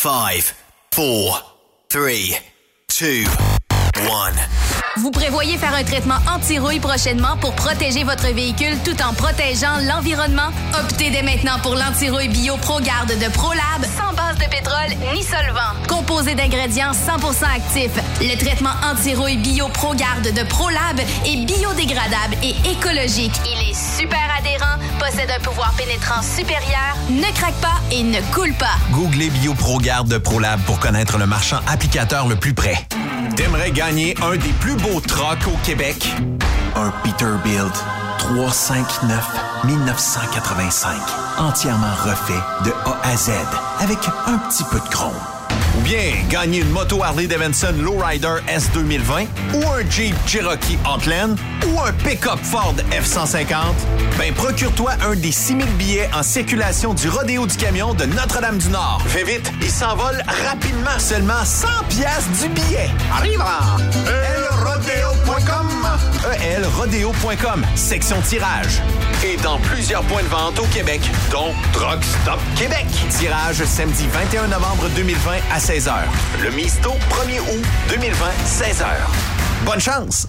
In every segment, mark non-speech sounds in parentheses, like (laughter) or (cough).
5, 4, 3, 2, 1. Vous prévoyez faire un traitement anti-rouille prochainement pour protéger votre véhicule tout en protégeant l'environnement? Optez dès maintenant pour l'anti-rouille bio ProGarde de ProLab de pétrole ni solvant. Composé d'ingrédients 100% actifs, le traitement anti-rouille bio ProGarde de ProLab est biodégradable et écologique. Il est super adhérent, possède un pouvoir pénétrant supérieur, ne craque pas et ne coule pas. Googlez BioProGarde de ProLab pour connaître le marchand applicateur le plus près. T'aimerais gagner un des plus beaux trucks au Québec? Un Peterbilt 359 1985. Entièrement refait de A à Z avec un petit peu de chrome. Ou bien gagner une moto Harley Davidson Lowrider S 2020 ou un Jeep Cherokee Outland ou un pick-up Ford F-150? Ben procure-toi un des 6000 billets en circulation du Rodéo du Camion de Notre-Dame-du-Nord. Fais vite, il s'envole rapidement. Seulement 100 pièces du billet. Arrive! elrodeo.com elrodeo.com, section tirage. Et dans plusieurs points de vente au Québec, dont Drug Stop Québec. Tirage samedi 21 novembre 2020 à 16h. Le Misto 1er août 2020, 16h. Bonne chance!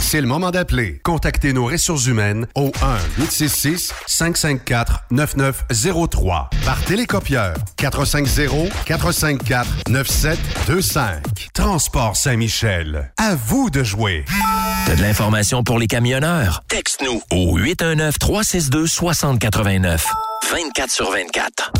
C'est le moment d'appeler. Contactez nos ressources humaines au 1-866-554-9903 par télécopieur 450-454-9725. Transport Saint-Michel. À vous de jouer. T'as de l'information pour les camionneurs? Texte-nous au 819-362-6089. 24 sur 24.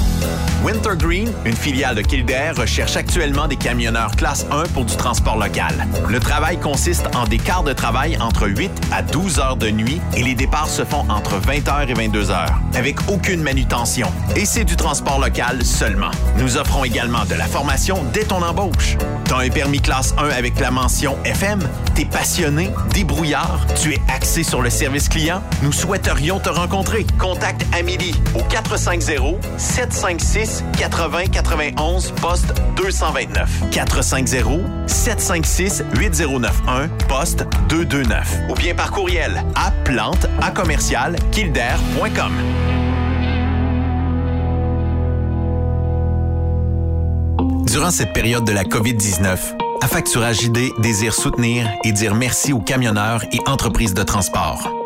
Wintergreen, une filiale de Kildare, recherche actuellement des camionneurs classe 1 pour du transport local. Le travail consiste en des quarts de travail entre 8 à 12 heures de nuit et les départs se font entre 20h et 22h, avec aucune manutention. Et c'est du transport local seulement. Nous offrons également de la formation dès ton embauche. T'as un permis classe 1 avec la mention FM? T'es passionné, débrouillard, tu es axé sur le service client? Nous souhaiterions te rencontrer. Contacte Amélie au 450 756 80 91 poste 229 450 756 8091 poste 229 ou bien par courriel à plante à commercial kildare.com. Durant cette période de la COVID-19, Affacturage ID désire soutenir et dire merci aux camionneurs et entreprises de transport.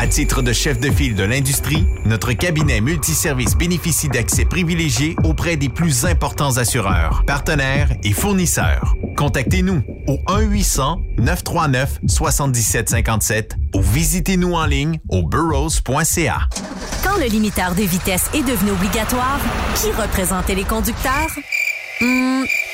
À titre de chef de file de l'industrie, notre cabinet multiservice bénéficie d'accès privilégié auprès des plus importants assureurs, partenaires et fournisseurs. Contactez-nous au 1-800-939-7757 ou visitez-nous en ligne au burrows.ca. Quand le limiteur de vitesse est devenu obligatoire, qui représentait les conducteurs? Hmm,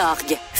org.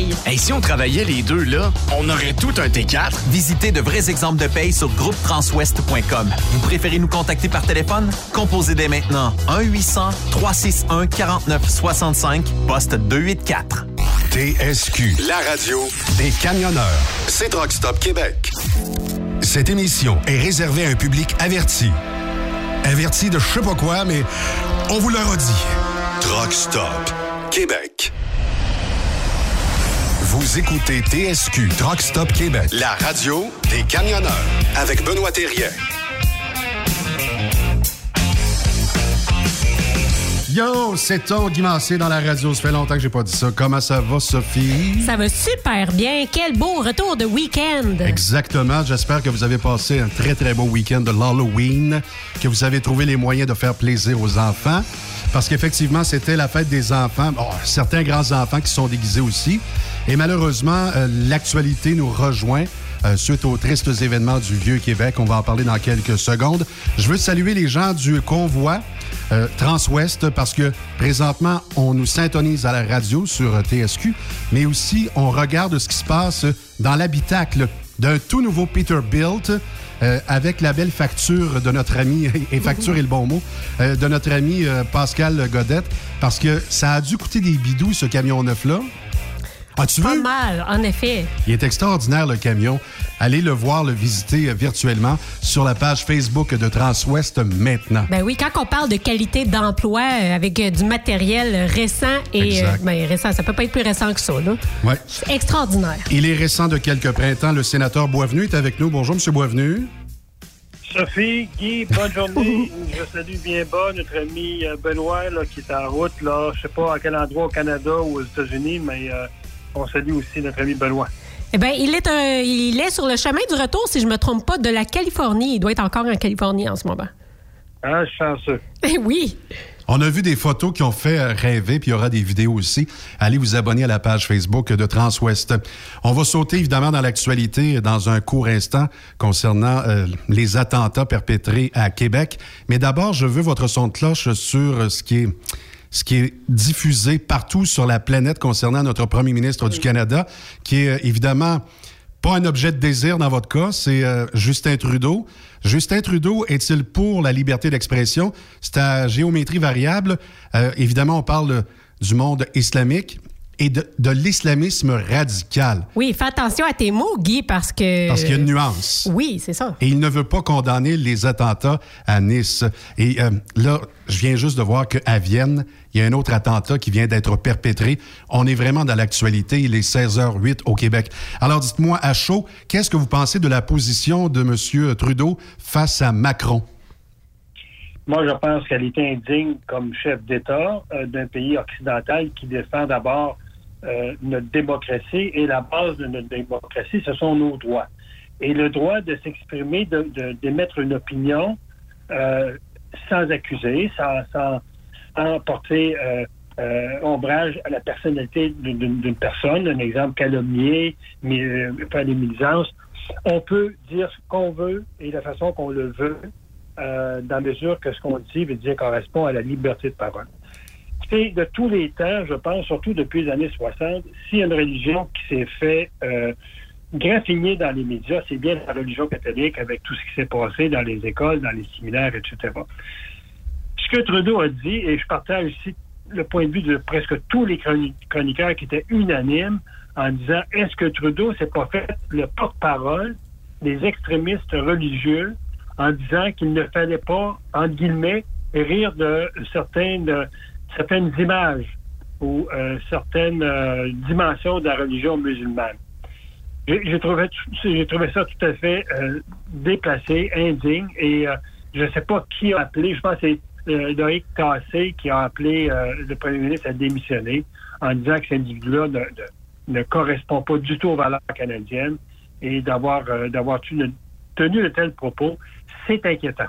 paye. Et si on travaillait les deux, là, on aurait tout un T4. Visitez de vrais exemples de paye sur groupetranswest.com. Vous préférez nous contacter par téléphone? Composez dès maintenant 1-800-361-4965, poste 284. TSQ, la radio des camionneurs. C'est Rock Stop Québec. Cette émission est réservée à un public averti. Averti de je sais pas quoi, mais on vous le redit. Truck Stop Québec. Vous écoutez TSQ Truck Stop Québec, la radio des camionneurs avec Benoît Thérien. Yo, c'est ton Guy Massé dans la radio. Ça fait longtemps que j'ai pas dit ça. Comment ça va, Sophie? Ça va super bien. Quel beau retour de week-end. Exactement. J'espère que vous avez passé un très, très beau week-end de l'Halloween, que vous avez trouvé les moyens de faire plaisir aux enfants. Parce qu'effectivement, c'était la fête des enfants. Bon, certains grands-enfants qui sont déguisés aussi. Et malheureusement, euh, l'actualité nous rejoint. Euh, suite aux tristes événements du Vieux-Québec. On va en parler dans quelques secondes. Je veux saluer les gens du convoi euh, Transwest parce que présentement, on nous syntonise à la radio sur euh, TSQ, mais aussi on regarde ce qui se passe dans l'habitacle d'un tout nouveau Peterbilt euh, avec la belle facture de notre ami, (laughs) et facture est le bon mot, de notre ami Pascal Godette, parce que ça a dû coûter des bidous, ce camion neuf-là. As-tu Pas vu? mal, en effet. Il est extraordinaire, le camion. Allez le voir, le visiter euh, virtuellement sur la page Facebook de Transwest maintenant. Ben oui, quand on parle de qualité d'emploi euh, avec euh, du matériel récent et Exact. euh, ben récent, ça peut pas être plus récent que ça là. Ouais. C'est extraordinaire. Il est récent de quelques printemps. Le sénateur Boisvenu est avec nous. Bonjour, M. Boisvenu. Sophie, Guy, bonne journée. (laughs) Je salue bien bas notre ami Benoît là, qui est en route. Là, je sais pas à quel endroit au Canada ou aux États-Unis, mais euh, on salue aussi notre ami Benoît. Eh ben, il est un- il est sur le chemin du retour si je me trompe pas de la Californie. Il doit être encore en Californie en ce moment. Hein, chanceux. (laughs) Eh oui. On a vu des photos qui ont fait rêver, puis il y aura des vidéos aussi. Allez vous abonner à la page Facebook de Transwest. On va sauter évidemment dans l'actualité dans un court instant concernant euh, les attentats perpétrés à Québec. Mais d'abord, je veux votre son de cloche sur ce qui est ce qui est diffusé partout sur la planète concernant notre premier ministre du Canada, qui est euh, évidemment pas un objet de désir dans votre cas, c'est euh, Justin Trudeau. Justin Trudeau est-il pour la liberté d'expression? C'est à géométrie variable. Euh, évidemment, on parle du monde islamique et de, de l'islamisme radical. Oui, fais attention à tes mots, Guy, parce que. Parce qu'il y a une nuance. Oui, c'est ça. Et il ne veut pas condamner les attentats à Nice. Et euh, là, je viens juste de voir qu'à Vienne, il y a un autre attentat qui vient d'être perpétré. On est vraiment dans l'actualité. Il est 16h08 au Québec. Alors, dites-moi à chaud, qu'est-ce que vous pensez de la position de M. Trudeau face à Macron? Moi, je pense qu'elle est indigne comme chef d'État euh, d'un pays occidental qui défend d'abord euh, notre démocratie et la base de notre démocratie, ce sont nos droits. Et le droit de s'exprimer, de- de- d'émettre une opinion euh, sans accuser, sans, sans porter euh, euh, ombrage à la personnalité d'une- personne, un exemple calomnier, mais, euh, faire des. On peut dire ce qu'on veut et de la façon qu'on le veut, dans mesure que ce qu'on dit veut dire correspond à la liberté de parole. C'est de tous les temps, je pense, surtout depuis les années 60, s'il y a une religion qui s'est fait euh, graffiner dans les médias, c'est bien la religion catholique avec tout ce qui s'est passé dans les écoles, dans les séminaires, etc. Que Trudeau a dit, et je partage ici le point de vue de presque tous les chroniqueurs qui étaient unanimes en disant est-ce que Trudeau s'est pas fait le porte-parole des extrémistes religieux en disant qu'il ne fallait pas, entre guillemets, rire de certaines, certaines images ou euh, certaines euh, dimensions de la religion musulmane? J'ai trouvé, trouvé ça tout à fait euh, déplacé, indigne, et je ne sais pas qui a appelé, je pense que c'est Loïc Cassé qui a appelé le premier ministre à démissionner en disant que cet individu-là ne, correspond pas du tout aux valeurs canadiennes et d'avoir tenu, tenu de tels propos, c'est inquiétant.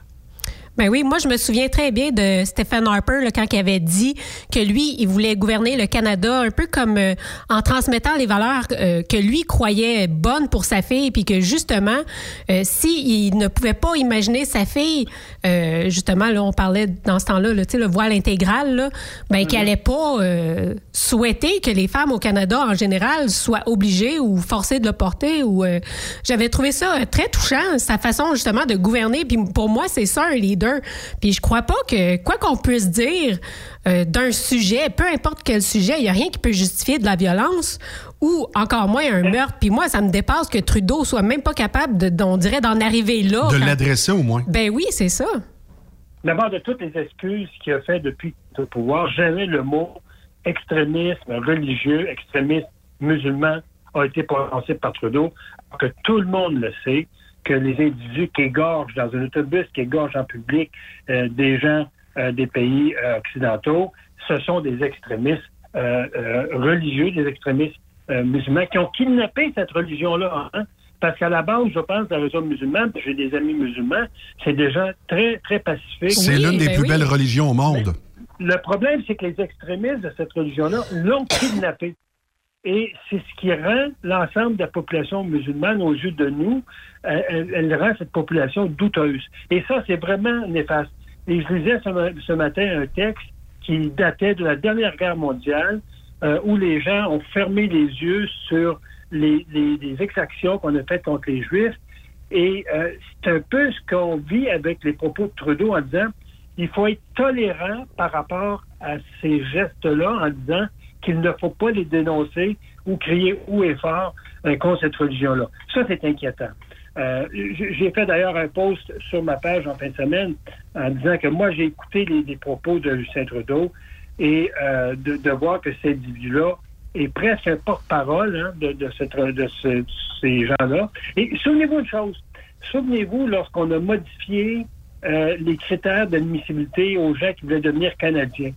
Ben oui, moi je me souviens très bien de Stephen Harper quand il avait dit que lui, il voulait gouverner le Canada un peu comme euh, en transmettant les valeurs euh, que lui croyait bonnes pour sa fille, puis que justement, euh, s'il ne pouvait pas imaginer sa fille, justement là, on parlait dans ce temps-là, sais, le voile intégral, là, ben qu'il n'allait pas souhaiter que les femmes au Canada en général soient obligées ou forcées de le porter. J'avais trouvé ça très touchant, sa façon justement de gouverner. Puis pour moi, c'est ça un puis je crois pas que, quoi qu'on puisse dire euh, d'un sujet, peu importe quel sujet, il n'y a rien qui peut justifier de la violence ou encore moins un meurtre. Puis moi, ça me dépasse que Trudeau soit même pas capable, de, on dirait, d'en arriver là. De l'adresser au moins. Ben oui, c'est ça. D'abord, de toutes les excuses qu'il a fait depuis le pouvoir, jamais le mot extrémisme religieux, extrémisme musulman a été prononcé par Trudeau, que tout le monde le sait que les individus qui égorgent dans un autobus, qui égorgent en public euh, des gens euh, des pays euh, occidentaux, ce sont des extrémistes religieux, des extrémistes musulmans qui ont kidnappé cette religion-là. Hein. Parce qu'à la base, je pense, la religion musulmane, j'ai des amis musulmans, c'est des gens très, très pacifiques. C'est l'une des ben plus belles religions au monde. le problème, c'est que les extrémistes de cette religion-là l'ont kidnappé. Et c'est ce qui rend l'ensemble de la population musulmane aux yeux de nous, euh, elle, rend cette population douteuse. Et ça, c'est vraiment néfaste. Et je lisais ce, matin un texte qui datait de la dernière guerre mondiale, euh, où les gens ont fermé les yeux sur les, exactions qu'on a faites contre les Juifs. Et euh, c'est un peu ce qu'on vit avec les propos de Trudeau en disant il faut être tolérant par rapport à ces gestes-là en disant qu'il ne faut pas les dénoncer ou crier haut et fort euh, contre cette religion-là. Ça, c'est inquiétant. Euh, j'ai fait d'ailleurs un post sur ma page en fin de semaine en disant que moi, j'ai écouté les, propos de Lucien Trudeau et euh, de, voir que cet individu-là est presque un porte-parole hein, de, de, ces gens-là. Et souvenez-vous une chose. Souvenez-vous, lorsqu'on a modifié les critères d'admissibilité aux gens qui voulaient devenir Canadiens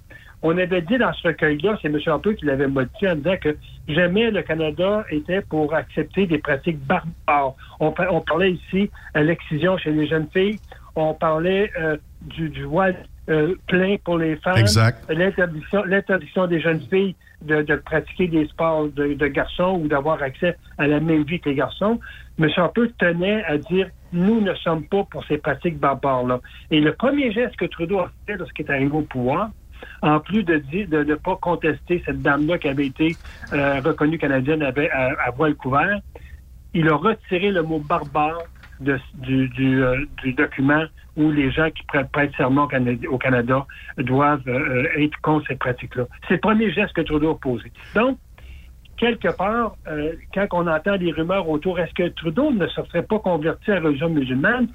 on avait dit dans ce recueil-là, c'est M. Harper qui l'avait modifié en disant que jamais le Canada était pour accepter des pratiques barbares. On, parlait ici de l'excision chez les jeunes filles, on parlait euh, du, voile euh, plein pour les femmes, l'interdiction des jeunes filles de, pratiquer des sports de, garçons ou d'avoir accès à la même vie que les garçons. M. Harper tenait à dire nous ne sommes pas pour ces pratiques barbares-là. Et le premier geste que Trudeau a fait lorsqu'il est arrivé au pouvoir, en plus de de ne pas contester cette dame-là qui avait été euh, reconnue canadienne à, voile couvert, il a retiré le mot barbare euh, du, document où les gens qui prêtent serment au Canada, doivent euh, être contre cette pratique-là. C'est le premier geste que Trudeau a posé. Donc, quelque part, quand on entend des rumeurs autour, est-ce que Trudeau ne se serait pas converti à la religion musulmane?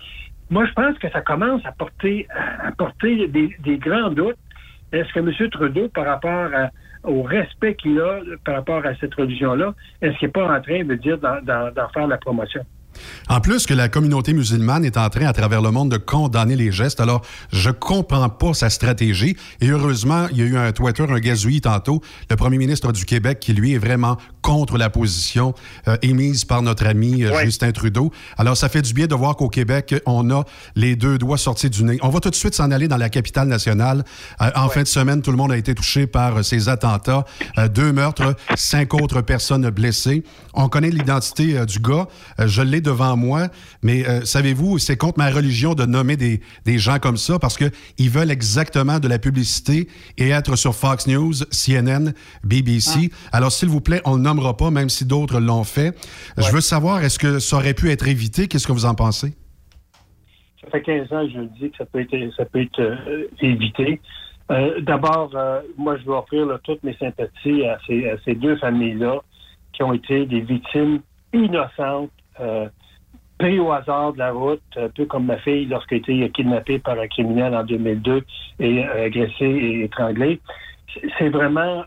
Moi, je pense que ça commence à porter, à porter des grands doutes est-ce que M. Trudeau, par rapport au respect qu'il a par rapport à cette religion-là, est-ce qu'il n'est pas en train de dire d'en faire la promotion? En plus que la communauté musulmane est en train, à travers le monde, de condamner les gestes. Alors, je comprends pas sa stratégie. Et heureusement, il y a eu un Twitter, un gazouillis tantôt, le premier ministre du Québec, qui lui est vraiment contre la position euh, émise par notre ami euh, Justin Trudeau. Alors, ça fait du bien de voir qu'au Québec, on a les deux doigts sortis du nez. On va tout de suite s'en aller dans la capitale nationale. Euh, en fin de semaine, tout le monde a été touché par ces attentats. deux meurtres, cinq autres personnes blessées. On connaît l'identité du gars. je l'ai devant moi, mais euh, savez-vous, c'est contre ma religion de nommer des, gens comme ça parce qu'ils veulent exactement de la publicité et être sur Fox News, CNN, BBC. Ah. Alors, s'il vous plaît, on ne le nommera pas, même si d'autres l'ont fait. Je veux savoir, est-ce que ça aurait pu être évité? Qu'est-ce que vous en pensez? Ça fait 15 ans que je dis que ça peut être, ça peut être euh, évité. Euh, d'abord, euh, moi, je veux offrir toutes mes sympathies à ces, deux familles-là qui ont été des victimes innocentes, euh, prises au hasard de la route, un peu comme ma fille lorsqu'elle a été kidnappée par un criminel en 2002 et agressée et étranglée. C'est vraiment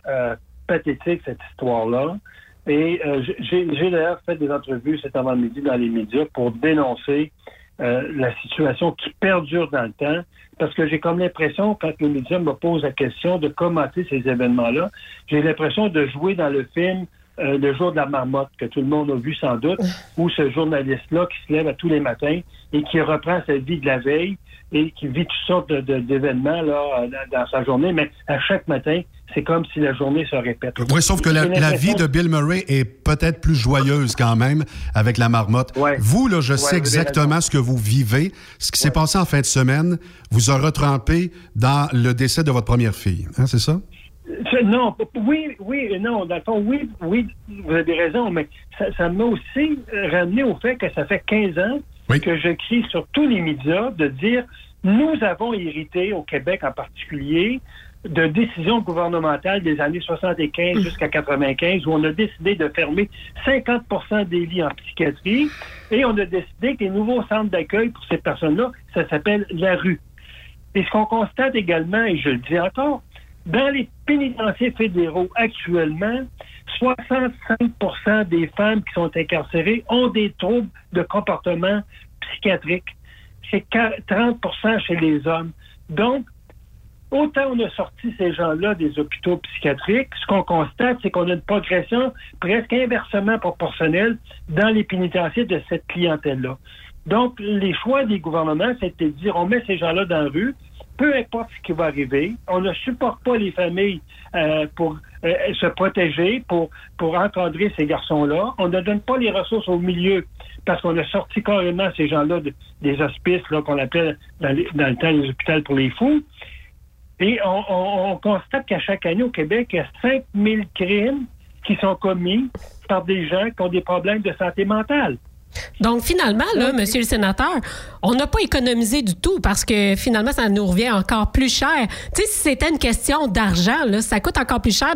pathétique, cette histoire-là. Et j'ai d'ailleurs fait des entrevues cet avant-midi dans les médias pour dénoncer la situation qui perdure dans le temps parce que j'ai comme l'impression, quand les médias me posent la question de commenter ces événements-là, j'ai l'impression de jouer dans le film euh, Le jour de la marmotte, que tout le monde a vu sans doute, (laughs) où ce journaliste-là qui se lève à tous les matins et qui reprend sa vie de la veille et qui vit toutes sortes d'événements là dans sa journée, mais à chaque matin, c'est comme si la journée se répète. Oui, sauf que la, vie de Bill Murray est peut-être plus joyeuse quand même avec la marmotte. Vous, là, je sais exactement ce que vous vivez. Ce qui s'est passé en fin de semaine vous a retrempé dans le décès de votre première fille. Hein, c'est ça? Non, oui, oui, non. Dans le fond, oui, oui, vous avez raison, mais ça m'a aussi ramené au fait que ça fait 15 ans que j'écris sur tous les médias de dire nous avons hérité, au Québec en particulier, de décisions gouvernementales des années 75 jusqu'à 95 où on a décidé de fermer 50% des lits en psychiatrie et on a décidé que les nouveaux centres d'accueil pour ces personnes-là, ça s'appelle la rue. Et ce qu'on constate également, et je le dis encore, dans les pénitenciers fédéraux actuellement, 65% des femmes qui sont incarcérées ont des troubles de comportement psychiatrique. C'est 30% chez les hommes. Donc, autant on a sorti ces gens-là des hôpitaux psychiatriques, ce qu'on constate, c'est qu'on a une progression presque inversement proportionnelle dans les pénitenciers de cette clientèle-là. Donc, les choix des gouvernements, c'était de dire on met ces gens-là dans la rue, peu importe ce qui va arriver, on ne supporte pas les familles euh, pour euh, se protéger, pour, pour encadrer ces garçons-là. On ne donne pas les ressources au milieu parce qu'on a sorti carrément ces gens-là des hospices qu'on appelle dans, le temps les hôpitaux pour les fous. Et on, constate qu'à chaque année au Québec, il y a 5000 crimes qui sont commis par des gens qui ont des problèmes de santé mentale. Donc, finalement, là, monsieur le sénateur, on n'a pas économisé du tout parce que finalement, ça nous revient encore plus cher. Tu sais, si c'était une question d'argent, là, ça coûte encore plus cher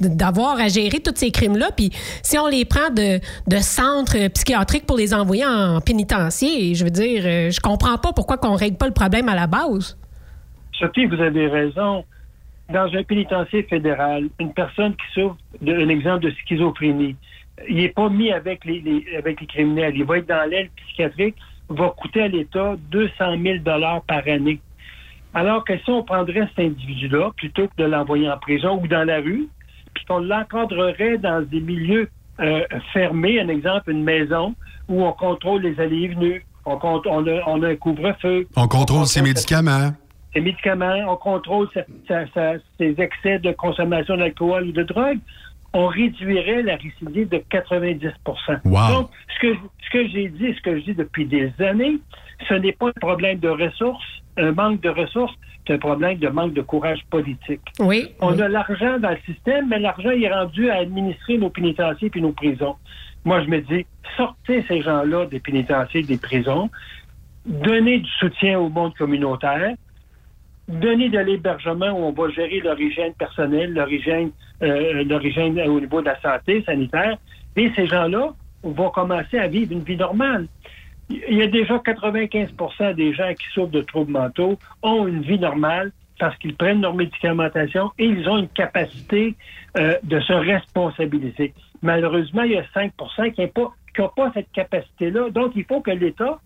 d'avoir à gérer tous ces crimes-là. Puis, si on les prend de, de centres psychiatriques pour les envoyer en pénitencier, je veux dire, euh, je comprends pas pourquoi qu'on règle pas le problème à la base. Sophie, vous avez raison. Dans un pénitencier fédéral, une personne qui souffre d'un exemple de schizophrénie, il n'est pas mis avec les, avec les criminels. Il va être dans l'aile psychiatrique, va coûter à l'État 200 000 par année. Alors que si on prendrait cet individu-là, plutôt que de l'envoyer en prison ou dans la rue, puis qu'on l'encadrerait dans des milieux euh, fermés, un exemple, une maison, où on contrôle les allées et venues, on, on, a, on a un couvre-feu. On contrôle ses médicaments. Ses médicaments, on contrôle ses excès de consommation d'alcool ou de drogue on réduirait la récidive de 90 Donc, ce que, ce que j'ai dit, ce que je dis depuis des années, ce n'est pas un problème de ressources, un manque de ressources, c'est un problème de manque de courage politique. Oui. On a l'argent dans le système, mais l'argent est rendu à administrer nos pénitenciers et nos prisons. Moi, je me dis, sortez ces gens-là des pénitenciers, des prisons, donnez du soutien au monde communautaire, donner de l'hébergement où on va gérer leur hygiène personnelle, leur hygiène, euh, au niveau de la santé sanitaire. Et ces gens-là vont commencer à vivre une vie normale. Il y a déjà 95% des gens qui souffrent de troubles mentaux ont une vie normale parce qu'ils prennent leur médicamentation et ils ont une capacité euh, de se responsabiliser. Malheureusement, il y a 5% qui n'ont pas, pas cette capacité-là. Donc, il faut que l'État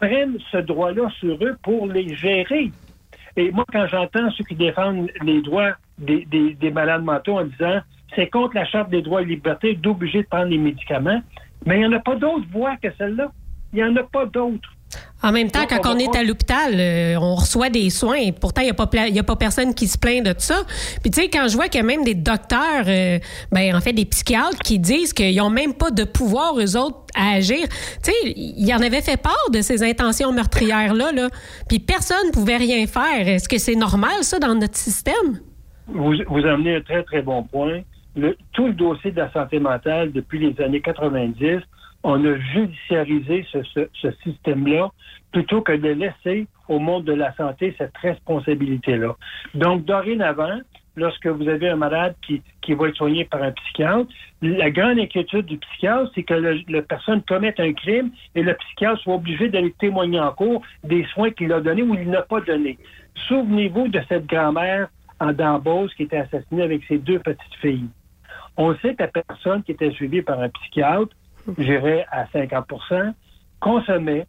prenne ce droit-là sur eux pour les gérer. Et moi, quand j'entends ceux qui défendent les droits des, malades mentaux en disant c'est contre la Charte des droits et libertés d'obliger de prendre les médicaments, mais il n'y en a pas d'autres voix que celle-là. Il n'y en a pas d'autres. En même temps, quand on, est à l'hôpital, euh, on reçoit des soins. Pourtant, il n'y a, pas, a pas personne qui se plaint de ça. Puis, tu sais, quand je vois qu'il y a même des docteurs, euh, ben, en fait, des psychiatres qui disent qu'ils n'ont même pas de pouvoir, eux autres, à agir. Tu sais, il en avait fait part de ces intentions meurtrières-là. Là. Puis, personne ne pouvait rien faire. Est-ce que c'est normal, ça, dans notre système? Vous, vous amenez un très, très bon point. Le, tout le dossier de la santé mentale depuis les années 90 on a judiciarisé ce, système-là plutôt que de laisser au monde de la santé cette responsabilité-là. Donc, dorénavant, lorsque vous avez un malade qui, qui va être soigné par un psychiatre, la grande inquiétude du psychiatre, c'est que la personne commette un crime et le psychiatre soit obligé d'aller témoigner en cours des soins qu'il a donnés ou il n'a pas donnés. Souvenez-vous de cette grand-mère en Dambose qui était assassinée avec ses deux petites filles. On sait que la personne qui était suivie par un psychiatre, j'irais à 50% consommait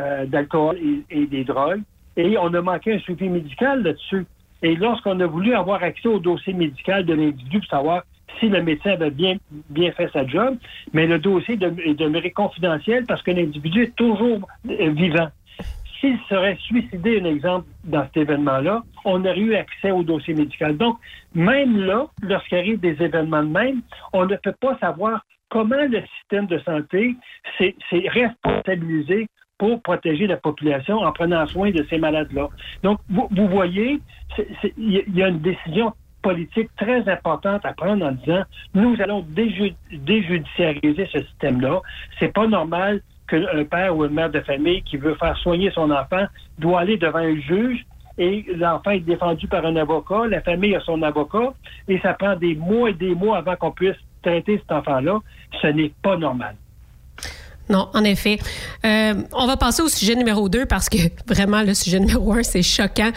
euh, d'alcool et, des drogues et on a manqué un suivi médical là-dessus. Et lorsqu'on a voulu avoir accès au dossier médical de l'individu pour savoir si le médecin avait bien, bien fait sa job, mais le dossier est demeuré confidentiel parce que l'individu est toujours euh, vivant. S'il serait suicidé, un exemple, dans cet événement-là, on aurait eu accès au dossier médical. Donc, même là, lorsqu'il arrive des événements de même, on ne peut pas savoir comment le système de santé s'est responsabilisé pour protéger la population en prenant soin de ces malades-là. Donc, vous, voyez, il y a une décision politique très importante à prendre en disant nous allons déjudiciariser ce système-là. C'est pas normal qu'un père ou une mère de famille qui veut faire soigner son enfant doit aller devant un juge et l'enfant est défendu par un avocat, la famille a son avocat, et ça prend des mois et des mois avant qu'on puisse traiter cet enfant-là. Ce n'est pas normal. Non, en effet. Euh, on va passer au sujet numéro 2 parce que (laughs) vraiment, le sujet numéro 1, c'est choquant.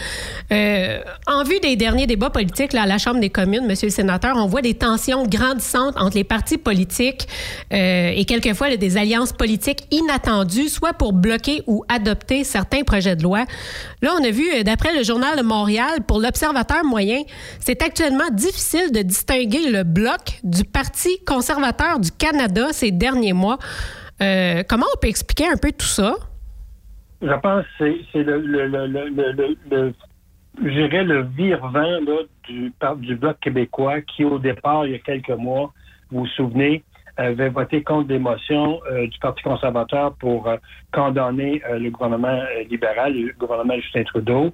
Euh, en vue des derniers débats politiques là, à la Chambre des communes, Monsieur le sénateur, on voit des tensions grandissantes entre les partis politiques euh, et quelquefois des alliances politiques inattendues, soit pour bloquer ou adopter certains projets de loi. Là, on a vu, d'après le Journal de Montréal, pour l'observateur moyen, c'est actuellement difficile de distinguer le bloc du Parti conservateur du Canada ces derniers mois. Euh, comment on peut expliquer un peu tout ça? Je pense que c'est le, le, le, le, le vire-vent du, du Bloc québécois qui, au départ, il y a quelques mois, vous vous souvenez, avait voté contre des motions euh, du Parti conservateur pour euh, condamner le gouvernement libéral, le gouvernement Justin Trudeau.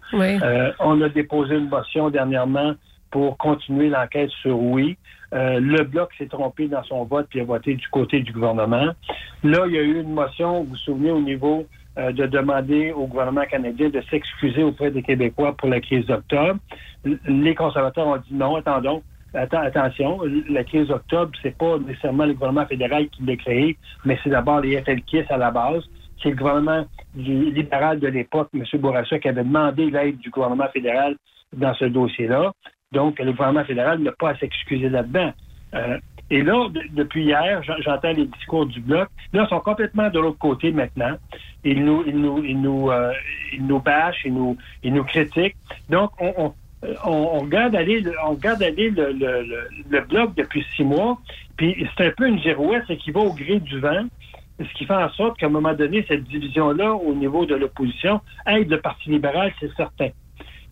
on a déposé une motion dernièrement pour continuer l'enquête sur oui. Euh, le Bloc s'est trompé dans son vote puis a voté du côté du gouvernement. Là, il y a eu une motion, vous vous souvenez, au niveau euh, de demander au gouvernement canadien de s'excuser auprès des Québécois pour la crise d'octobre. Les conservateurs ont dit non, attendons. attention, la crise d'octobre, c'est pas nécessairement le gouvernement fédéral qui l'a créé, mais c'est d'abord les FLKIS à la base. C'est le gouvernement libéral de l'époque, M. Bourassa, qui avait demandé l'aide du gouvernement fédéral dans ce dossier-là. Donc, le gouvernement fédéral n'a pas à s'excuser là-dedans. Euh, et là, depuis hier, j'entends les discours du bloc. Là, ils sont complètement de l'autre côté maintenant. Ils nous, ils nous, ils nous, euh, ils nous bâchent, ils nous, ils nous critiquent. Donc, on, on, on, aller, on regarde aller le, le, le, bloc depuis six mois. Puis c'est un peu une girouette, c'est qui va au gré du vent. Ce qui fait en sorte qu'à un moment donné, cette division-là, au niveau de l'opposition, aide le Parti libéral, c'est certain.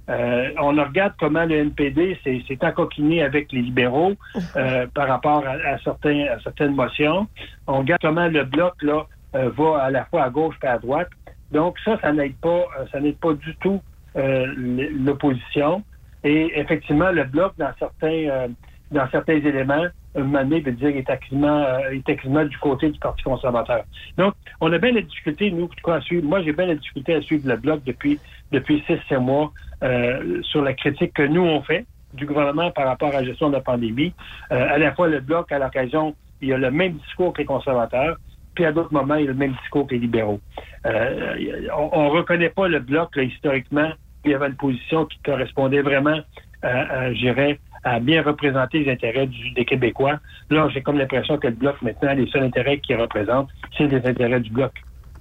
Euh, on regarde comment le NPD s'est encoquiné avec les libéraux euh, (laughs) par rapport à, certains, certaines motions. On regarde comment le bloc là euh, va à la fois à gauche et à droite. Donc ça, ça n'aide pas, ça n'aide pas du tout l'opposition. Et effectivement, le bloc dans certains dans certains éléments, donné, veut dire est activement, est activement du côté du Parti conservateur. Donc, on a bien la difficulté, nous, à suivre. Moi, j'ai bien la difficulté à suivre le bloc depuis depuis six, sept mois euh, sur la critique que nous, on fait du gouvernement par rapport à la gestion de la pandémie. Euh, à la fois, le Bloc, à l'occasion, il y a le même discours que les conservateurs, puis à d'autres moments, il y a le même discours que les libéraux. Euh, on ne reconnaît pas le Bloc, là, historiquement, il y avait une position qui correspondait vraiment, je dirais, à bien représenter les intérêts des Québécois. Là, j'ai comme l'impression que le Bloc, maintenant, les seuls intérêts qu'il représente, c'est les intérêts du Bloc.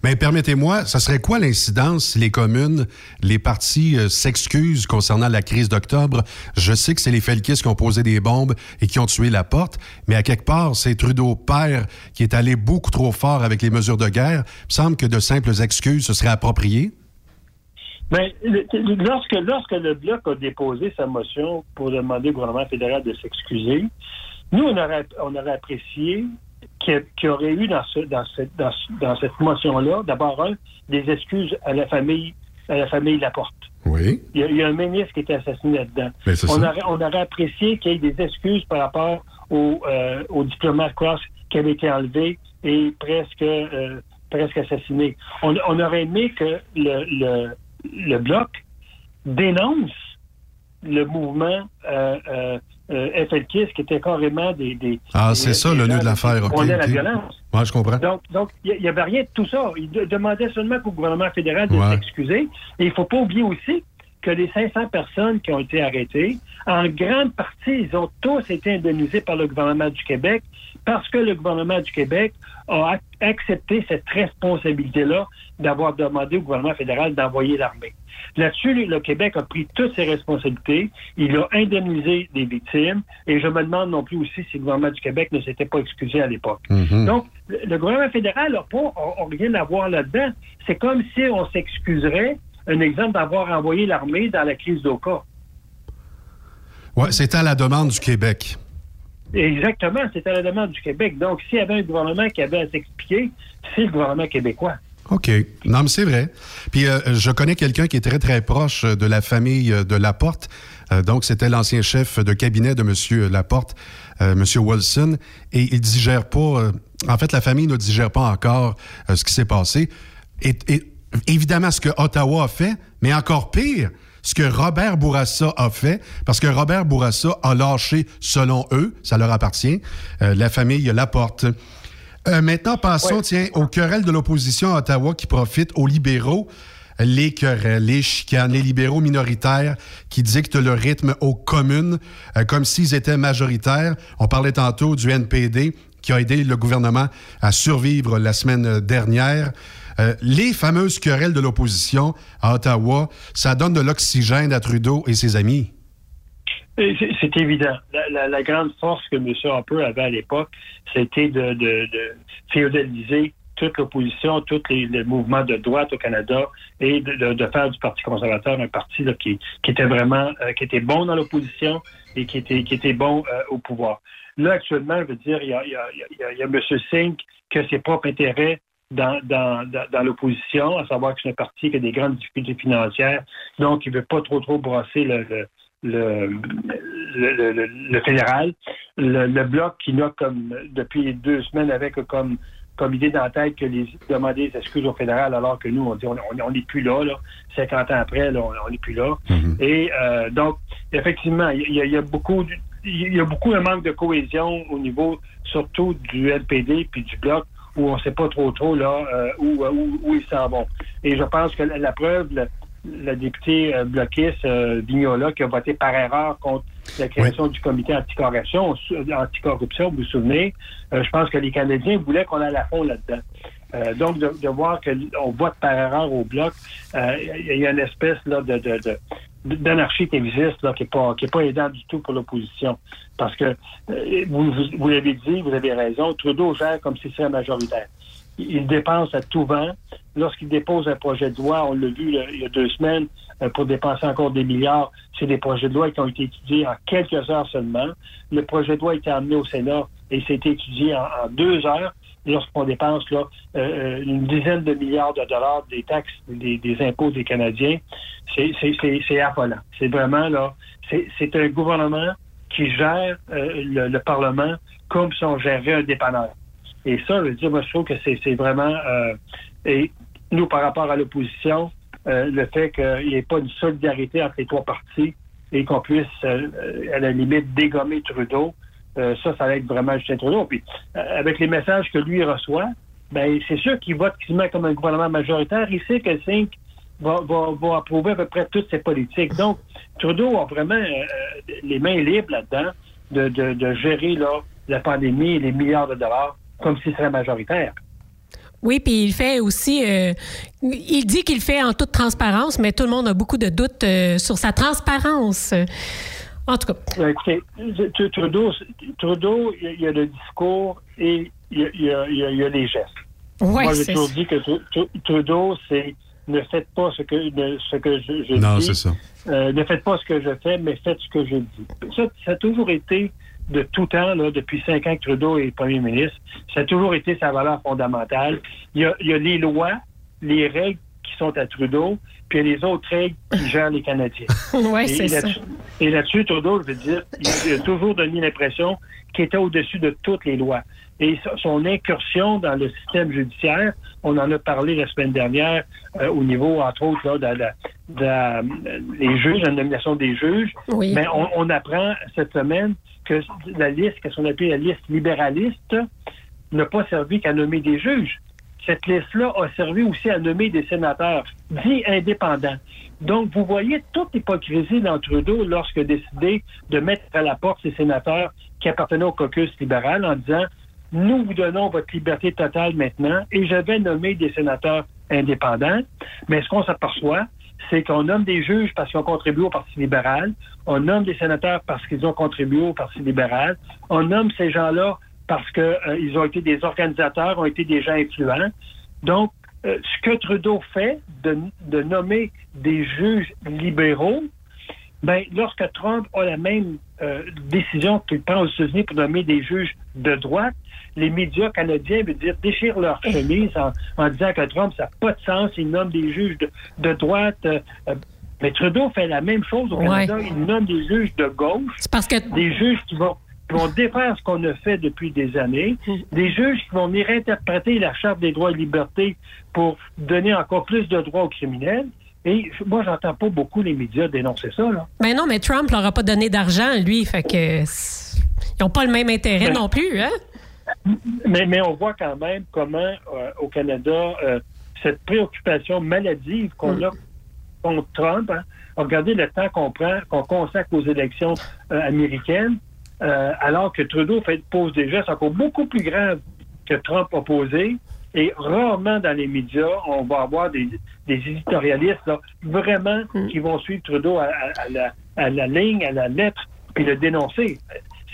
Mais permettez-moi, ça serait quoi l'incidence si les communes, les partis euh, s'excusent concernant la crise d'octobre? Je sais que c'est les Felkis qui ont posé des bombes et qui ont tué la porte, mais à quelque part, c'est Trudeau père qui est allé beaucoup trop fort avec les mesures de guerre. Il me semble que de simples excuses, ce serait approprié. Mais lorsque, lorsque le Bloc a déposé sa motion pour demander au gouvernement fédéral de s'excuser, nous, on aurait, on aurait apprécié qu'il y aurait eu dans, ce, dans, dans, dans cette motion-là, d'abord, un, des excuses à la famille, à la famille Laporte. Oui. Il y, a, un ministre qui était assassiné là-dedans. On aurait, on aurait apprécié qu'il y ait des excuses par rapport au, euh, au diplomate Cross qui avait été enlevé et presque, euh, presque assassiné. On, aurait aimé que le, le, Bloc dénonce le mouvement euh, euh, FLKIS, qui était carrément des... des ah, c'est ça le nœud de l'affaire. On okay, la violence. Oui, je comprends. Donc, il n'y avait rien de tout ça. Il demandait seulement au gouvernement fédéral de s'excuser. Et il ne faut pas oublier aussi que les 500 personnes qui ont été arrêtées, en grande partie, ils ont tous été indemnisés par le gouvernement du Québec parce que le gouvernement du Québec a accepté cette responsabilité-là d'avoir demandé au gouvernement fédéral d'envoyer l'armée. Là-dessus, le Québec a pris toutes ses responsabilités. Il a indemnisé des victimes. Et je me demande non plus aussi si le gouvernement du Québec ne s'était pas excusé à l'époque. Mhm. Donc, le gouvernement fédéral n'a pas rien à voir là-dedans. C'est comme si on s'excuserait, un exemple, d'avoir envoyé l'armée dans la crise d'Oka. Oui, c'était à la demande du Québec. Exactement, c'était à la demande du Québec. Donc, s'il y avait un gouvernement qui avait à s'expliquer, c'est le gouvernement québécois. OK. Non, mais c'est vrai. Puis euh, je connais quelqu'un qui est très, très proche de la famille de Laporte. Euh, donc, c'était l'ancien chef de cabinet de M. Laporte, euh, M. Wilson. Et il digère pas... en fait, la famille ne digère pas encore ce qui s'est passé. Et, évidemment, ce que Ottawa a fait, mais encore pire, ce que Robert Bourassa a fait, parce que Robert Bourassa a lâché, selon eux, ça leur appartient, la famille Laporte. Euh, maintenant, passons, tiens, aux querelles de l'opposition à Ottawa qui profitent aux libéraux. Les querelles, les chicanes, les libéraux minoritaires qui dictent le rythme aux communes euh, comme s'ils étaient majoritaires. On parlait tantôt du NPD qui a aidé le gouvernement à survivre la semaine dernière. Euh, les fameuses querelles de l'opposition à Ottawa, ça donne de l'oxygène à Trudeau et ses amis. C'est évident. La, grande force que M. Harper avait à l'époque, c'était de, féodaliser toute l'opposition, tous les, mouvements de droite au Canada et de, faire du Parti conservateur un parti qui, était vraiment, euh, qui était bon dans l'opposition et qui était, bon euh, au pouvoir. Là, actuellement, je veux dire, il y a, il y a, il y a ses propres intérêts dans, dans, dans, l'opposition, à savoir que c'est un parti qui a des grandes difficultés financières, donc il ne veut pas trop, trop brasser le le, le, fédéral, le, bloc qui n'a comme depuis deux semaines avec comme comme idée dans la tête que les demander des excuses au fédéral alors que nous on dit on n'est plus là, là. 50 ans après on n'est plus là. Mm-hmm. et euh, donc effectivement il y, a beaucoup il y a beaucoup de manque de cohésion au niveau surtout du LPD puis du bloc où on ne sait pas trop trop là euh, où, où, ils s'en vont et je pense que la, preuve la députée euh, bloquiste euh, Vignola qui a voté par erreur contre la création du comité anticorruption, anticorruption, vous vous souvenez, euh, je pense que les Canadiens voulaient qu'on aille à fond là-dedans. donc, de, voir qu'on vote par erreur au bloc, il y a une espèce là, de, d'anarchie qui existe, là, qui n'est pas, qui est pas aidant du tout pour l'opposition. Parce que, vous, vous l'avez dit, vous avez raison, Trudeau gère comme si c'était majoritaire il dépense à tout vent. Lorsqu'il dépose un projet de loi, on l'a vu il y a deux semaines, euh, pour dépenser encore des milliards, c'est des projets de loi qui ont été étudiés en quelques heures seulement. Le projet de loi a été amené au Sénat et été étudié en, deux heures. Lorsqu'on dépense là, euh, euh, une dizaine de milliards de dollars des taxes, des, impôts des Canadiens, c'est affolant. C'est vraiment là, c'est un gouvernement qui gère le, Parlement comme si on gérait un dépanneur. Et ça, je veux dire, moi, je trouve que c'est vraiment... Euh, et nous, par rapport à l'opposition, euh, le fait qu'il n'y ait pas de solidarité entre les trois partis et qu'on puisse, euh, à la limite, dégommer Trudeau, ça, ça va être vraiment Justin Trudeau. Puis, avec les messages que lui reçoit, ben c'est sûr qu'il vote quasiment comme un gouvernement majoritaire. Il sait que Sink va, va, va, approuver à peu près toutes ses politiques. Donc, Trudeau a vraiment les mains libres là-dedans de, de, de, gérer la pandémie et les milliards de dollars comme s'il serait majoritaire. Oui, puis il fait aussi, euh, il dit qu'il fait en toute transparence, mais tout le monde a beaucoup de doutes euh, sur sa transparence. En tout cas. Ben, écoutez, Trudeau, Trudeau, il y a le discours et il y a, il y a, les gestes. Ouais, Moi, j'ai toujours dit que Trudeau, c'est ne faites pas ce que, ce que je, je non, c'est ça. Euh, ne faites pas ce que je fais, mais faites ce que je dis. Ça, ça a toujours été de tout temps, là, depuis cinq ans que Trudeau est premier ministre. Ça a toujours été sa valeur fondamentale. Il y a, il y a les lois, les règles qui sont à Trudeau, puis il y a les autres règles qui (laughs) gèrent les Canadiens. oui, c'est ça. Et là-dessus, Trudeau, je veux dire, il a toujours donné l'impression qu'il était au-dessus de toutes les lois. et son incursion dans le système judiciaire. On en a parlé la semaine dernière euh, au niveau, entre autres, là, de, de, les juges, la nomination des juges. Mais on, on, apprend cette semaine que la liste, qu'est-ce qu'on appelle la liste libéraliste, n'a pas servi qu'à nommer des juges. Cette liste-là a servi aussi à nommer des sénateurs dits indépendants. Donc, vous voyez toute l'hypocrisie dans Trudeau lorsqu'il a décidé de mettre à la porte ces sénateurs qui appartenaient au caucus libéral en disant nous vous donnons votre liberté totale maintenant et je vais nommer des sénateurs indépendants. Mais ce qu'on s'aperçoit, c'est qu'on nomme des juges parce qu'ils ont contribué au Parti libéral, on nomme des sénateurs parce qu'ils ont contribué au Parti libéral, on nomme ces gens-là parce qu'ils euh, ont été des organisateurs, ont été des gens influents. Donc, euh, ce que Trudeau fait de, de nommer des juges libéraux, ben, lorsque Trump a la même euh, décision qu'il prend aux États-Unis pour nommer des juges de droite, les médias canadiens veulent dire déchirent leur chemise en, disant que Trump, ça n'a pas de sens, il nomme des juges de, droite. Mais Trudeau fait la même chose au Canada, il nomme des juges de gauche, parce que... des juges qui vont qui vont défaire ce qu'on a fait depuis des années, des juges qui vont venir interpréter la Charte des droits et libertés pour donner encore plus de droits aux criminels. Et moi, j'entends pas beaucoup les médias dénoncer ça. Là. Mais non, mais Trump leur a pas donné d'argent, lui, fait que ils n'ont pas le même intérêt non plus, hein? Mais, mais on voit quand même comment euh, au Canada, euh, cette préoccupation maladive qu'on mm. a contre Trump, hein, regardez le temps qu'on prend, qu'on consacre aux élections euh, américaines, alors que Trudeau fait, pose des gestes encore beaucoup plus graves que Trump a posé. Et rarement dans les médias, on va avoir des, éditorialistes vraiment mm. qui vont suivre Trudeau à, la, à, la, ligne, à la lettre, puis le dénoncer.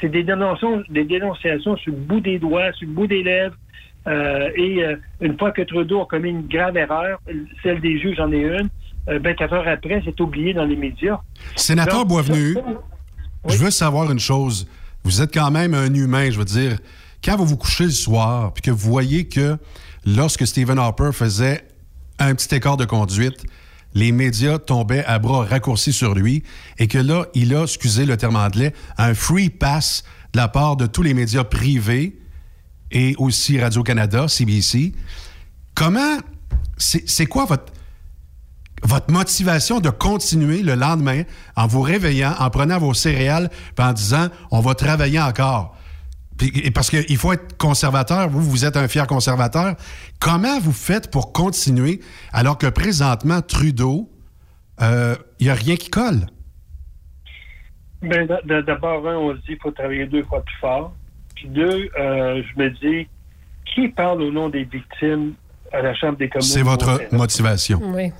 C'est des dénonciations, des dénonciations sur le bout des doigts, sur le bout des lèvres. Euh, et euh, une fois que Trudeau a commis une grave erreur, celle des juges en est une, 24 euh, heures après, c'est oublié dans les médias. Sénateur Boisvenu, je veux savoir une chose. Vous êtes quand même un humain, je veux dire. Quand vous vous couchez le soir, puis que vous voyez que lorsque Stephen Harper faisait un petit écart de conduite, les médias tombaient à bras raccourcis sur lui et que là, il a, excusez le terme anglais, un free pass de la part de tous les médias privés et aussi Radio-Canada, CBC. Comment, c'est quoi votre, votre motivation de continuer le lendemain en vous réveillant, en prenant vos céréales, et en disant, on va travailler encore? parce qu'il faut être conservateur, vous, vous êtes un fier conservateur. Comment vous faites pour continuer alors que présentement, Trudeau, il euh, n'y a rien qui colle? Ben, d'abord, on se dit qu'il faut travailler deux fois plus fort. Puis deux, euh, je me dis, qui parle au nom des victimes à la Chambre des communes? C'est votre motivation. Oui.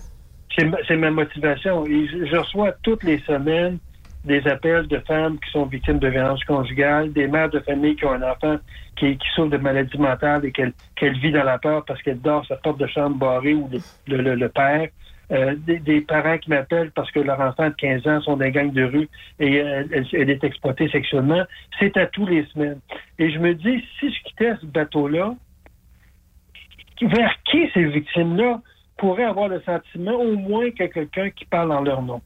C'est ma motivation. je reçois toutes les semaines des appels de femmes qui sont victimes de violences conjugales, des mères de famille qui ont un enfant qui, souffre de maladie mentale et qu'elle vit dans la peur parce qu'elle dort sa porte de chambre barrée ou le, le, père. Euh, des, parents qui m'appellent parce que leur enfant de 15 ans sont des gangs de rue et elle, elle, est exploitée sexuellement. C'est à tous les semaines. Et je me dis, si je quittais ce bateau-là, vers qui ces victimes-là pourraient avoir le sentiment au moins que quelqu'un qui parle en leur nom?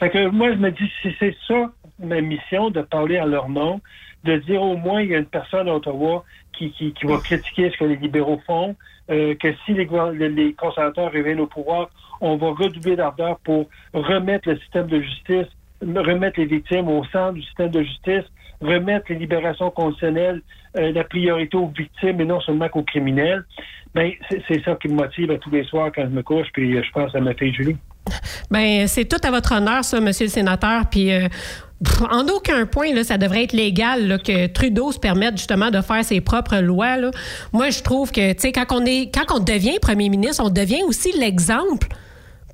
Que moi, je me dis, si c'est ça ma mission, de parler en leur nom, de dire au moins il y a une personne à Ottawa qui, qui, qui va critiquer ce que les libéraux font, euh, que si les, les conservateurs reviennent au pouvoir, on va redoubler d'ardeur pour remettre le système de justice, remettre les victimes au centre du système de justice, remettre les libérations conditionnelles euh, la priorité aux victimes et non seulement qu'aux criminels. Ben, c'est ça qui me motive tous les soirs quand je me couche, puis je pense à ma fille Julie. Ben, c'est tout à votre honneur, ça, monsieur le sénateur. Puis, euh, en aucun point, là, ça devrait être légal que Trudeau se permette justement de faire ses propres lois. Moi, je trouve que, tu sais, quand on est, quand on devient premier ministre, on devient aussi l'exemple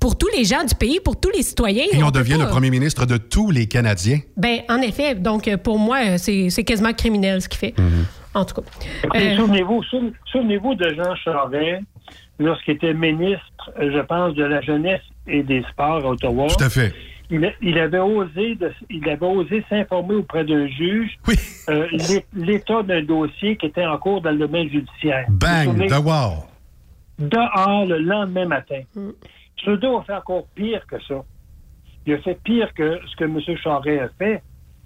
pour tous les gens du pays, pour tous les citoyens. Et on, devient le premier ministre de tous les Canadiens. Ben, en effet. Donc, pour moi, c'est quasiment criminel ce qu'il fait. Mhm. En tout cas. Euh, souvenez-vous, souvenez-vous de Jean Charest lorsqu'il était ministre, je pense, de la jeunesse et des sports à Ottawa. Tout à fait. Il, avait osé il avait osé s'informer auprès d'un juge euh, l'état d'un dossier qui était en cours dans le domaine judiciaire. Bang, dehors. Dehors le lendemain matin. Mm. Trudeau a fait encore pire que ça. Il a fait pire que ce que M. Charest a fait.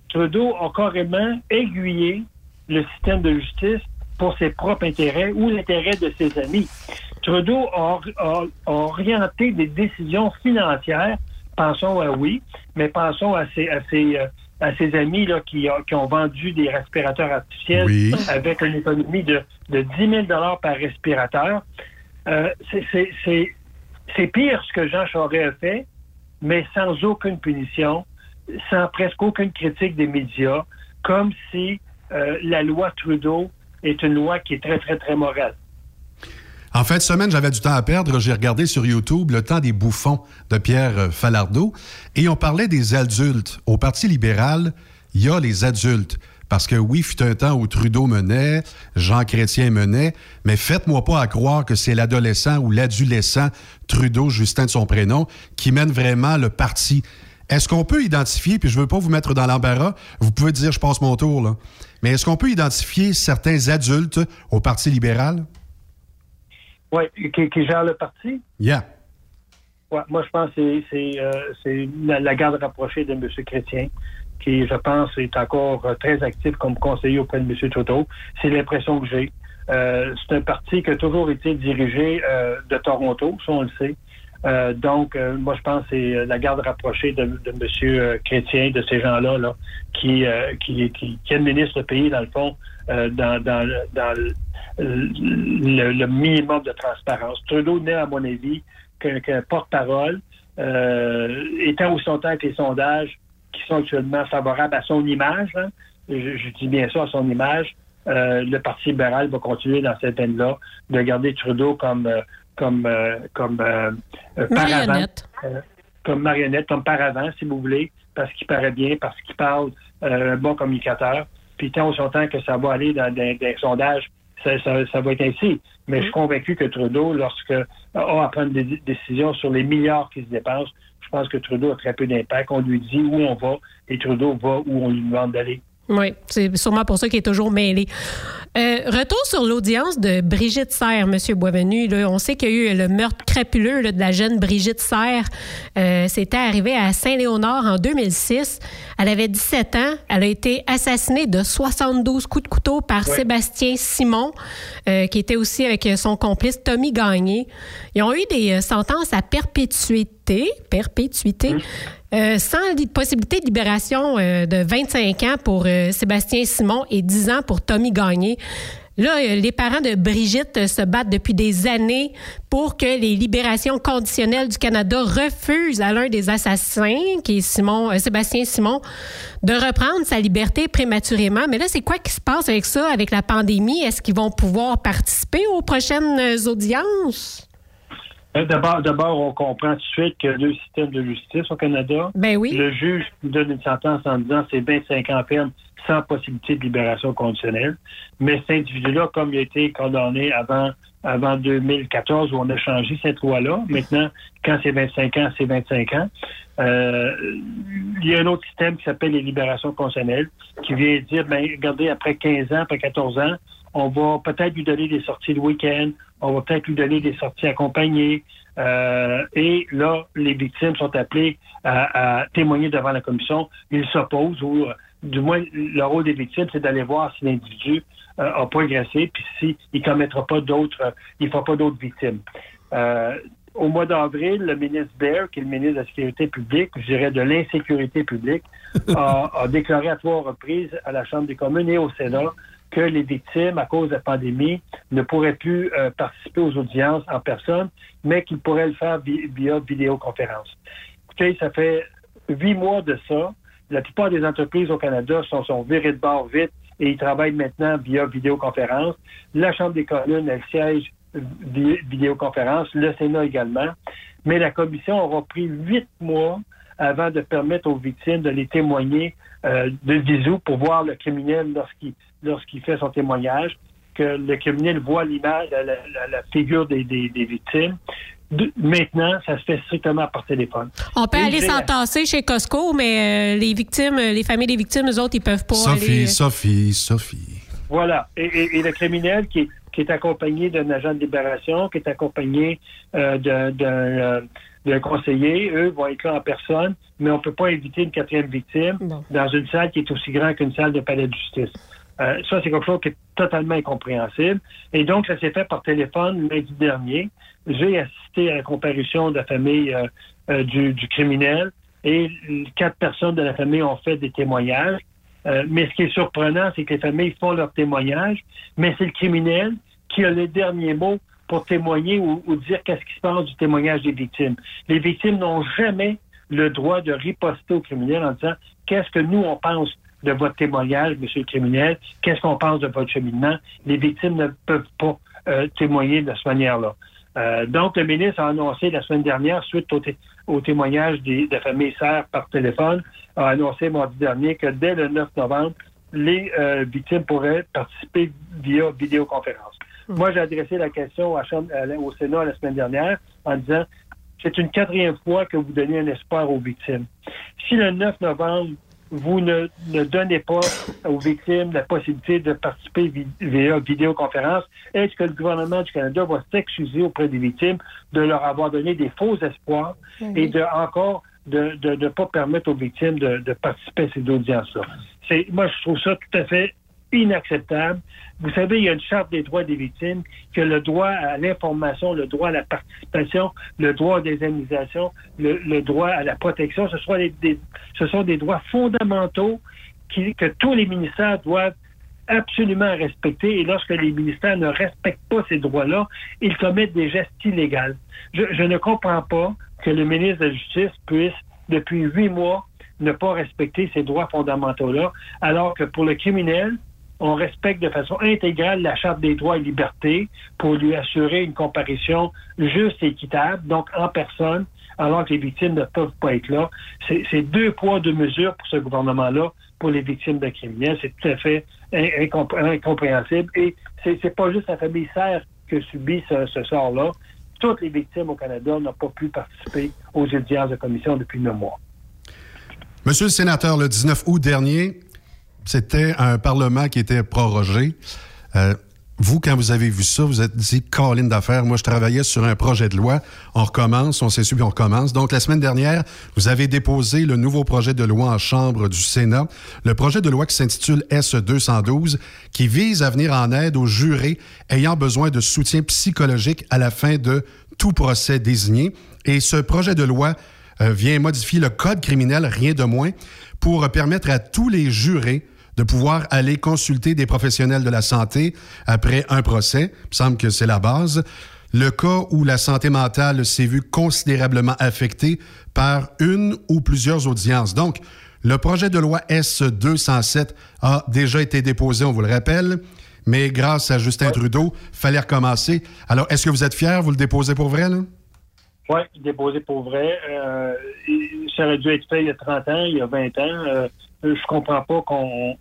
Trudeau a carrément aiguillé le système de justice pour ses propres intérêts ou l'intérêt de ses amis. Trudeau a, orienté des décisions financières, pensons à oui, mais pensons à ses, à ses, euh, à ses amis là, qui, qui, ont vendu des respirateurs artificiels avec une économie de, de 10 000 par respirateur. Euh, c'est pire ce que Jean Charest a fait, mais sans aucune punition, sans presque aucune critique des médias, comme si euh, la loi Trudeau est une loi qui est très, très, très morale. En fin de semaine, j'avais du temps à perdre. J'ai regardé sur YouTube Le temps des bouffons de Pierre euh, Falardeau et on parlait des adultes. Au Parti libéral, il y a les adultes. Parce que oui, fut un temps où Trudeau menait, Jean Chrétien menait, mais faites-moi pas à croire que c'est l'adolescent ou l'adolescent Trudeau, Justin de son prénom, qui mène vraiment le parti. Est-ce qu'on peut identifier, puis je veux pas vous mettre dans l'embarras, vous pouvez dire je passe mon tour, là, mais est-ce qu'on peut identifier certains adultes au Parti libéral? Oui, qui, qui gèrent le parti? Yeah. Ouais, moi, je pense que c'est euh, la, garde rapprochée de M. Chrétien qui, je pense, est encore euh, très actif comme conseiller auprès de M. Trudeau. C'est l'impression que j'ai. Euh, c'est un parti qui a toujours été dirigé euh, de Toronto, ça on le sait. donc, moi, je pense que c'est la garde rapprochée de, de M. Chrétien, de ces gens-là, là, qui, qui, qui, qui administrent le pays, dans le fond, dans, dans, dans le, le, minimum de transparence. Trudeau n'est, à mon avis, qu'un porte-parole, étant où sont avec les sondages, qui sont actuellement favorables à son image, hein. je, dis bien ça, à son image, euh, le Parti libéral va continuer dans cette veine-là de garder Trudeau comme euh, comme euh, comme marionnette. comme marionnette, comme paravent, si vous voulez, parce qu'il paraît bien, parce qu'il parle un bon communicateur. Puis tant son temps que ça va aller dans des sondages, ça, ça, va être ainsi. Mais je suis convaincu que Trudeau, lorsque a à prendre des décisions sur les milliards qui se dépensent, je pense que Trudeau a très peu d'impact. On lui dit où on va et Trudeau va où on lui demande d'aller. Oui, c'est sûrement pour ça qu'il est toujours mêlé. Euh, retour sur l'audience de Brigitte Serre, M. Boisvenu. on sait qu'il y a eu le meurtre crapuleux de la jeune Brigitte Serre. Euh, c'était arrivé à Saint-Léonard en 2006. Elle avait 17 ans. Elle a été assassinée de 72 coups de couteau par Sébastien Simon, euh, qui était aussi avec son complice Tommy Gagné. Ils ont eu des sentences à perpétuité, perpétuité, euh, sans possibilité de libération euh, de 25 ans pour euh, Sébastien Simon et 10 ans pour Tommy Gagné. Là, les parents de Brigitte se battent depuis des années pour que les libérations conditionnelles du Canada refusent à l'un des assassins, qui est Simon, Sébastien Simon, de reprendre sa liberté prématurément. Mais là, c'est quoi qui se passe avec ça, avec la pandémie? Est-ce qu'ils vont pouvoir participer aux prochaines audiences? Euh, d'abord, d'abord, on comprend tout de suite qu'il y a deux systèmes de justice au Canada. Ben oui. Le juge donne une sentence en disant c'est 25 ans ferme sans possibilité de libération conditionnelle. Mais cet individu-là, comme il a été condamné avant, avant 2014, où on a changé cette loi-là, maintenant, quand c'est 25 ans, c'est 25 ans. Euh, il y a un autre système qui s'appelle les libérations conditionnelles, qui vient dire, ben, regardez, après 15 ans, après 14 ans, on va peut-être lui donner des sorties le week-end, on va peut-être lui donner des sorties accompagnées. Euh, et là, les victimes sont appelées à, témoigner devant la commission. Ils s'opposent ou, euh, du moins, le rôle des victimes, c'est d'aller voir si l'individu euh, a pas agressé, puis s'il ne commettra pas d'autres, il ne fera pas d'autres victimes. au mois d'avril, le ministre Baird, qui est le ministre de la Sécurité publique, je dirais de l'insécurité publique, (laughs) a, a déclaré à trois reprises à la Chambre des communes et au Sénat que les victimes, à cause de la pandémie, ne pourraient plus euh, participer aux audiences en personne, mais qu'ils pourraient le faire via, vidéoconférence. Écoutez, ça fait huit mois de ça. La plupart des entreprises au Canada sont, sont virées de bord vite et ils travaillent maintenant via vidéoconférence. La Chambre des communes, elle siège via vidéoconférence, le Sénat également. Mais la commission aura pris huit mois avant de permettre aux victimes de les témoigner euh, de visu pour voir le criminel lorsqu'il lorsqu'il fait son témoignage, que le criminel voit l'image, la, figure des, victimes. maintenant, ça se fait strictement par téléphone. On peut aller s'entasser chez Costco, mais euh, les victimes, les familles des victimes, eux autres, ils peuvent pas Sophie, aller... Sophie, Sophie. Voilà. Et, le criminel qui est, accompagné d'un agent de libération, qui est accompagné euh, d'un d'un conseiller, eux vont être là en personne, mais on ne peut pas éviter une quatrième victime dans une salle qui est aussi grande qu'une salle de palais de justice. Euh, ça, c'est quelque chose qui est totalement incompréhensible. Et donc, ça s'est fait par téléphone lundi dernier. J'ai assisté à la comparution de la famille euh, euh, du, criminel et quatre personnes de la famille ont fait des témoignages. mais ce qui est surprenant, c'est que les familles font leurs témoignages, mais c'est le criminel qui a les derniers mots pour témoigner ou, ou dire qu'est-ce qui se passe du témoignage des victimes. Les victimes n'ont jamais le droit de riposter au criminel en disant qu'est-ce que nous, on pense de votre témoignage, monsieur le criminel, qu'est-ce qu'on pense de votre cheminement? Les victimes ne peuvent pas euh, témoigner de cette manière-là. Euh, donc, le ministre a annoncé la semaine dernière, suite au, témoignage des, de famille Serre par téléphone, a annoncé mardi dernier que dès le 9 novembre, les euh, victimes pourraient participer via vidéoconférence. Mmh. Moi, j'ai adressé la question au Sénat la semaine dernière en disant c'est une quatrième fois que vous donnez un espoir aux victimes. Si le 9 novembre, vous ne, donnez pas aux victimes la possibilité de participer via vidéoconférence, est-ce que le gouvernement du Canada va s'excuser auprès des victimes de leur avoir donné des faux espoirs et de encore de ne pas permettre aux victimes de, de participer à ces audiences-là? Moi, je trouve ça tout à fait inacceptable. Vous savez, il y a une charte des droits des victimes que le droit à l'information, le droit à la participation, le droit à l'indemnisation, le, droit à la protection, ce sont des, droits fondamentaux que tous les ministères doivent absolument respecter. Et lorsque les ministères ne respectent pas ces droits-là, ils commettent des gestes illégaux. Je ne comprends pas que le ministre de la Justice puisse, depuis huit mois, ne pas respecter ces droits fondamentaux-là, alors que pour le criminel, on respecte de façon intégrale la Charte des droits et libertés pour lui assurer une comparution juste et équitable, donc en personne, alors que les victimes ne peuvent pas être là. C'est deux poids, deux mesures pour ce gouvernement-là pour les victimes de criminels. C'est tout à fait incompréhensible. Et c'est pas juste la famille Serre qui subit ce, ce sort-là. Toutes les victimes au Canada n'ont pas pu participer aux audiences de commission depuis neuf mois. Monsieur le sénateur, le 19 août dernier, c'était un Parlement qui était prorogé. Euh, vous, quand vous avez vu ça, vous êtes dit, Colline d'affaires, moi, je travaillais sur un projet de loi. On recommence, on s'est suivi, on recommence. Donc, la semaine dernière, vous avez déposé le nouveau projet de loi en Chambre du Sénat. Le projet de loi qui s'intitule S-212, qui vise à venir en aide aux jurés ayant besoin de soutien psychologique à la fin de tout procès désigné. Et ce projet de loi euh, vient modifier le code criminel, rien de moins, pour permettre à tous les jurés de pouvoir aller consulter des professionnels de la santé après un procès. Il me semble que c'est la base. Le cas où la santé mentale s'est vue considérablement affectée par une ou plusieurs audiences. Donc, le projet de loi S-207 a déjà été déposé, on vous le rappelle, mais grâce à Justin Trudeau, fallait recommencer. Alors, est-ce que vous êtes fier? Vous le déposez pour vrai, là? Oui, déposé pour vrai. Euh, ça aurait dû être fait il y a 30 ans, il y a 20 ans. Euh, je comprends pas qu'on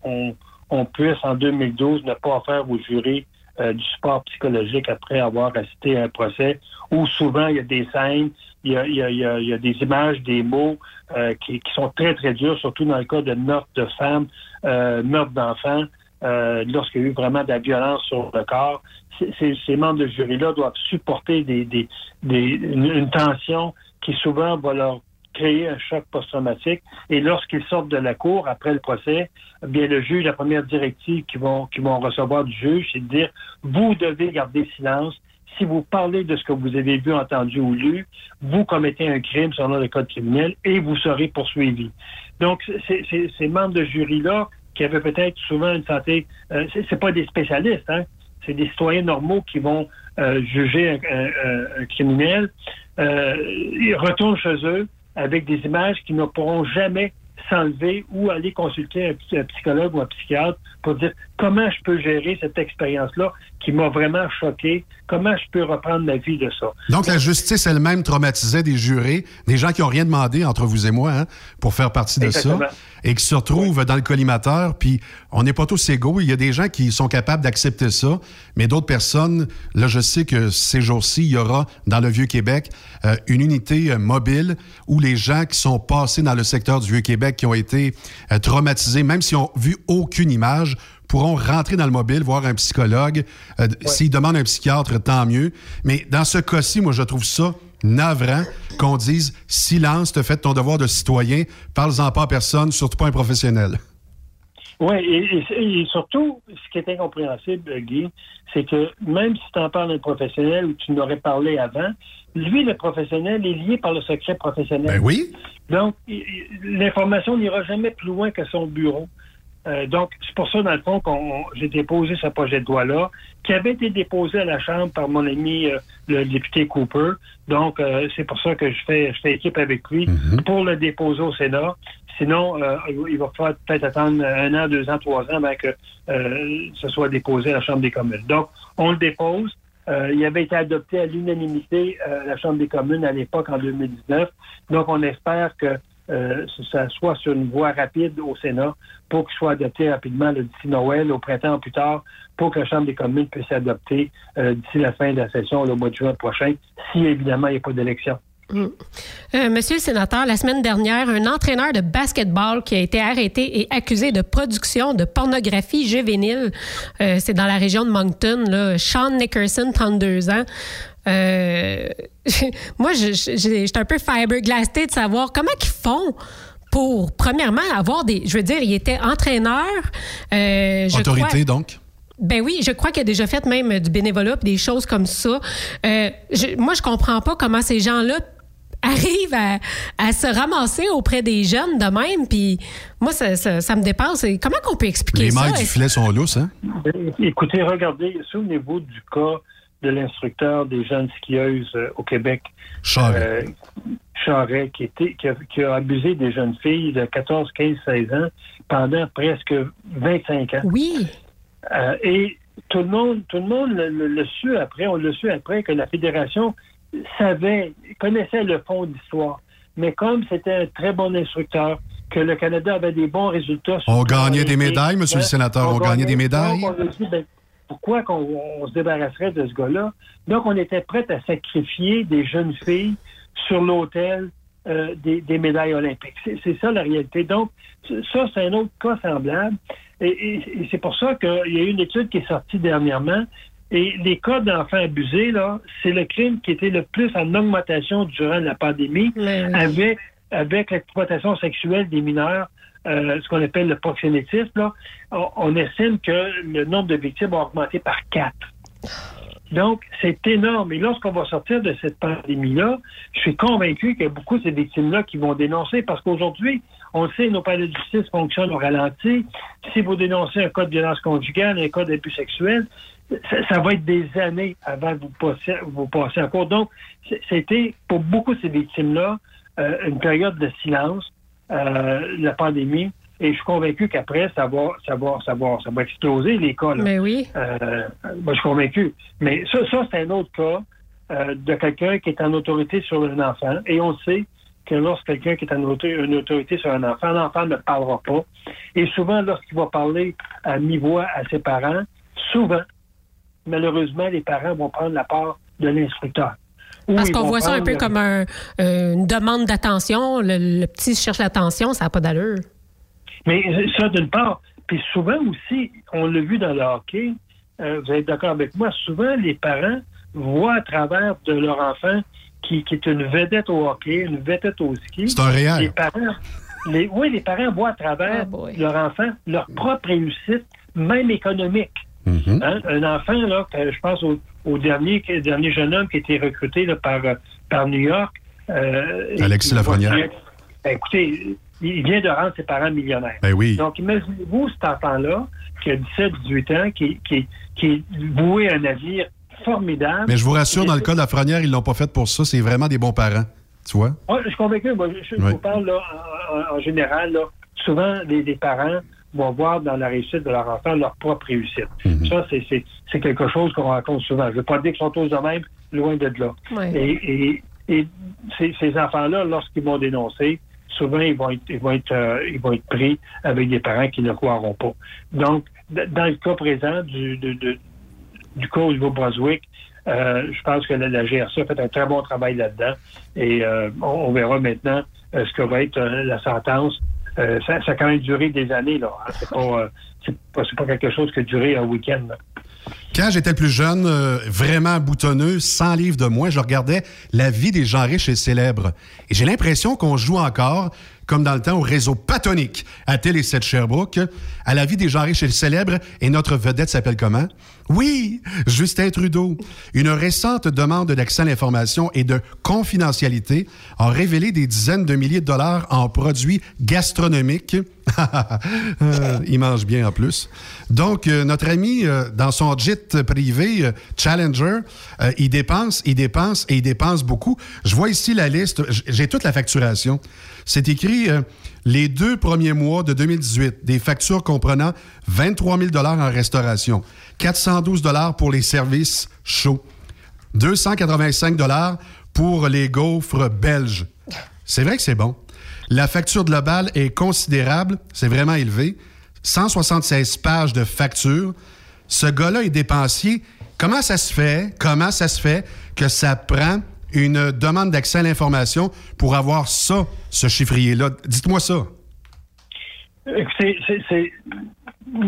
on, puisse, en 2012, ne pas faire aux jurés euh, du support psychologique après avoir assisté à un procès où souvent il y a des scènes, il y a, il y a, il y a, des images, des mots euh, qui, qui, sont très, très durs, surtout dans le cas de meurtre de femmes, euh, meurtre d'enfants, euh, lorsqu'il y a eu vraiment de la violence sur le corps. Ces, ces membres de jury-là doivent supporter des, des, des, une tension qui souvent va leur créer un choc post-traumatique. Et lorsqu'ils sortent de la cour après le procès, eh bien le juge, la première directive qu'ils vont, qu'ils vont recevoir du juge, c'est de dire vous devez garder silence. Si vous parlez de ce que vous avez vu, entendu ou lu, vous commettez un crime selon le code criminel et vous serez poursuivi. Donc, ces membres de jury-là, qui avaient peut-être souvent une santé, euh, c'est pas des spécialistes, hein? c'est des citoyens normaux qui vont euh, juger un, un criminel, euh, ils retournent chez eux, avec des images qui ne pourront jamais s'enlever ou aller consulter un, psychologue ou un psychiatre pour dire comment je peux gérer cette expérience-là qui m'a vraiment choqué, comment je peux reprendre ma vie de ça? Donc, la justice elle-même traumatisait des jurés, des gens qui n'ont rien demandé entre vous et moi hein, pour faire partie de ça et qui se retrouvent dans le collimateur, puis on n'est pas tous égaux. Il y a des gens qui sont capables d'accepter ça, mais d'autres personnes, là, je sais que ces jours-ci, il y aura dans le Vieux-Québec euh, une unité euh, mobile où les gens qui sont passés dans le secteur du Vieux-Québec, qui ont été euh, traumatisés, même s'ils n'ont vu aucune image, pourront rentrer dans le mobile, voir un psychologue. S'ils demandent un psychiatre, tant mieux. Mais dans ce cas-ci, moi, je trouve ça navrant qu'on dise silence, te fait ton devoir de citoyen, parle-en pas à personne, surtout pas un professionnel. Oui, et, surtout, ce qui est incompréhensible, Guy, c'est que même si tu en parles à un professionnel ou tu n'aurais parlé avant, lui, le professionnel, est lié par le secret professionnel. Ben oui. Donc, l'information n'ira jamais plus loin que son bureau. Euh, donc, c'est pour ça, dans le fond, que j'ai déposé ce projet de loi-là, qui avait été déposé à la Chambre par mon ami, euh, le député Cooper. Donc, euh, c'est pour ça que je fais, je fais équipe avec lui Mhm. pour le déposer au Sénat. Sinon, il va falloir peut-être attendre un an, deux ans, trois ans avant que ce soit déposé à la Chambre des communes. Donc, on le dépose. il avait été adopté à l'unanimité à la Chambre des communes à l'époque, en 2019. Donc, on espère que euh, ça soit sur une voie rapide au Sénat pour qu'il soit adopté rapidement d'ici Noël, au printemps plus tard, pour que la Chambre des communes puisse adopter euh, d'ici la fin de la session, le mois de juin prochain, si évidemment il n'y a pas d'élection. Mm. Euh, monsieur le sénateur, la semaine dernière, un entraîneur de basketball qui a été arrêté et accusé de production de pornographie juvénile, euh, c'est dans la région de Moncton, là, Sean Nickerson, 32 ans. Euh, (laughs) moi, j'étais un peu fiberglassé de savoir comment ils font pour, premièrement, avoir des... Je veux dire, il était entraîneur. Euh, Autorité, crois, donc? Ben oui, je crois qu'il a déjà fait même du bénévolat des choses comme ça. Euh, je, moi, je comprends pas comment ces gens-là arrivent à, à, se ramasser auprès des jeunes de même. Puis moi, ça, ça, ça me dépasse. Comment qu'on peut expliquer Les ça? mailles du filet sont lousses, hein? Écoutez, regardez, souvenez-vous du cas de l'instructeur des jeunes skieuses euh, au Québec. Charret. Euh, Charret, qui, était, qui a, qui, a, abusé des jeunes filles de 14, 15, 16 ans pendant presque 25 ans. Oui. Euh, et tout le monde, tout le monde le, le, le su après, on le su après que la Fédération savait, connaissait le fond d'histoire. Mais comme c'était un très bon instructeur, que le Canada avait des bons résultats. On gagnait des médailles, monsieur le sénateur, on, on gagnait des médailles? Donc, on a dit, ben, pourquoi qu'on on se débarrasserait de ce gars-là? Donc, on était prêt à sacrifier des jeunes filles sur l'autel euh, des, des, médailles olympiques. C'est ça la réalité. Donc, ça, c'est un autre cas semblable. Et, et, et c'est pour ça qu'il y a eu une étude qui est sortie dernièrement. Et les cas d'enfants abusés, là, c'est le crime qui était le plus en augmentation durant la pandémie, oui. avec, avec l'exploitation sexuelle des mineurs euh, ce qu'on appelle le proxénétisme, là, on, estime que le nombre de victimes a augmenté par quatre. Donc, c'est énorme. Et lorsqu'on va sortir de cette pandémie-là, je suis convaincu qu'il y a beaucoup de ces victimes-là qui vont dénoncer parce qu'aujourd'hui, on le sait, nos palais de justice fonctionnent au ralenti. Si vous dénoncez un cas de violence conjugale, un cas d'abus sexuel, ça, va être des années avant que vous passiez, vous passiez en cours. Donc, c'était pour beaucoup de ces victimes-là euh, une période de silence euh, la pandémie. Et je suis convaincu qu'après, ça va, ça va, ça va, ça va exploser les cas. Là. Mais oui. Euh, moi, je suis convaincu. Mais ça, ça c'est un autre cas euh, de quelqu'un qui est en autorité sur un enfant. Et on sait que lorsque quelqu'un qui est en autorité, une autorité sur un enfant, l'enfant ne parlera pas. Et souvent, lorsqu'il va parler à mi-voix à ses parents, souvent, malheureusement, les parents vont prendre la part de l'instructeur. Parce qu'on voit ça un peu le... comme un, euh, une demande d'attention. Le, le, petit cherche l'attention, ça n'a pas d'allure. Mais ça, d'une part. Puis souvent aussi, on l'a vu dans le hockey, euh, vous êtes d'accord avec moi, souvent les parents voient à travers de leur enfant qui, qui est une vedette au hockey, une vedette au ski. C'est un réel. Les parents, les, oui, les parents voient à travers oh leur enfant leur propre réussite, même économique. Mm -hmm. hein? Un enfant, là, je pense au, au dernier, dernier jeune homme qui a été recruté là, par, par New York. Euh, Alexis Lafrenière. Ben, écoutez, il vient de rendre ses parents millionnaires. Ben oui. Donc, imaginez-vous cet enfant-là, qui a 17, 18 ans, qui, qui, qui est voué à un navire formidable. Mais je vous rassure, dans le cas de Lafrenière, ils l'ont pas fait pour ça. C'est vraiment des bons parents. Tu vois? Oui, je suis convaincu. Moi, je, je oui. vous parle là, en, en, général. Là, souvent, les, les, parents vont voir dans la réussite de leur enfant leur propre réussite. Mm -hmm. Ça, c'est quelque chose qu'on rencontre souvent. Je ne veux pas dire qu'ils sont tous de même, loin de là. Oui. Et, et, et ces, ces enfants-là, lorsqu'ils vont dénoncer, souvent ils vont être, ils vont être, euh, ils vont être pris avec des parents qui ne croiront pas. Donc, dans le cas présent du, de, de, du cas au Nouveau-Brunswick, euh, je pense que la, la, GRC a fait un très bon travail là-dedans et euh, on, on, verra maintenant ce que va être la sentence. Ça, ça, a quand même duré des années. là. Hein. C'est pas, pas, pas, quelque chose qui a duré un week-end. Quand j'étais plus jeune, euh, vraiment boutonneux, 100 livres de moins, je regardais la vie des gens riches et célèbres. Et j'ai l'impression qu'on joue encore comme dans le temps au réseau Patonique à Télé 7 Sherbrooke, à la vie des gens riches et célèbres, et notre vedette s'appelle comment? Oui, Justin Trudeau. Une récente demande d'accès à l'information et de confidentialité a révélé des dizaines de milliers de dollars en produits gastronomiques. (laughs) Euh, il mange bien en plus. Donc, euh, notre ami, euh, dans son jet privé Challenger, il dépense, il dépense et il dépense beaucoup. Je vois ici la liste. J'ai toute la facturation. C'est écrit les deux premiers mois de 2018, des factures comprenant 23 000 en restauration, 412 pour les services chauds, 285 pour les gaufres belges. C'est vrai que c'est bon. La facture globale est considérable, c'est vraiment élevé. 176 pages de facture. Ce gars-là est dépensier. Comment ça se fait? Comment ça se fait que ça prend une demande d'accès à l'information pour avoir ça, ce chiffrier-là? Dites-moi ça. Écoutez,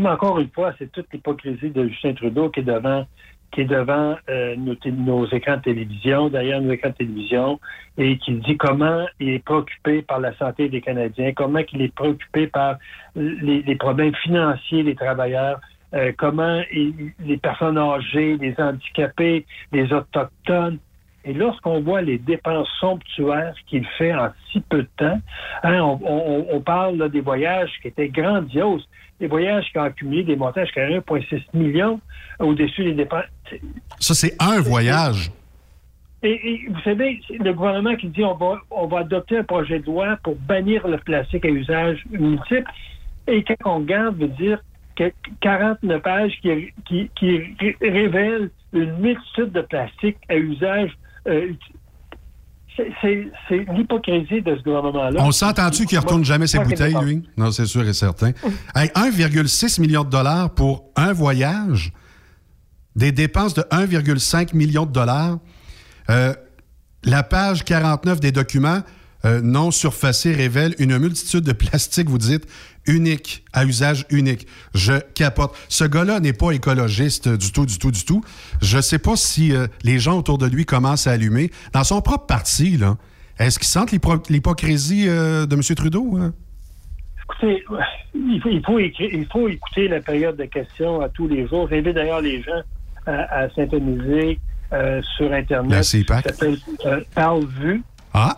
encore une fois, c'est toute l'hypocrisie de Justin Trudeau qui est devant qui est devant euh, nos, écrans de télévision, derrière nos écrans de télévision, et qui dit comment il est préoccupé par la santé des Canadiens, comment il est préoccupé par les, problèmes financiers des travailleurs, euh, comment les personnes âgées, les handicapés, les autochtones. Et lorsqu'on voit les dépenses somptuaires qu'il fait en si peu de temps, hein, on, parle des voyages qui étaient grandioses des voyages qui ont accumulé des montants jusqu'à 1,6 million au-dessus des dépenses. Ça, c'est un voyage. Et, vous savez, le gouvernement qui dit on va, on va adopter un projet de loi pour bannir le plastique à usage multiple. Et quand on regarde, veut dire que 49 pages qui, qui, révèlent une multitude de plastique à usage euh, c'est l'hypocrisie de ce gouvernement-là. On s'entend-tu qu'il ne retourne jamais ses bouteilles, lui? Non, c'est sûr et certain. (laughs) 1,6 million de dollars pour un voyage, des dépenses de 1,5 million de dollars. Euh, la page 49 des documents euh, non surfacés révèle une multitude de plastiques, vous dites, unique, à usage unique. Je capote. Ce gars-là n'est pas écologiste du tout, du tout, du tout. Je ne sais pas si euh, les gens autour de lui commencent à allumer. Dans son propre parti, là, est-ce qu'ils sentent l'hypocrisie euh, de M. Trudeau? Hein? Écoutez, il faut, il, faut écouter la période de questions à tous les jours. J'invite d'ailleurs les gens à, s'intoniser euh, sur Internet. Ça s'appelle Parle Vu. Ah?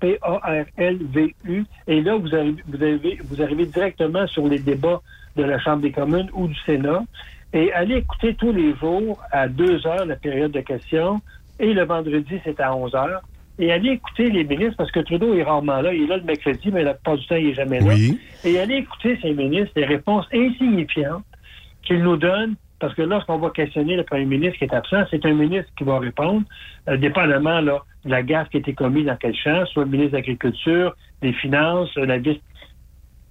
P-A-R-L-V-U. Et là, vous arrivez, vous, arrivez, vous arrivez directement sur les débats de la Chambre des communes ou du Sénat. Et allez écouter tous les jours à 2 heures la période de questions. Et le vendredi, c'est à 11 heures. Et allez écouter les ministres, parce que Trudeau est rarement là. Il est là le mercredi, mais la plupart du temps, il n'est jamais là. Et allez écouter ces ministres, les réponses insignifiantes qu'ils nous donnent parce que lorsqu'on va questionner le premier ministre qui est absent, c'est un ministre qui va répondre, euh, dépendamment là, la gaffe qui a été commise dans quel champ, soit le ministre de l'Agriculture, des Finances, la vice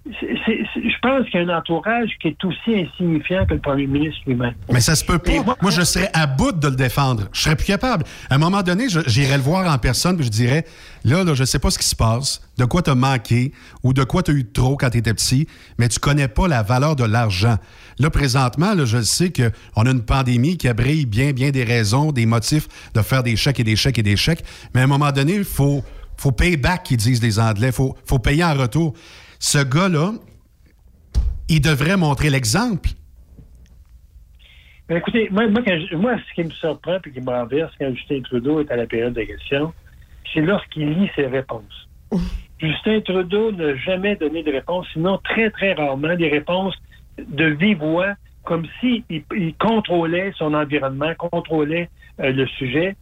je pense qu'il y a un entourage qui est aussi insignifiant que le premier ministre lui-même. Mais ça se peut pas. Moi, je serais à bout de le défendre. Je serais plus capable. À un moment donné, j'irais le voir en personne et je dirais là, là, je sais pas ce qui se passe, de quoi tu as manqué ou de quoi tu as eu trop quand tu étais petit, mais tu connais pas la valeur de l'argent. Là, présentement, là, je sais qu'on a une pandémie qui abrille bien, bien des raisons, des motifs de faire des chèques et des chèques et des chèques. Mais à un moment donné, il faut, faut pay back, qu'ils disent les Anglais. Il faut, faut payer en retour ce gars-là, il devrait montrer l'exemple. écoutez, moi, ce qui me surprend et qui me renverse quand Justin Trudeau est à la période de questions, c'est lorsqu'il lit ses réponses. (laughs) Justin Trudeau n'a jamais donné de réponse, sinon très, très rarement des réponses de vive voix, comme s'il il contrôlait son environnement, contrôlait euh, le sujet.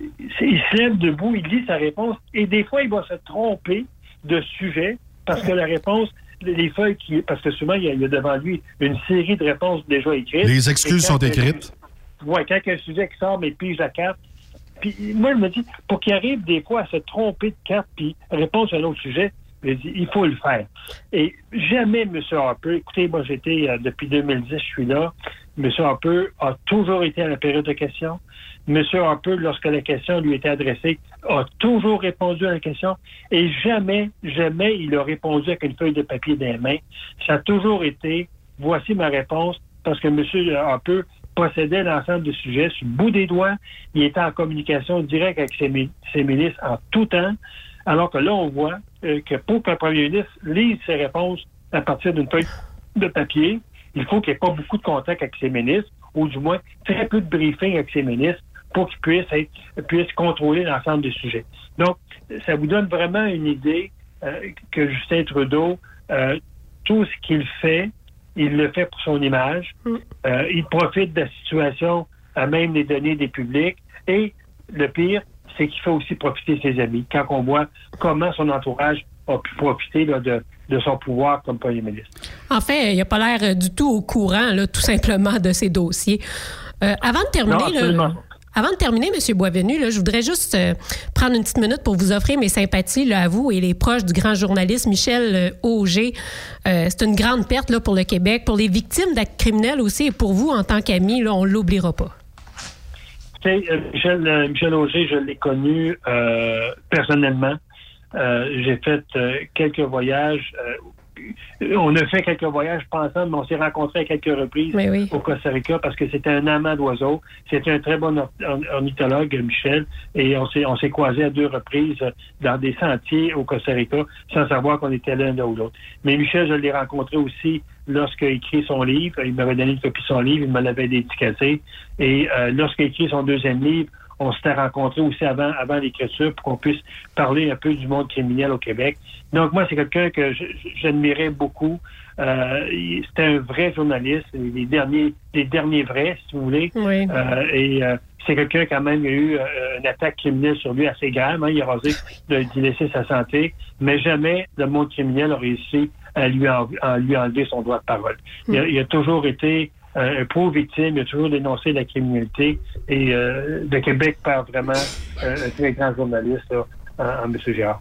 Il se lève debout, il lit sa réponse, et des fois, il va se tromper de sujet parce que la réponse, les feuilles qui. Parce que souvent, il y, a, devant lui une série de réponses déjà écrites. Les excuses sont écrites. Oui, quand il y a un sujet qui sort, mais pige la carte. Puis moi, je me dis, pour qu'il arrive des fois à se tromper de carte puis répondre à un autre sujet, je dis, il faut le faire. Et jamais M. Harper, écoutez, moi j'étais, euh, depuis 2010, je suis là, M. Harper a toujours été à la période de questions. M. Harper, lorsque la question lui était adressée, a toujours répondu à la question et jamais, jamais il a répondu avec une feuille de papier dans mains. Ça a toujours été, voici ma réponse, parce que M. Harper possédait l'ensemble des sujets sur le bout des doigts. Il était en communication directe avec ses, ministres en tout temps. Alors que là, on voit euh, que pour qu'un premier ministre lise ses réponses à partir d'une feuille de papier, il faut qu'il n'y ait pas beaucoup de contact avec ses ministres, ou du moins très peu de briefing avec ses ministres pour qu'ils puissent, être, puissent contrôler l'ensemble des sujets. Donc, ça vous donne vraiment une idée euh, que Justin Trudeau, euh, tout ce qu'il fait, il le fait pour son image. Mm. Euh, il profite de la situation à même les données des publics. Et le pire, c'est qu'il fait aussi profiter ses amis quand on voit comment son entourage a pu profiter là, de, de son pouvoir comme premier ministre. En fait, il n'a pas l'air du tout au courant, là, tout simplement, de ces dossiers. Euh, avant de terminer, Non, absolument. là, avant de terminer, M. Boisvenu, je voudrais juste euh, prendre une petite minute pour vous offrir mes sympathies à vous et les proches du grand journaliste Michel euh, Auger. Euh, c'est une grande perte là, pour le Québec, pour les victimes d'actes criminels aussi, et pour vous en tant qu'ami, là, on l'oubliera pas. Michel, Michel Auger, je l'ai connu personnellement. J'ai fait quelques voyages. Euh, on a fait quelques voyages pas ensemble, mais on s'est rencontrés à quelques reprises Oui, au Costa Rica parce que c'était un amant d'oiseaux. C'était un très bon or- or- ornithologue, Michel, et on s'est on s'est croisés à deux reprises dans des sentiers au Costa Rica sans savoir qu'on était l'un ou l'autre. Mais Michel, je l'ai rencontré aussi lorsqu'il a écrit son livre. Il m'avait donné une copie de son livre, il me l'avait dédicacé. Et euh, lorsqu'il a écrit son deuxième livre, on s'était rencontrés aussi avant, avant l'écriture pour qu'on puisse parler un peu du monde criminel au Québec. Donc, moi, c'est quelqu'un que j'admirais beaucoup. Euh, C'était un vrai journaliste, les derniers, les derniers vrais, si vous voulez. Oui. Euh, et euh, c'est quelqu'un quand même qui a eu une attaque criminelle sur lui assez grave. Hein, il a rasé de- d'y laisser sa santé, mais jamais le monde criminel a réussi à lui, en- à lui enlever son droit de parole. Il, a, il a toujours été un pro-victime, il a toujours dénoncé la criminalité et euh, le Québec perd vraiment euh, un très grand journaliste là, en, en M. Girard.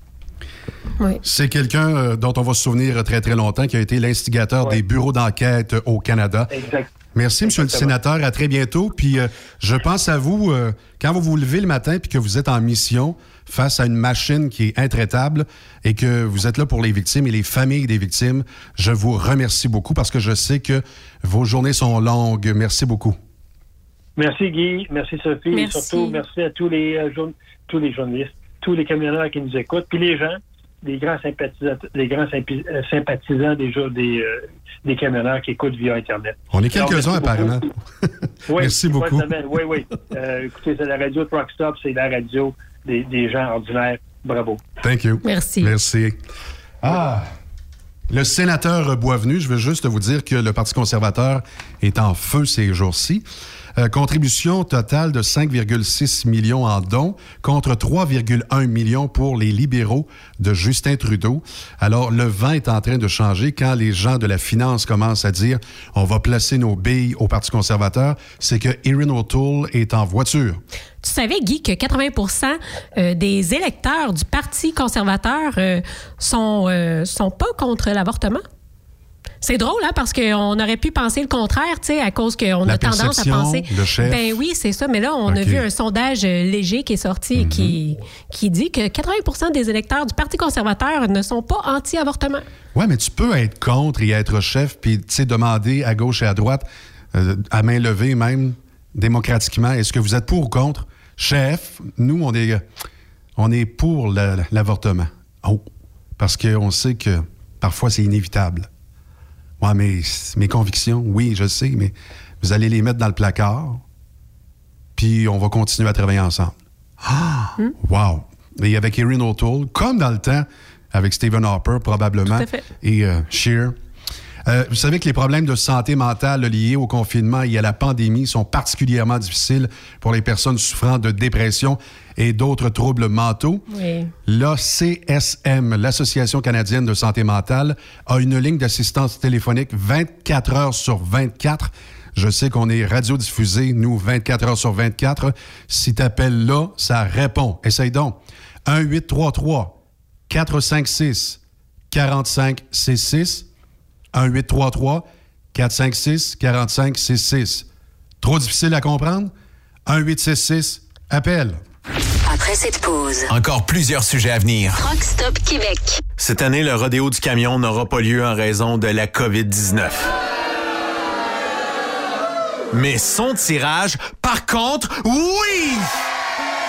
C'est quelqu'un euh, dont on va se souvenir très, très longtemps, qui a été l'instigateur des bureaux d'enquête au Canada. Exact. Merci, Monsieur le sénateur. À très bientôt. Puis euh, je pense à vous, euh, quand vous vous levez le matin puis que vous êtes en mission face à une machine qui est intraitable et que vous êtes là pour les victimes et les familles des victimes, je vous remercie beaucoup parce que je sais que vos journées sont longues. Merci beaucoup. Merci Guy, merci Sophie, Merci. et surtout merci à tous les, euh, jour- tous les journalistes, tous les camionneurs qui nous écoutent, puis les gens, les grands sympathisants, les grands euh, sympathisants des, jours- des, euh, des camionneurs qui écoutent via Internet. On est quelques-uns apparemment. Oui, (laughs) Merci beaucoup. Oui, oui. Euh, écoutez, c'est la radio de Rockstop, c'est la radio des, des gens ordinaires. Bravo. Thank you. Merci. Merci. Ah. Le sénateur Boisvenu, je veux juste vous dire que le Parti conservateur est en feu ces jours-ci. Euh, contribution totale de 5,6 millions en dons contre 3,1 millions pour les libéraux de Justin Trudeau. Alors, le vent est en train de changer quand les gens de la finance commencent à dire on va placer nos billes au Parti conservateur. C'est que Erin O'Toole est en voiture. Tu savais, Guy, que 80 euh, des électeurs du Parti conservateur euh, sont, euh, sont pas contre l'avortement? C'est drôle, hein, parce qu'on aurait pu penser le contraire, tu sais, à cause qu'on a tendance à penser. le chef. Ben oui, c'est ça. Mais là, on a. Mhm. vu un sondage léger qui est sorti qui, qui dit que 80% des électeurs du Parti conservateur ne sont pas anti-avortement. Ouais, mais tu peux être contre et être chef, puis tu sais, demander à gauche et à droite, euh, à main levée même, démocratiquement, est-ce que vous êtes pour ou contre? Chef, nous, on est, on est pour la- l'avortement. Oh, parce qu'on sait que parfois c'est inévitable. Ouais, mais mes convictions, oui, je sais, mais vous allez les mettre dans le placard, puis on va continuer à travailler ensemble. Ah! Wow! Et avec Erin O'Toole, comme dans le temps avec Stephen Harper, probablement, et euh, Scheer. Euh, vous savez que les problèmes de santé mentale liés au confinement et à la pandémie sont particulièrement difficiles pour les personnes souffrant de dépression et d'autres troubles mentaux. Oui. L'ACSM, l'Association canadienne de santé mentale, a une ligne d'assistance téléphonique 24 heures sur 24. Je sais qu'on est radiodiffusé, nous, 24 heures sur 24. Si tu appelles là, ça répond. Essaye donc. 1-833-456-4566. 1-833-456-4566. Trop difficile à comprendre? 1-866, appelle. Après cette pause, Encore plusieurs sujets à venir. Rock Stop Québec. Cette année, le rodéo du camion n'aura pas lieu en raison de la COVID-19. Mais son tirage, par contre, oui!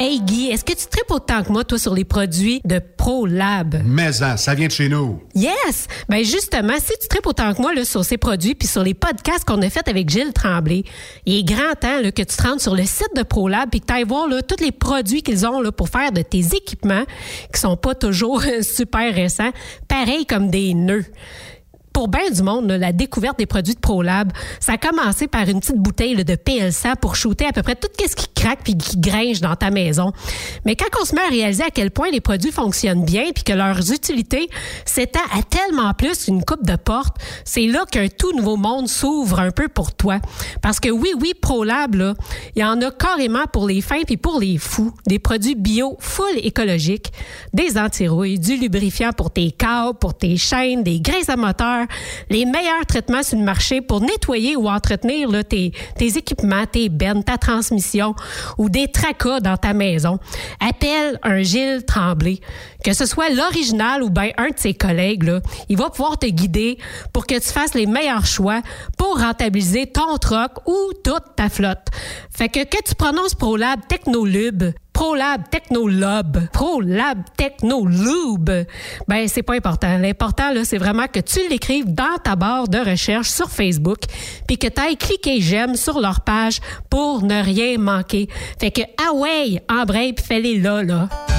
Hey Guy, est-ce que tu tripes autant que moi, toi, sur les produits de ProLab? Mais hein, ça vient de chez nous. Yes! Ben justement, si tu tripes autant que moi là, sur ces produits puis sur les podcasts qu'on a fait avec Gilles Tremblay, il est grand temps là, que tu te rendes sur le site de ProLab puis que tu ailles voir là, tous les produits qu'ils ont là, pour faire de tes équipements qui sont pas toujours (laughs) super récents, pareil comme des nœuds pour bien du monde, la découverte des produits de ProLab, ça a commencé par une petite bouteille de PL100 pour shooter à peu près tout ce qui craque puis qui gringe dans ta maison. Mais quand on se met à réaliser à quel point les produits fonctionnent bien puis que leurs utilités s'étend à tellement plus qu'une coupe de porte, c'est là qu'un tout nouveau monde s'ouvre un peu pour toi. Parce que oui, oui, ProLab, il y en a carrément pour les fins puis pour les fous. Des produits bio full écologiques, des antirouilles, du lubrifiant pour tes câbles, pour tes chaînes, des graisses à moteur, les meilleurs traitements sur le marché pour nettoyer ou entretenir tes, tes équipements, tes bennes, ta transmission ou des tracas dans ta maison. Appelle un Gilles Tremblay. Que ce soit l'original ou bien un de ses collègues, là, il va pouvoir te guider pour que tu fasses les meilleurs choix pour rentabiliser ton troc ou toute ta flotte. Fait que que tu prononces ProLab Technolube, ProLab Technolob, ProLab Technolube, ben c'est pas important. L'important là, c'est vraiment que tu l'écrives dans ta barre de recherche sur Facebook, puis que tu ailles cliquer j'aime sur leur page pour ne rien manquer. Fait que ah ouais, embraye puis fais-les là là.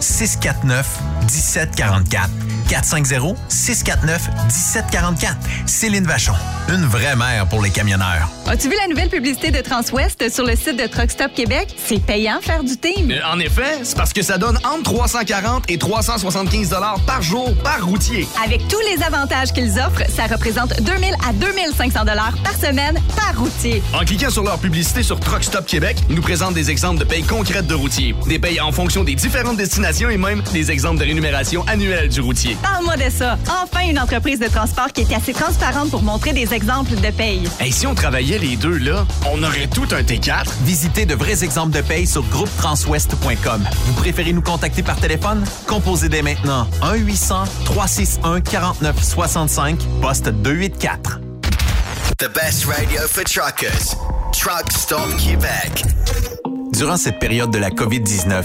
649 1744. 450 649 1744. Céline Vachon, une vraie mère pour les camionneurs. As-tu vu la nouvelle publicité de Transwest sur le site de Truck Stop Québec? C'est payant faire du team. Euh, En effet, c'est parce que ça donne entre 340 et 375 dollars par jour par routier. Avec tous les avantages qu'ils offrent, ça représente 2000 à 2500 dollars par semaine par routier. En cliquant sur leur publicité sur Truck Stop Québec, ils nous présentent des exemples de payes concrètes de routiers, des payes en fonction des différentes destinations et même des exemples de rémunération annuelle du routier. Parle-moi de ça. Enfin, une entreprise de transport qui est assez transparente pour montrer des exemples de paye. Et si on travaillait les deux, là, on aurait tout un T4. Visitez de vrais exemples de paye sur groupetranswest.com. Vous préférez nous contacter par téléphone? Composez dès maintenant 1-800-361-4965, poste 284. The best radio for truckers. Truck Stop Québec. Durant cette période de la COVID-19,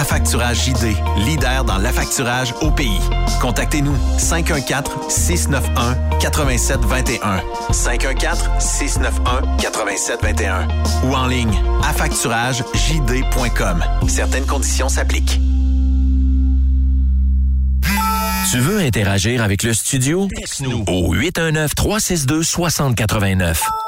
Affacturage JD, leader dans l'affacturage au pays. Contactez-nous 514-691-8721. 514-691-8721. Ou en ligne, affacturagejd.com. Certaines conditions s'appliquent. Tu veux interagir avec le studio? Texte-nous au 819-362-6089.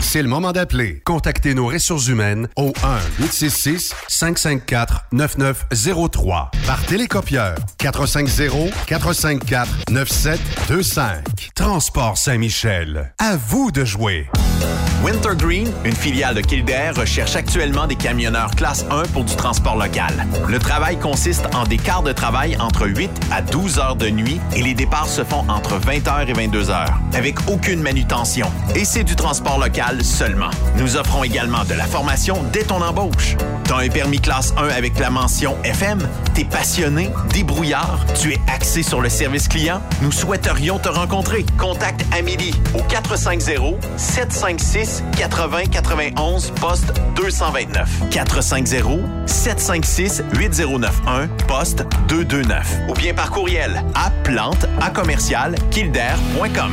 C'est le moment d'appeler. Contactez nos ressources humaines au 1-866-554-9903 par télécopieur 450-454-9725. Transport Saint-Michel. À vous de jouer. Wintergreen, une filiale de Kildare, recherche actuellement des camionneurs classe 1 pour du transport local. Le travail consiste en des quarts de travail entre 8 à 12 heures de nuit et les départs se font entre 20h et 22h, avec aucune manutention. Et c'est du transport local seulement. Nous offrons également de la formation dès ton embauche. T'as un permis classe 1 avec la mention FM? T'es passionné, débrouillard, tu es axé sur le service client? Nous souhaiterions te rencontrer. Contacte Amélie au 450 756 80 91 poste 229. 450 756 8091 poste 229. Ou bien par courriel à plante à commercial kildare.com.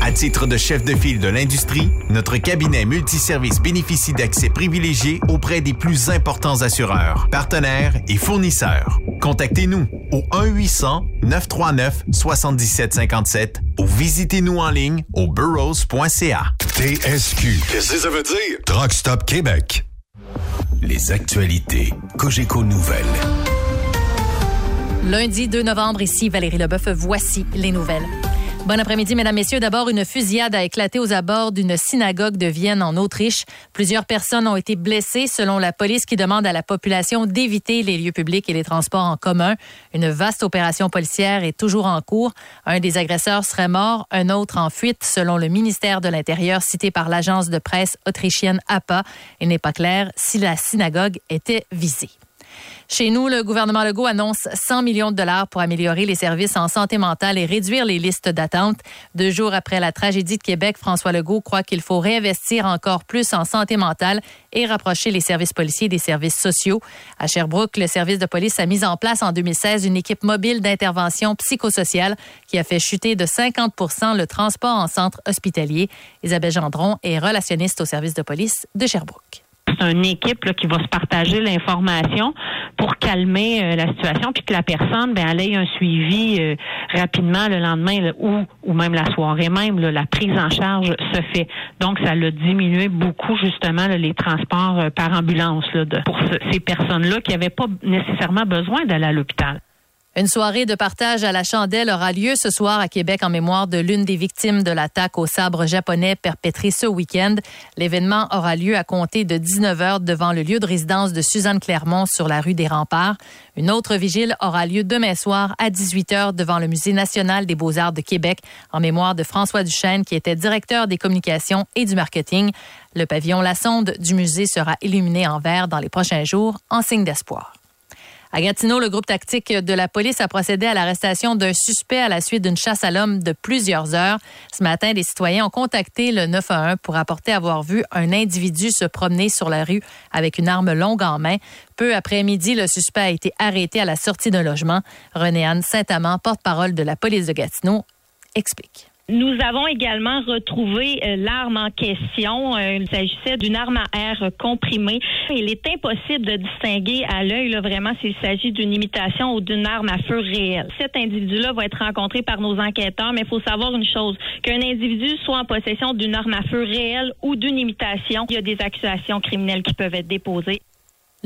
À titre de chef de file de l'industrie, notre cabinet multiservice bénéficie d'accès privilégié auprès des plus importants assureurs, partenaires et fournisseurs. Contactez-nous au 1-800-939-7757 ou visitez-nous en ligne au burrows.ca. TSQ. Qu'est-ce que ça veut dire? Truck Stop Québec. Les actualités Cogeco Nouvelles. Lundi 2 novembre, ici Valérie Leboeuf, voici les nouvelles. Bon après-midi, mesdames, messieurs. D'abord, une fusillade a éclaté aux abords d'une synagogue de Vienne en Autriche. Plusieurs personnes ont été blessées, selon la police qui demande à la population d'éviter les lieux publics et les transports en commun. Une vaste opération policière est toujours en cours. Un des agresseurs serait mort, un autre en fuite, selon le ministère de l'Intérieur cité par l'agence de presse autrichienne APA. Il n'est pas clair si la synagogue était visée. Chez nous, le gouvernement Legault annonce 100 millions de dollars pour améliorer les services en santé mentale et réduire les listes d'attente. Deux jours après la tragédie de Québec, François Legault croit qu'il faut réinvestir encore plus en santé mentale et rapprocher les services policiers des services sociaux. À Sherbrooke, le service de police a mis en place en 2016 une équipe mobile d'intervention psychosociale qui a fait chuter de 50 le transport en centre hospitalier. Isabelle Gendron est relationniste au service de police de Sherbrooke une équipe qui va se partager l'information pour calmer euh, la situation, puis que la personne, ben, elle ait un suivi euh, rapidement le lendemain ou, ou même la soirée même. la prise en charge se fait. Donc, ça a diminué beaucoup justement les transports euh, par ambulance pour ces personnes-là qui n'avaient pas nécessairement besoin d'aller à l'hôpital. Une soirée de partage à la chandelle aura lieu ce soir à Québec en mémoire de l'une des victimes de l'attaque au sabre japonais perpétrée ce week-end. L'événement aura lieu à compter de 19 heures devant le lieu de résidence de Suzanne Clermont sur la rue des Remparts. Une autre vigile aura lieu demain soir à 18 heures devant le Musée national des beaux-arts de Québec en mémoire de François Duchesne qui était directeur des communications et du marketing. Le pavillon La Sonde du musée sera illuminé en vert dans les prochains jours en signe d'espoir. À Gatineau, le groupe tactique de la police a procédé à l'arrestation d'un suspect à la suite d'une chasse à l'homme de plusieurs heures. Ce matin, des citoyens ont contacté le 911 pour rapporter avoir vu un individu se promener sur la rue avec une arme longue en main. Peu après midi, le suspect a été arrêté à la sortie d'un logement. René-Anne Saint-Amand, porte-parole de la police de Gatineau, explique. Nous avons également retrouvé euh, l'arme en question. Euh, il s'agissait d'une arme à air comprimée. Il est impossible de distinguer à l'œil vraiment s'il s'agit d'une imitation ou d'une arme à feu réelle. Cet individu-là va être rencontré par nos enquêteurs, mais il faut savoir une chose, qu'un individu soit en possession d'une arme à feu réelle ou d'une imitation, il y a des accusations criminelles qui peuvent être déposées.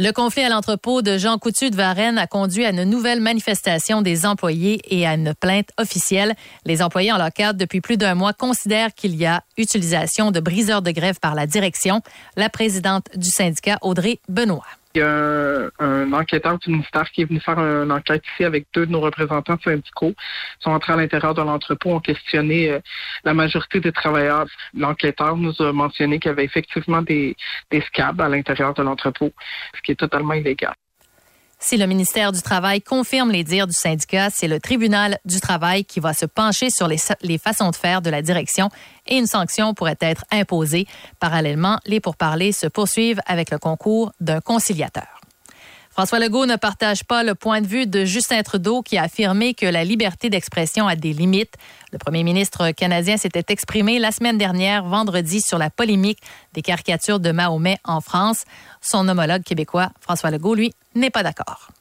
Le conflit à l'entrepôt de Jean Coutu de Varennes a conduit à une nouvelle manifestation des employés et à une plainte officielle. Les employés en cadre depuis plus d'un mois considèrent qu'il y a utilisation de briseurs de grève par la direction. La présidente du syndicat, Audrey Benoît. Un, enquêteur du ministère qui est venu faire une enquête ici avec deux de nos représentants syndicaux. Sont entrés à l'intérieur de l'entrepôt, ont questionné euh, la majorité des travailleurs. L'enquêteur nous a mentionné qu'il y avait effectivement des, des scabs à l'intérieur de l'entrepôt, ce qui est totalement illégal. Si le ministère du Travail confirme les dires du syndicat, c'est le tribunal du travail qui va se pencher sur les, les, façons de faire de la direction et une sanction pourrait être imposée. Parallèlement, les pourparlers se poursuivent avec le concours d'un conciliateur. François Legault ne partage pas le point de vue de Justin Trudeau qui a affirmé que la liberté d'expression a des limites. Le premier ministre canadien s'était exprimé la semaine dernière, vendredi, sur la polémique des caricatures de Mahomet en France. Son homologue québécois, François Legault, lui, n'est pas d'accord.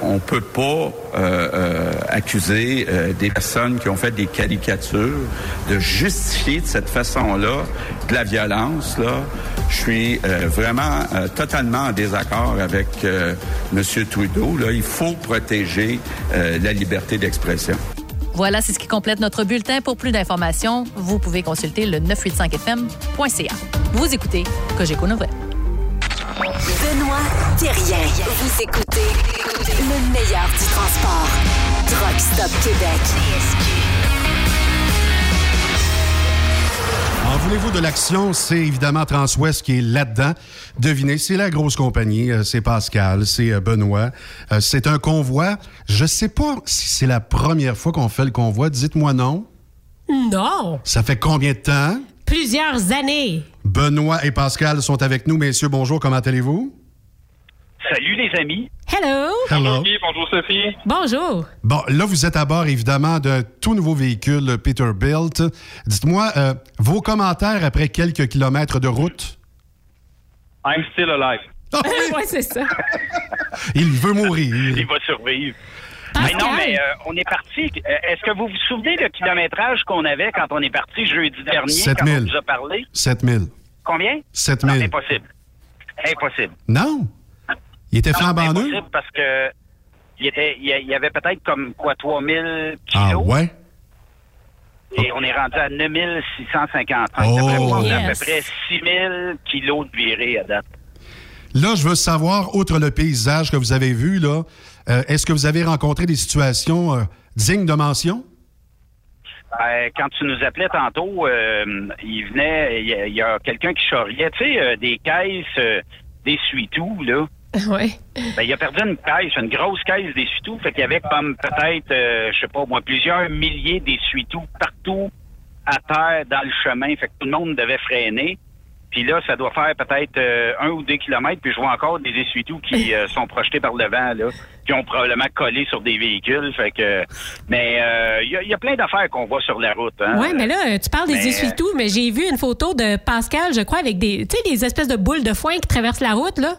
On ne peut pas euh, euh, accuser euh, des personnes qui ont fait des caricatures de justifier de cette façon-là de la violence. Là. Je suis euh, vraiment euh, totalement en désaccord avec euh, M. Trudeau. Là. Il faut protéger la liberté d'expression. Voilà, c'est ce qui complète notre bulletin. Pour plus d'informations, vous pouvez consulter le 985fm.ca. Vous écoutez Cogeco Nouvelle. Benoît Vous écoutez le meilleur du transport. Truck Stop Québec. En voulez-vous de l'action? C'est évidemment Transwest qui est là-dedans. Devinez, c'est la grosse compagnie. euh, C'est Pascal, c'est euh, Benoît. Euh, C'est un convoi. Je sais pas si c'est la première fois qu'on fait le convoi. Dites-moi non. Non. Ça fait combien de temps? Plusieurs années. Benoît et Pascal sont avec nous. Messieurs, bonjour. Comment allez-vous? Salut les amis. Hello. Hello. bonjour Sophie. Bonjour. Bon, là, vous êtes à bord, évidemment, d'un tout nouveau véhicule Peterbilt. Dites-moi, euh, vos commentaires après quelques kilomètres de route? I'm still alive. (laughs) ouais, c'est ça. (laughs) Il veut mourir. Il va survivre. Mais non, mais euh, on est parti. Euh, Est-ce que vous vous souvenez le kilométrage qu'on avait quand on est parti jeudi dernier, 7 quand 000. on vous a parlé? 7000. Combien? 7 Non, 000. impossible. Impossible. Non? Il était flambant neuf? impossible parce que il, était, il y avait peut-être comme quoi 3000 Ah kilos? ouais? et on est rendu à 9650. Oh. D'après moi, on a à peu près 6000 kilos de virée à date. Là, je veux savoir, outre le paysage que vous avez vu, là, euh, est-ce que vous avez rencontré des situations euh, dignes de mention? Euh, quand tu nous appelais tantôt, euh, il venait, il y a, quelqu'un qui charriait, tu sais, euh, des caisses euh, d'essuie-tout, là. (laughs) Oui. Ben, il a perdu une caisse, une grosse caisse d'essuie-tout. Fait qu'il y avait comme peut-être, euh, je sais pas moi, plusieurs milliers d'essuie-tout partout à terre dans le chemin. Fait que tout le monde devait freiner. Puis là, ça doit faire peut-être euh, un ou deux kilomètres. Puis je vois encore des essuie-tout qui (laughs) euh, sont projetés par le vent, là, qui ont probablement collé sur des véhicules. Fait que, mais euh, il y, a- il y a plein d'affaires qu'on voit sur la route. Hein? Oui, mais là, euh, tu parles des essuie-tout, mais j'ai vu une photo de Pascal, je crois, avec des, tu sais, des espèces de boules de foin qui traversent la route, là.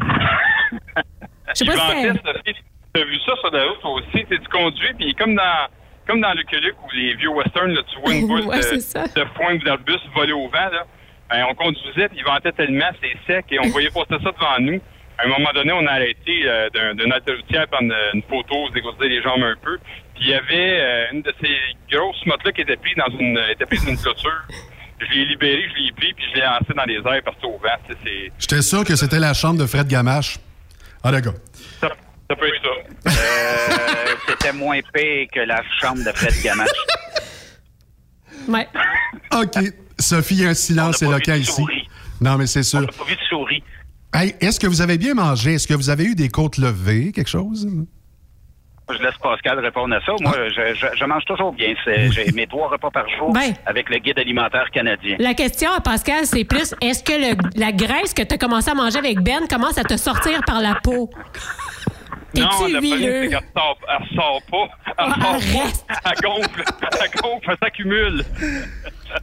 (laughs) Je sais pas si c'est... Tu as vu ça sur la route aussi. Tu conduis, puis comme dans, comme dans Lucky Luke ou les vieux westerns, là, tu vois une (laughs) boule Ouais, de, foin ou d'arbus voler au vent. Là. Ben, on conduisait, puis il ventait tellement, c'est sec, et on voyait passer ça devant nous. À un moment donné, on a arrêté euh, d'un- d'une halte routière pour prendre une photo, se dégourdir les jambes un peu. Puis il y avait euh, une de ces grosses mottes-là qui était prise dans une, était prise dans une clôture. Je l'ai libéré, je l'ai pris, puis je l'ai lancé dans les airs partout au vent. J'étais sûr que c'était la chambre de Fred Gamache. Ah, d'accord. ça, ça peut être ça. Euh, (laughs) C'était moins pire que la chambre de Fred Gamache. (laughs) Ouais. OK. Sophie, un silence éloquent ici. Non, mais c'est sûr. Pas vu de souris. Hey, est-ce que vous avez bien mangé? Est-ce que vous avez eu des côtes levées, quelque chose? Je laisse Pascal répondre à ça. Moi, je, je- je mange toujours bien. C'est- J'ai mes trois repas par jour Ben. avec le guide alimentaire canadien. La question à Pascal, c'est plus est-ce que le- la graisse que tu as commencé à manger avec Ben commence à te sortir par la peau? Non, T'es-tu le problème, huileux? c'est qu'elle sort, elle sort pas. Elle sort pas. Elle gonfle. Elle gonfle, elle s'accumule.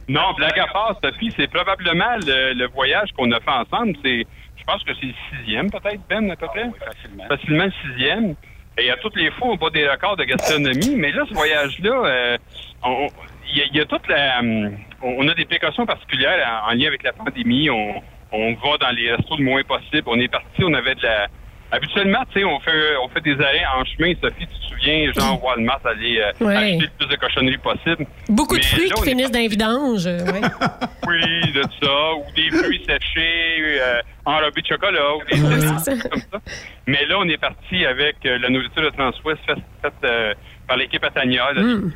Non, blague à part, Sophie, c'est probablement le, le voyage qu'on a fait ensemble. C'est, je pense que c'est le sixième, peut-être, Ben, à peu près? facilement. Facilement le sixième. Et à toutes les fois, on bat des records de gastronomie. Mais là, ce voyage-là, euh, on- il y, a- toute la... hum, On a des précautions particulières en, en lien avec la pandémie. On, on va dans les restos le moins possible. On est parti, on avait de la... Habituellement, tu sais, on fait, on fait des arrêts en chemin. Sophie, tu te souviens, genre Walmart aller euh, Ouais. acheter le plus de cochonneries possible. Beaucoup de fruits là, qui finissent dans les vidanges. euh, ouais. (laughs) Oui, de ça, ou des fruits séchés, euh, enrobés de chocolat, ou des (laughs) c'est ça. comme ça. Mais là, on est parti avec euh, la nourriture de Transwest faite par l'équipe Atania, le Mm.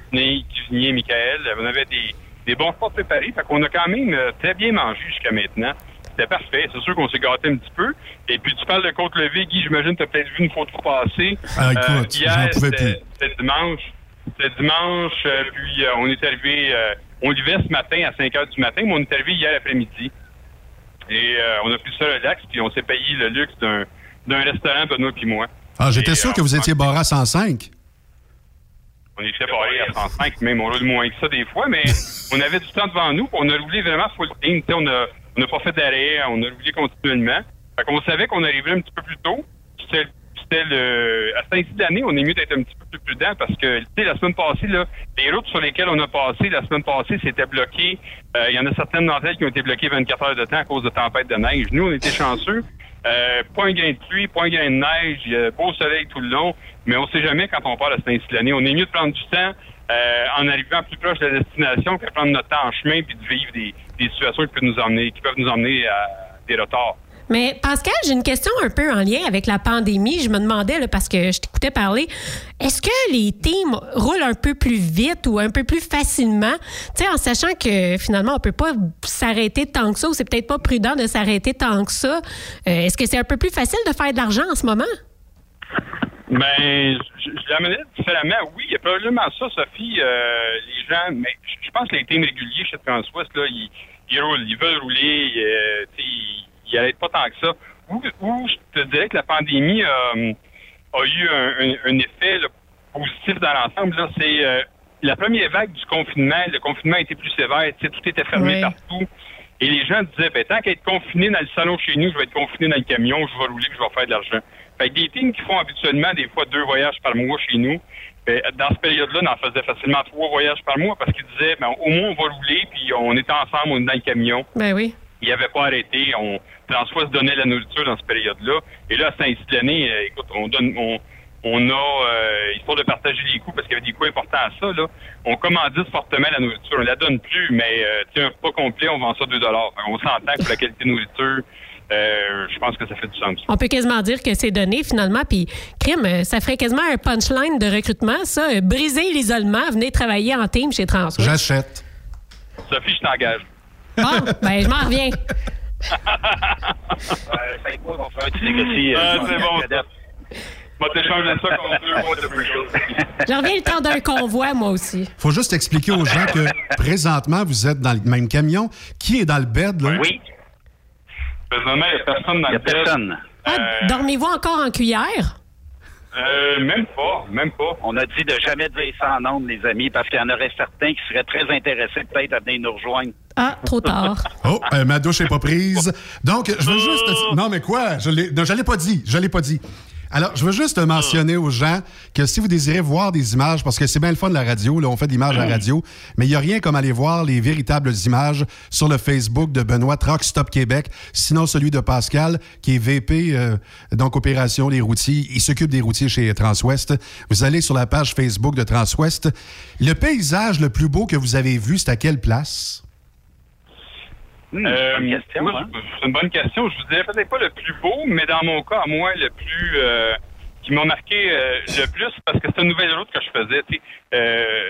cuisinier, Michael. On avait des, des bons repas préparés, fait qu'on a quand même très bien mangé jusqu'à maintenant. C'était parfait. C'est sûr qu'on s'est gâté un petit peu. Et puis, tu parles de côte levée, Guy, j'imagine que tu as peut-être vu une photo passer. Ah, écoute, hier, j'en pouvais c'était- dimanche. C'était dimanche, euh, puis euh, on est arrivé, euh, on levait ce matin à 5 heures du matin, mais on est arrivé hier après-midi. Et euh, on a pris ça relax, puis on s'est payé le luxe d'un d'un restaurant, Benoît puis moi. Ah, j'étais sûr euh, que vous étiez barré à 105. On était barré à 105, même on roule moins que ça des fois, mais (laughs) on avait du temps devant nous, puis on a roulé vraiment full team. Tu sais, On a, on a pas fait d'arrêt, on a roulé continuellement. Fait qu'on savait qu'on arriverait un petit peu plus tôt. C'était le. À ce temps-ci de l'année, on est mieux d'être un petit peu plus prudent parce que, tu sais, la semaine passée, là, les routes sur lesquelles on a passé la semaine passée, c'était bloqué. Euh, Il y en a certaines d'entre elles qui ont été bloquées 24 heures de temps à cause de tempêtes de neige. Nous, on était chanceux. Euh, pas un grain de pluie, pas un grain de neige, il y a beau soleil tout le long, mais on sait jamais quand on part à ce temps-ci de l'année. On est mieux de prendre du temps euh, en arrivant plus proche de la destination que de prendre notre temps en chemin puis de vivre des, des situations qui peuvent nous emmener, qui peuvent nous emmener à des retards. Mais Pascal, j'ai une question un peu en lien avec la pandémie. Je me demandais, là, parce que je t'écoutais parler, est-ce que les teams roulent un peu plus vite ou un peu plus facilement, tu sais, en sachant que finalement, on peut pas s'arrêter tant que ça ou c'est peut-être pas prudent de s'arrêter tant que ça. Euh, est-ce que c'est un peu plus facile de faire de l'argent en ce moment? Ben, je, je différemment. Oui, il y a probablement ça, Sophie. euh, les gens, mais je je pense que les teams réguliers chez Transwest, là, ils, ils roulent, ils veulent rouler, euh, ils, ils arrêtent pas tant que ça. Où, où je te dirais que la pandémie euh, a eu un, un- un effet là, positif dans l'ensemble, là, c'est euh, la première vague du confinement. Le confinement a été plus sévère, tout était fermé partout. Et les gens disaient, ben, tant qu'à être confiné dans le salon chez nous, je vais être confiné dans le camion, je vais rouler, je vais faire de l'argent. Fait que des teams qui font habituellement des fois deux voyages par mois chez nous, ben, dans cette période-là, on en faisait facilement trois voyages par mois parce qu'ils disaient, ben, au moins on va rouler, puis on est ensemble, on est dans le camion. Ben oui. Il avait pas arrêté. On, François se donnait la nourriture dans cette période-là. Et là, ainsi de l'année, euh, écoute, on donne, on, on a, euh, histoire de partager les coûts, parce qu'il y avait des coûts importants à ça, là, on commandite fortement la nourriture. On la donne plus, mais, euh, un repas complet, on vend ça 2 On s'entend que pour la qualité de nourriture, euh, je pense que ça fait du sens. On peut quasiment dire que c'est donné finalement. Puis, crime, euh, ça ferait quasiment un punchline de recrutement, ça. Euh, Briser l'isolement, venez travailler en team chez Transwest. J'achète. Sophie, je t'engage. Bon, ben, je m'en reviens. (laughs) Ah, c'est bon, ça contre de Pringles. Je reviens le temps d'un convoi, moi aussi. faut juste expliquer aux gens que présentement, vous êtes dans le même camion. Qui est dans le bed, là? Oui. Présentement, il n'y a personne dans le personne. Ah, Dormez-vous encore en cuillère? Euh, même pas, même pas. On a dit de jamais dire ça en ondes, les amis, parce qu'il y en aurait certains qui seraient très intéressés peut-être à venir nous rejoindre. Ah, trop tard. (laughs) Oh, euh, ma douche n'est pas prise. Donc, je veux juste. Non, mais quoi? Je l'ai non, je l'ai pas dit. Je l'ai pas dit. Alors, je veux juste mentionner aux gens que si vous désirez voir des images, parce que c'est bien le fun de la radio, là, on fait des images à la radio, mais il n'y a rien comme aller voir les véritables images sur le Facebook de Benoît Truck Stop Québec, sinon celui de Pascal, qui est VP, euh, donc Opération Les Routiers. Il s'occupe des routiers chez Transwest. Vous allez sur la page Facebook de Transwest. Le paysage le plus beau que vous avez vu, c'est à quelle place? Euh, moi, je- C'est une bonne question. Je vous dirais peut-être pas le plus beau, mais dans mon cas, à moi, le plus euh, qui m'a marqué euh, le plus, parce que c'est une nouvelle route que je faisais. tu sais. Euh,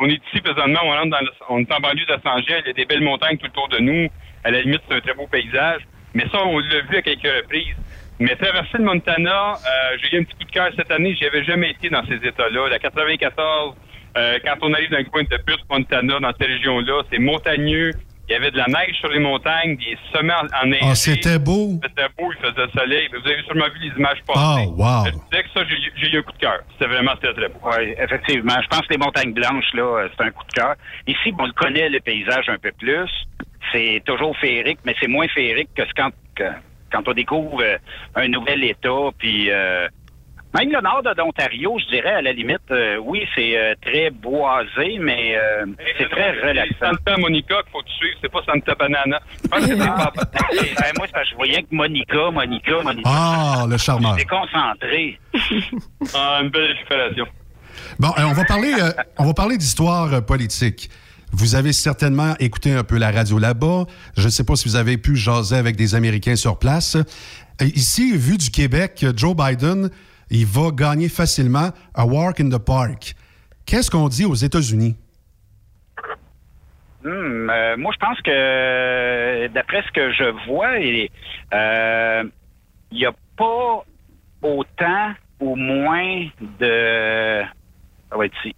on est ici présentement, on rentre dans le- on est en banlieue de Los Angeles, il y a des belles montagnes tout autour de nous. À la limite, c'est un très beau paysage. Mais ça, on l'a vu à quelques reprises. Mais traverser le Montana, euh, j'ai eu un petit coup de cœur cette année. J'y avais jamais été dans ces états-là. La 94, euh, quand on arrive dans le coin de Butte, Montana, dans cette région-là, c'est montagneux. Il y avait de la neige sur les montagnes, des sommets en, en neige. Ah, c'était beau. C'était beau, il faisait soleil. Vous avez sûrement vu les images passer. Ah, wow. Je disais que ça, j'ai j'ai eu un coup de cœur. C'était vraiment très, très beau. Oui, effectivement. Je pense que les montagnes blanches, là, euh, c'est un coup de cœur. Ici, bon, on le connaît, le paysage un peu plus. C'est toujours féerique, mais c'est moins féerique que ce quand, quand on découvre euh, un nouvel État, puis euh, Même le nord de l'Ontario, je dirais, à la limite, euh, oui, c'est euh, très boisé, mais euh, c'est très relaxant. Santa Monica qu'il faut tu suives, c'est pas Santa Banana. Je pense que c'est pas- (laughs) Ben, moi, ça, je voyais que Monica, Monica, Monica. Ah, le charmeur. J'étais concentré. Ah, une belle récupération. Bon, euh, on va parler, euh, on va parler d'histoire euh, politique. Vous avez certainement écouté un peu la radio là-bas. Je ne sais pas si vous avez pu jaser avec des Américains sur place. Ici, vu du Québec, Joe Biden, il va gagner facilement à Walk in the Park. Qu'est-ce qu'on dit aux États-Unis? Hmm, euh, moi, je pense que, euh, d'après ce que je vois, il n'y a pas autant ou moins de... Ça.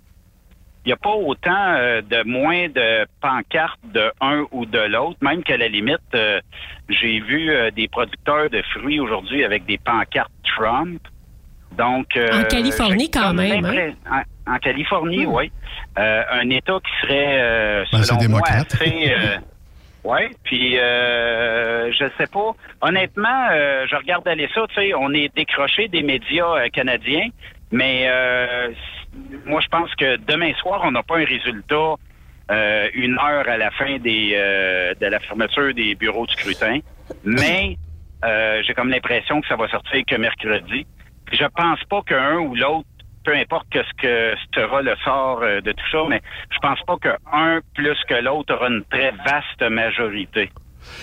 Il n'y a pas autant euh, de moins de pancartes de un ou de l'autre, même qu'à la limite, euh, j'ai vu euh, des producteurs de fruits aujourd'hui avec des pancartes Trump. Donc, euh, En Californie, quand même, hein? En, en Californie, oui. Euh, un État qui serait, euh, Ben, c'est selon moi, démocrate. assez... euh, (laughs) oui, puis euh, je sais pas. Honnêtement, euh, je regardais ça, tu sais, on est décroché des médias euh, canadiens, mais euh, moi je pense que demain soir, on n'a pas un résultat euh, une heure à la fin des euh, de la fermeture des bureaux de scrutin. Mais euh, j'ai comme l'impression que ça va sortir que mercredi. Je pense pas qu'un ou l'autre peu importe que ce que sera le sort euh, de tout ça, mais je pense pas qu'un plus que l'autre aura une très vaste majorité.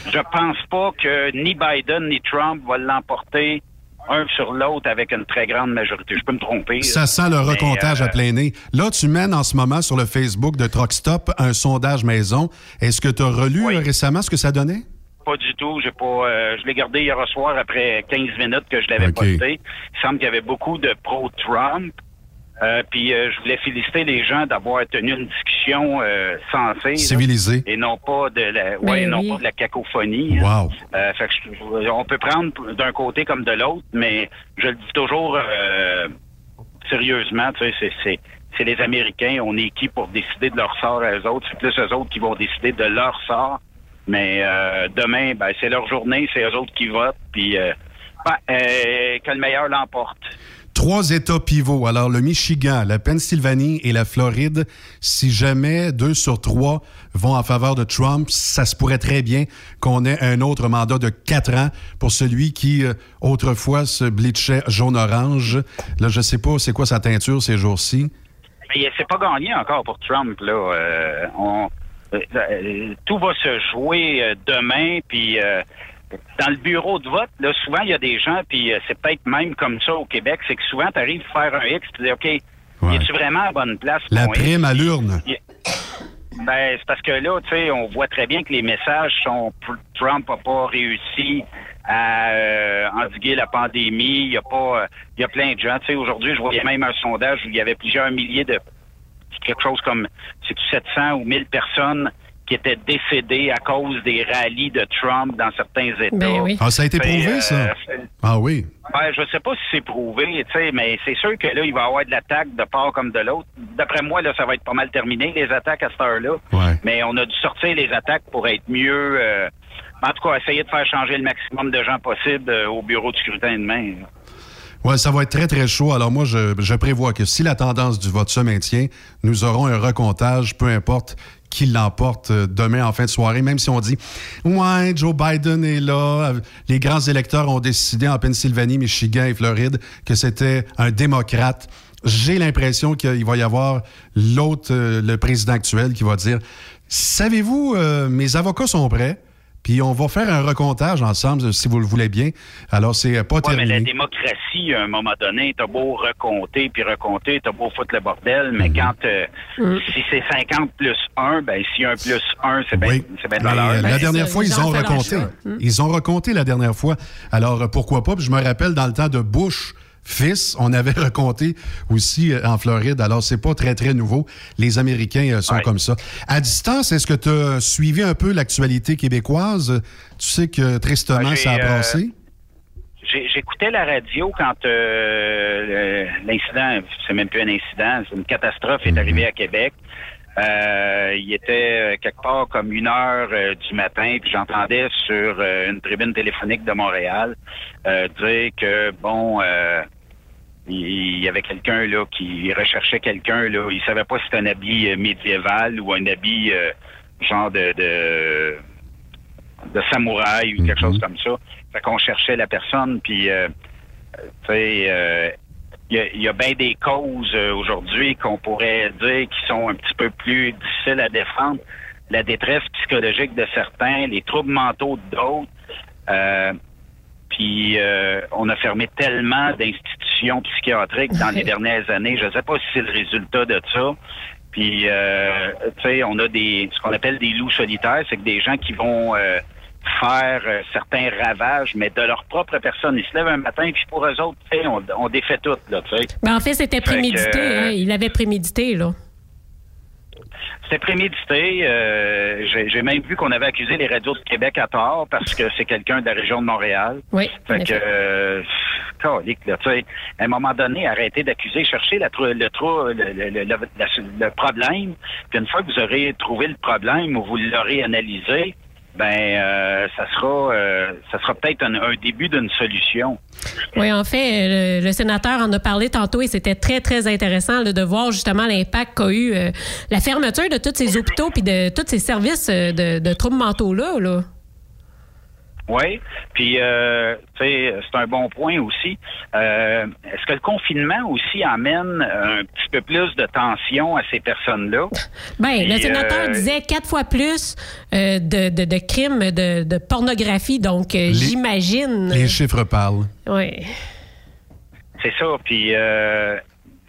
Je pense pas que ni Biden ni Trump vont l'emporter un sur l'autre avec une très grande majorité. Je peux me tromper. Ça sent le recomptage euh, à plein nez. Là, tu mènes en ce moment sur le Facebook de Truck Stop un sondage maison. Est-ce que tu as relu euh, récemment ce que ça donnait? Pas du tout. J'ai pas. euh, je l'ai gardé hier soir après 15 minutes que je l'avais OK. posté. Il semble qu'il y avait beaucoup de pro-Trump. Euh, puis euh, je voulais féliciter les gens d'avoir tenu une discussion euh, sensée. là, Civilisée. Et non pas de la, ouais, Ben non pas de la cacophonie. hein. Wow. Euh, fait que je- on peut prendre d'un côté comme de l'autre, mais je le dis toujours euh, sérieusement, tu sais, c'est, c'est, c'est les Américains, on est qui pour décider de leur sort à eux autres? C'est plus eux autres qui vont décider de leur sort. Mais euh, demain, ben, c'est leur journée, c'est eux autres qui votent, puis euh, ben, euh, que le meilleur l'emporte. Trois États pivots. Alors, le Michigan, la Pennsylvanie et la Floride, si jamais deux sur trois vont en faveur de Trump, ça se pourrait très bien qu'on ait un autre mandat de quatre ans pour celui qui, autrefois, se bleachait jaune-orange. Là, je sais pas c'est quoi sa teinture ces jours-ci. Mais c'est pas gagné encore pour Trump. Là. On, tout va se jouer euh, demain. Puis euh, dans le bureau de vote, là, souvent il y a des gens, puis euh, c'est peut-être même comme ça au Québec, c'est que souvent tu arrives à faire un X, tu dis OK, es-tu vraiment à bonne place? pour La X? prime à l'urne. Ben, c'est parce que là, tu sais, on voit très bien que les messages sont Trump n'a pas réussi à euh, endiguer la pandémie. Il y a pas, euh, il y a plein de gens. Tu sais, aujourd'hui, je voyais même un sondage où il y avait plusieurs milliers de quelque chose comme c'est 700 ou 1000 personnes qui étaient décédées à cause des rallyes de Trump dans certains États. Ben oui. Ah, ça a été prouvé, euh, ça? c'est- Ah oui. ben, je sais pas si c'est prouvé, tu sais, mais c'est sûr que là, il va y avoir de l'attaque de part comme de l'autre. D'après moi, là, ça va être pas mal terminé, les attaques à cette heure-là. Mais on a dû sortir les attaques pour être mieux. euh, en tout cas, essayer de faire changer le maximum de gens possible euh, au bureau de scrutin demain. là. Oui, ça va être très, très chaud. Alors moi, je, je prévois que si la tendance du vote se maintient, nous aurons un recomptage, peu importe qui l'emporte euh, demain en fin de soirée, même si on dit Ouais, Joe Biden est là. Les grands électeurs ont décidé en Pennsylvanie, Michigan et Floride que c'était un démocrate. J'ai l'impression qu'il va y avoir l'autre, euh, le président actuel, qui va dire Savez-vous, euh, mes avocats sont prêts? Puis on va faire un recomptage ensemble, si vous le voulez bien. Alors, c'est euh, pas Ouais, mais terminé. la démocratie, à un moment donné, t'as beau recompter, puis recompter, t'as beau foutre le bordel, mais Mhm. quand euh, si c'est 50 plus 1, ben si un plus 1, c'est bien c'est bien de Mais, valeur. euh, la Ben, dernière fois, ça, ils ont recompté. Ils ont recompté la dernière fois. Alors, euh, pourquoi pas? Puis je me rappelle, dans le temps de Bush, fils, on avait (laughs) recompté aussi euh, en Floride. Alors, c'est pas très, très nouveau. Les Américains euh, sont comme ça. À distance, est-ce que tu as suivi un peu l'actualité québécoise? Tu sais que, tristement, j'ai, ça a euh, brassé. J'ai- J'écoutais la radio quand euh, l'incident, c'est même plus un incident, c'est une catastrophe est arrivée à Québec. Euh, il était euh, quelque part comme une heure euh, du matin, puis j'entendais sur euh, une tribune téléphonique de Montréal euh, dire que bon, euh, il y avait quelqu'un là qui recherchait quelqu'un là, il savait pas si c'était un habit médiéval ou un habit euh, genre de, de de samouraï ou quelque chose comme ça. Fait qu'on cherchait la personne puis euh, tu sais euh, il y a, il y a bien des causes euh, aujourd'hui qu'on pourrait dire qui sont un petit peu plus difficiles à défendre. La détresse psychologique de certains, les troubles mentaux d'autres. Euh, puis euh, on a fermé tellement d'institutions psychiatriques dans les (laughs) dernières années. Je ne sais pas si c'est le résultat de ça. Puis, euh, tu sais, on a des ce qu'on appelle des loups solitaires, c'est que des gens qui vont euh, faire euh, certains ravages, mais de leur propre personne. Ils se lèvent un matin, puis pour eux autres, on, on défait tout, là, en fait, c'était que, prémédité. euh, hein. Il avait prémédité, là. C'était prémédité. euh, J'ai même vu qu'on avait accusé les radios de Québec à tort parce que c'est quelqu'un de la région de Montréal. Oui. Fait que, euh, calique, là, tu sais, à un moment donné, arrêtez d'accuser, cherchez la, trou- le, trou- le, le, le- le problème. Puis une fois que vous aurez trouvé le problème ou vous l'aurez analysé, ben, euh, ça sera, euh, ça sera peut-être un, un début d'une solution. Oui, en fait, le, le sénateur en a parlé tantôt et c'était très, très intéressant là, de voir justement l'impact qu'a eu euh, la fermeture de tous ces hôpitaux puis de tous ces services euh, de, de troubles mentaux-là. Là. Oui, puis euh, tu sais, c'est un bon point aussi. Euh, Est-ce que le confinement aussi amène un petit peu plus de tension à ces personnes-là? (laughs) Ben, le Puis, sénateur euh, disait quatre fois plus euh, de, de, de crimes de, de pornographie, donc euh, j'imagine. Les chiffres parlent. Oui. C'est ça. Puis, euh,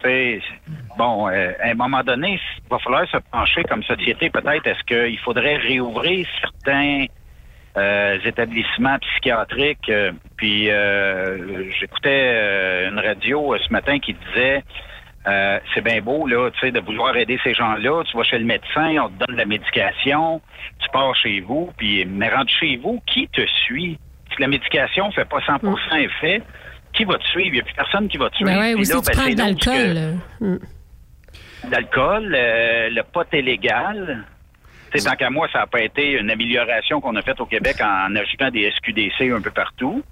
tu sais, bon, euh, à un moment donné, il va falloir se pencher comme société. Peut-être est-ce qu'il faudrait réouvrir certains euh, établissements psychiatriques. euh, puis, euh, j'écoutais euh, une radio euh, ce matin qui disait. euh, c'est bien beau là, tu sais, de vouloir aider ces gens-là. Tu vas chez le médecin, on te donne de la médication, tu pars chez vous, puis mais rentre chez vous, qui te suit? Si la médication fait pas 100% effet, qui va te suivre? Il n'y a plus personne qui va te suivre. Ben ouais, Puis aussi, là, tu ben, prends de l'alcool. hmm. L'alcool, euh, le pot est légal. Tu sais, tant qu'à moi, ça n'a pas été une amélioration qu'on a faite au Québec en ajoutant des SQDC un peu partout.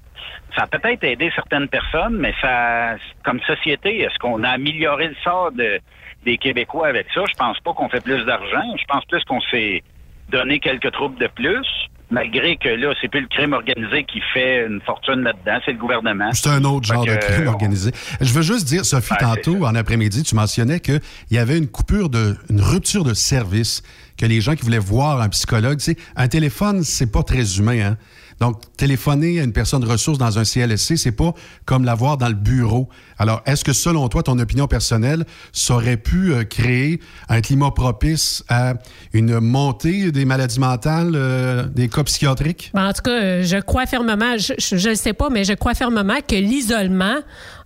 Ça a peut-être aidé certaines personnes, mais ça, comme société, est-ce qu'on a amélioré le sort de- des Québécois avec ça? Je pense pas qu'on fait plus d'argent. Je pense plus qu'on s'est donné quelques troubles de plus, malgré que là, c'est plus le crime organisé qui fait une fortune là-dedans, c'est le gouvernement. C'est un autre genre de crime organisé. Je veux juste dire, Sophie, tantôt, en après-midi, tu mentionnais qu'il y avait une coupure de, une rupture de service, que les gens qui voulaient voir un psychologue, tu sais, un téléphone, c'est pas très humain, hein. Donc, téléphoner à une personne ressource dans un CLSC, c'est pas comme l'avoir dans le bureau. Alors, est-ce que selon toi, ton opinion personnelle, ça aurait pu euh, créer un climat propice à une montée des maladies mentales, euh, des cas psychiatriques? Ben, en tout cas, euh, je crois fermement, je ne sais pas, mais je crois fermement que l'isolement,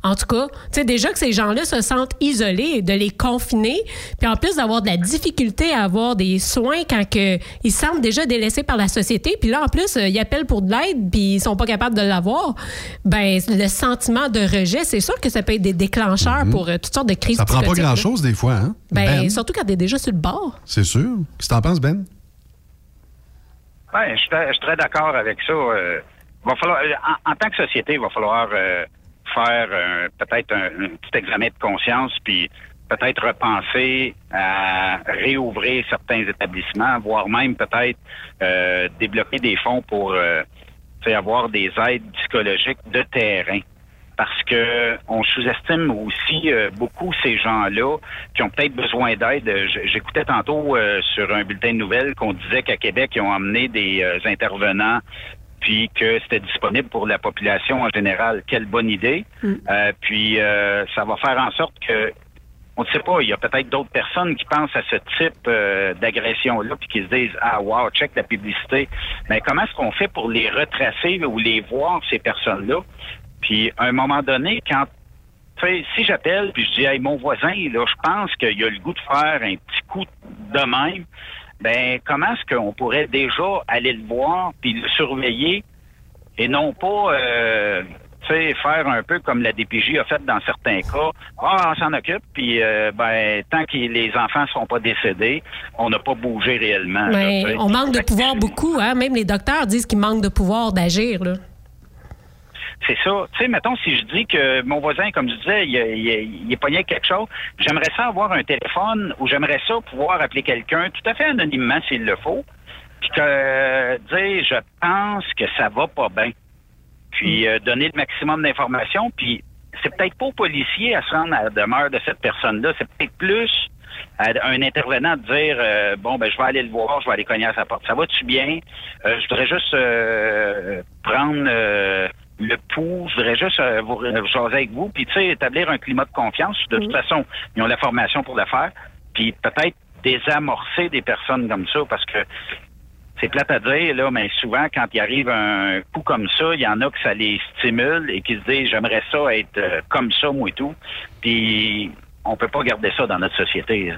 en tout cas, tu sais, déjà que ces gens-là se sentent isolés, de les confiner, puis en plus d'avoir de la difficulté à avoir des soins quand que, ils se sentent déjà délaissés par la société, puis là, en plus, euh, ils appellent pour de l'aide, puis ils sont pas capables de l'avoir, ben le sentiment de rejet, c'est sûr que ça peut être des déclencheurs pour euh, toutes sortes de crises Ça prend pas grand-chose, des fois, hein? Ben, Ben, surtout quand t'es déjà sur le bord. c'est sûr. Qu'est-ce que t'en penses, Ben? Ouais, je suis très- je suis très d'accord avec ça. Euh, va falloir, en, en tant que société, il va falloir euh, faire euh, peut-être un, petit examen de conscience, puis peut-être repenser à réouvrir certains établissements, voire même peut-être euh, débloquer des fonds pour euh, avoir des aides psychologiques de terrain. Parce que on sous-estime aussi euh, beaucoup ces gens-là qui ont peut-être besoin d'aide. J'écoutais tantôt sur un bulletin de nouvelles qu'on disait qu'à Québec, ils ont emmené des intervenants puis que c'était disponible pour la population en général. Quelle bonne idée. Euh, puis euh, ça va faire en sorte que on ne sait pas, il y a peut-être d'autres personnes qui pensent à ce type euh, d'agression-là puis qui se disent Ah wow, check la publicité. Mais comment est-ce qu'on fait pour les retracer ou les voir, ces personnes-là? Puis à un moment donné, quand si j'appelle puis je dis Hey, mon voisin, là, je pense qu'il a le goût de faire un petit coup de même, ben comment est-ce qu'on pourrait déjà aller le voir puis le surveiller et non pas euh, faire un peu comme la DPJ a fait dans certains cas? Ah, on s'en occupe, puis euh, ben tant que les enfants ne sont pas décédés, on n'a pas bougé réellement. Mais on manque de pouvoir beaucoup, hein? Même les docteurs disent qu'ils manquent de pouvoir d'agir, là. C'est ça. Tu sais, mettons, si je dis que mon voisin, comme je disais, il, il, il est pogné quelque chose, j'aimerais ça avoir un téléphone ou j'aimerais ça pouvoir appeler quelqu'un tout à fait anonymement s'il le faut, puis que dire, je pense que ça va pas bien. Puis euh, donner le maximum d'informations, puis c'est peut-être pas aux policiers à se rendre à la demeure de cette personne-là, c'est peut-être plus à un intervenant de dire euh, bon ben je vais aller le voir, je vais aller cogner à sa porte. Ça va-tu bien? Euh, je voudrais juste euh, prendre le pouls, je voudrais juste vous jaser avec vous, puis tu sais, établir un climat de confiance. De toute façon, ils ont la formation pour le faire, puis peut-être désamorcer des personnes comme ça, parce que c'est plate à dire, là, mais souvent, quand il arrive un coup comme ça, il y en a que ça les stimule et qui se disent j'aimerais ça être comme ça, moi et tout. Puis on peut pas garder ça dans notre société.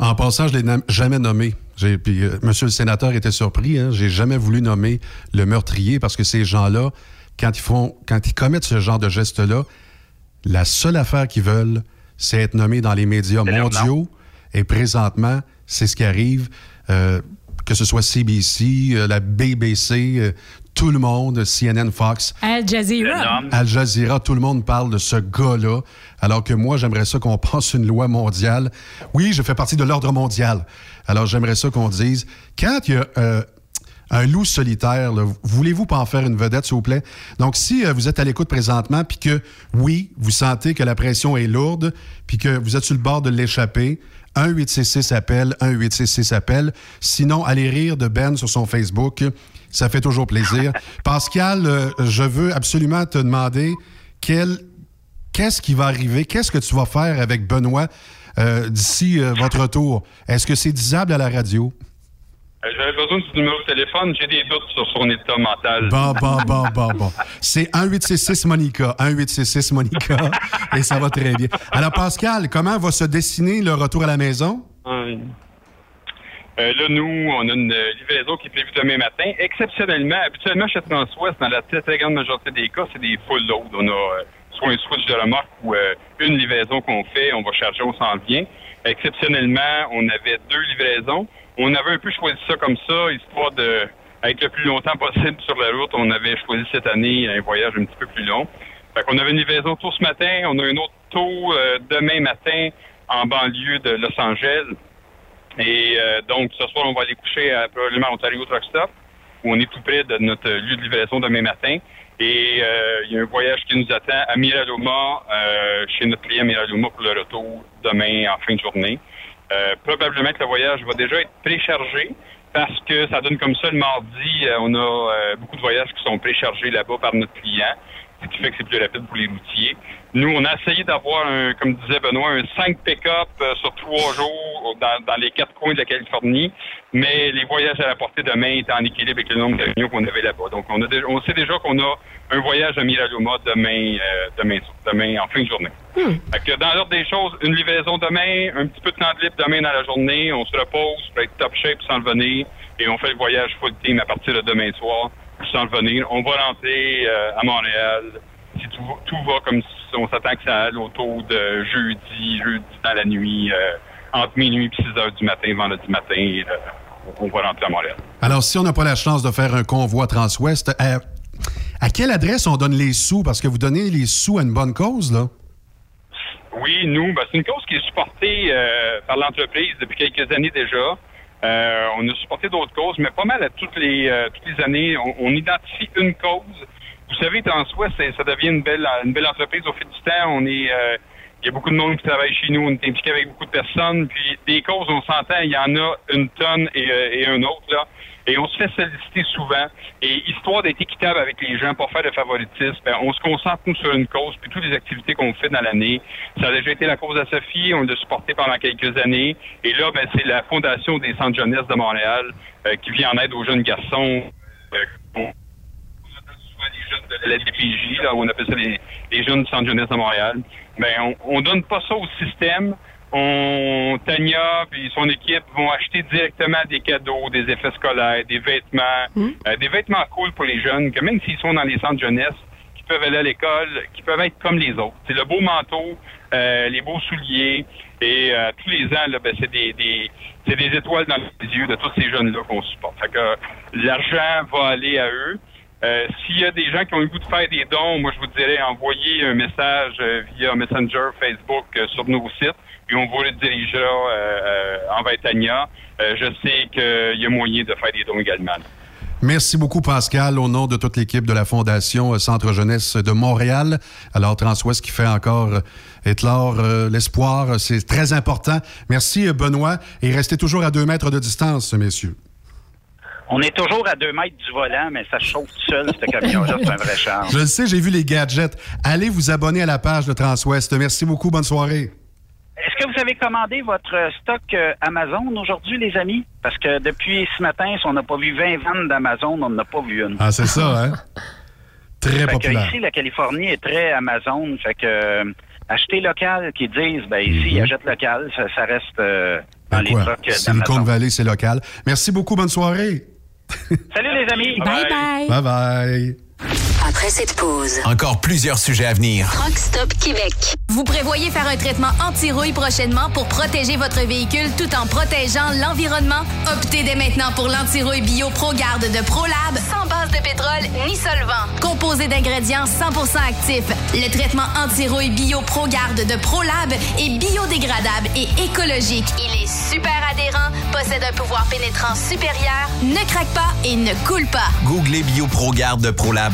En passant, je l'ai jamais nommé. Puis, euh, Monsieur le sénateur était surpris. Hein? J'ai jamais voulu nommer le meurtrier parce que ces gens-là, quand ils font, quand ils commettent ce genre de geste-là, la seule affaire qu'ils veulent, c'est être nommé dans les médias mondiaux. Et présentement, c'est ce qui arrive. Euh, que ce soit CBC, euh, la BBC, tout le monde, CNN, Fox. Al Jazeera. Al Jazeera, tout le monde parle de ce gars-là. Alors que moi, j'aimerais ça qu'on (laughs) passe une loi mondiale. Oui, je fais partie de l'ordre mondial. Alors j'aimerais ça qu'on dise, quand il y a euh, un loup solitaire, voulez-vous pas en faire une vedette, s'il vous plaît? Donc, si euh, vous êtes à l'écoute présentement, puis que, oui, vous sentez que la pression est lourde, puis que vous êtes sur le bord de l'échapper, 1-866 appel, 1-866 appel. Sinon, allez rire de Ben sur son Facebook. Ça fait toujours plaisir. (laughs) Pascal, euh, je veux absolument te demander quel, qu'est-ce qui va arriver, qu'est-ce que tu vas faire avec Benoît euh, d'ici votre retour? Est-ce que c'est disable à la radio? J'avais besoin du numéro de téléphone. J'ai des doutes sur son état mental. Bon, bon, bon, bon, bon. C'est 1866 Monica. 1866 Monica. (laughs) et ça va très bien. Alors, Pascal, comment va se dessiner le retour à la maison? Euh, là, nous, on a une livraison qui est prévue demain matin. Exceptionnellement, habituellement, chez Transwest, dans la très, très grande majorité des cas, c'est des full load. On a euh, soit un switch de remorque ou euh, une livraison qu'on fait, on va charger, on s'en vient. Exceptionnellement, on avait deux livraisons. On avait un peu choisi ça comme ça, histoire de le plus longtemps possible sur la route. On avait choisi cette année un voyage un petit peu plus long. Fait qu'on avait une livraison tour ce matin, on a un autre tour demain matin en banlieue de Los Angeles. Et euh, donc, ce soir, on va aller coucher à probablement Ontario Truck Stop, où on est tout près de notre lieu de livraison demain matin. Et euh, il y a un voyage qui nous attend à Miraloma, euh, chez notre client Miraloma pour le retour demain en fin de journée. Probablement que le voyage va déjà être préchargé parce que ça donne comme ça le mardi, on a beaucoup de voyages qui sont préchargés là-bas par notre client ce qui fait que c'est plus rapide pour les routiers. Nous, on a essayé d'avoir, un, comme disait Benoît, un 5 pick-up euh, sur trois jours dans, les quatre coins de la Californie, mais les voyages à la portée de main étaient en équilibre avec le nombre de d'avions qu'on avait là-bas. Donc, on, a on sait déjà qu'on a un voyage à Miraloma demain, euh, demain, demain, en fin de journée. Hmm. que dans l'ordre des choses, une livraison demain, un petit peu de temps de libre demain dans la journée, on se repose pour être top shape sans le venir, et on fait le voyage full team à partir de demain soir sans le venir. On va rentrer euh, à Montréal. Si tout, va comme on s'attend que ça aille autour de jeudi, jeudi dans la nuit, euh, entre minuit et 6 heures du matin, vendredi matin, euh, on va rentrer à Montréal. Alors, si on n'a pas la chance de faire un convoi Transouest, à, à quelle adresse on donne les sous? Parce que vous donnez les sous à une bonne cause, là? Oui, nous, ben, c'est une cause qui est supportée par l'entreprise depuis quelques années déjà. Euh, on a supporté d'autres causes, mais pas mal à toutes les euh, toutes les années, on, identifie une cause. Vous savez, soi, ça devient une belle une belle entreprise au fil du temps. On est euh, il y a beaucoup de monde qui travaille chez nous, on est impliqué avec beaucoup de personnes, puis des causes, on s'entend, il y en a une tonne et, et un autre là. Et on se fait solliciter souvent. Et histoire d'être équitable avec les gens, pour faire de favoritisme, ben, on se concentre, nous, sur une cause, puis toutes les activités qu'on fait dans l'année. Ça a déjà été la cause à Sophie, on l'a supporté pendant quelques années. Et là, ben, c'est la Fondation des Centres jeunesse de Montréal euh, qui vient en aide aux jeunes garçons. Euh, souvent les jeunes de la DPJ, là, on appelle ça les, jeunes du Centre jeunesse de Montréal. Ben, on, on donne pas ça au système on, Tania et son équipe vont acheter directement des cadeaux, des effets scolaires, des vêtements, hmm. euh, des vêtements cool pour les jeunes, que même s'ils sont dans les centres jeunesse, qui peuvent aller à l'école, qui peuvent être comme les autres. C'est le beau manteau, euh, les beaux souliers, et euh, tous les ans, là, ben, c'est des, des c'est des étoiles dans les yeux de tous ces jeunes-là qu'on supporte. Fait que l'argent va aller à eux. Euh, S'il y a des gens qui ont le goût de faire des dons, moi, je vous dirais envoyer un message euh, via Messenger, Facebook euh, sur nos sites, puis on vous le dirigera euh, euh, envers Tania. Euh, je sais qu'il y a moyen de faire des dons également. Merci beaucoup, Pascal, au nom de toute l'équipe de la Fondation Centre Jeunesse de Montréal. Alors, Transouest qui fait encore éclore euh, l'espoir, c'est très important. Merci, Benoît. Et restez toujours à deux mètres de distance, messieurs. On est toujours à deux mètres du volant, mais ça chauffe tout seul, ce camion-là. C'est un vrai charme. Je le sais, j'ai vu les gadgets. Allez vous abonner à la page de Transouest. Merci beaucoup. Bonne soirée. Est-ce que vous avez commandé votre stock euh, Amazon aujourd'hui, les amis? Parce que depuis ce matin, si on n'a pas vu 20 vannes d'Amazon, on n'a pas vu une. Ah, c'est ça, hein? Très populaire. ici, la Californie est très Amazon. Fait que euh, acheter local, qui disent, ben ici, Mhm. achète local, ça, ça reste euh, dans les Quoi? Silicon. Valley, c'est local. Merci beaucoup. Bonne soirée. Salut les amis! Bye bye. Bye bye. Après cette pause, Encore plusieurs sujets à venir. Truck Stop Québec. Vous prévoyez faire un traitement anti-rouille prochainement pour protéger votre véhicule tout en protégeant l'environnement? Optez dès maintenant pour l'anti-rouille bio ProGarde de ProLab sans base de pétrole ni solvant. Composé d'ingrédients 100% actifs, le traitement anti-rouille bio ProGarde de ProLab est biodégradable et écologique. Il est super adhérent, possède un pouvoir pénétrant supérieur, ne craque pas et ne coule pas. Googlez BioProGarde de ProLab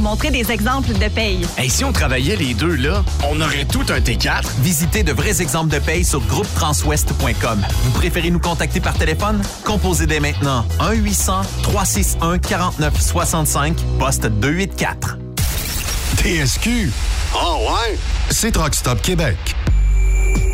montrer des exemples de paye. Hey, si on travaillait les deux, là, on aurait tout un T4. Visitez de vrais exemples de paye sur groupetranswest.com. Vous préférez nous contacter par téléphone? Composez dès maintenant 1-800-361-4965, poste 284. TSQ. Oh ouais? C'est Truck Stop Québec.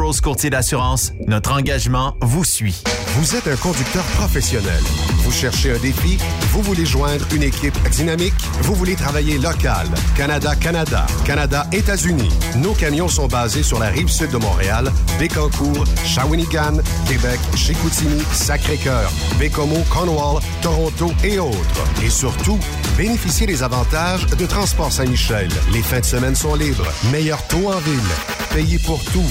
Courtier d'assurance, notre engagement vous suit. Vous êtes un conducteur professionnel. Vous cherchez un défi? Vous voulez joindre une équipe dynamique? Vous voulez travailler local? Canada-Canada, Canada-États-Unis. Nos camions sont basés sur la rive sud de Montréal, Bécancour, Shawinigan, Québec, Chicoutimi, Sacré-Cœur, Bécomo, Cornwall, Toronto et autres. Et surtout, bénéficiez des avantages de Transport Saint-Michel. Les fins de semaine sont libres. Meilleur taux en ville. Payez pour tout.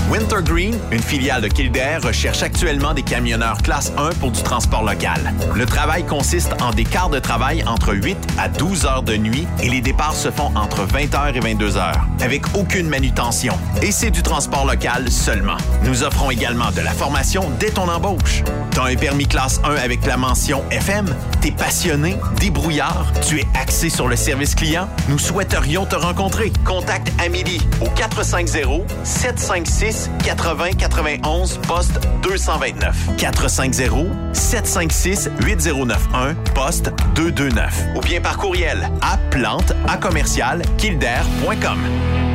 Wintergreen, une filiale de Kildare, recherche actuellement des camionneurs classe 1 pour du transport local. Le travail consiste en des quarts de travail entre 8 à 12 heures de nuit et les départs se font entre 20h et 22h, avec aucune manutention. Et c'est du transport local seulement. Nous offrons également de la formation dès ton embauche. T'as un permis classe 1 avec la mention FM? T'es passionné, débrouillard, tu es axé sur le service client? Nous souhaiterions te rencontrer. Contacte Amélie au 450 756 80 91 poste 229. 450 756 8091 poste 229. Ou bien par courriel à plante à commercial kildare.com.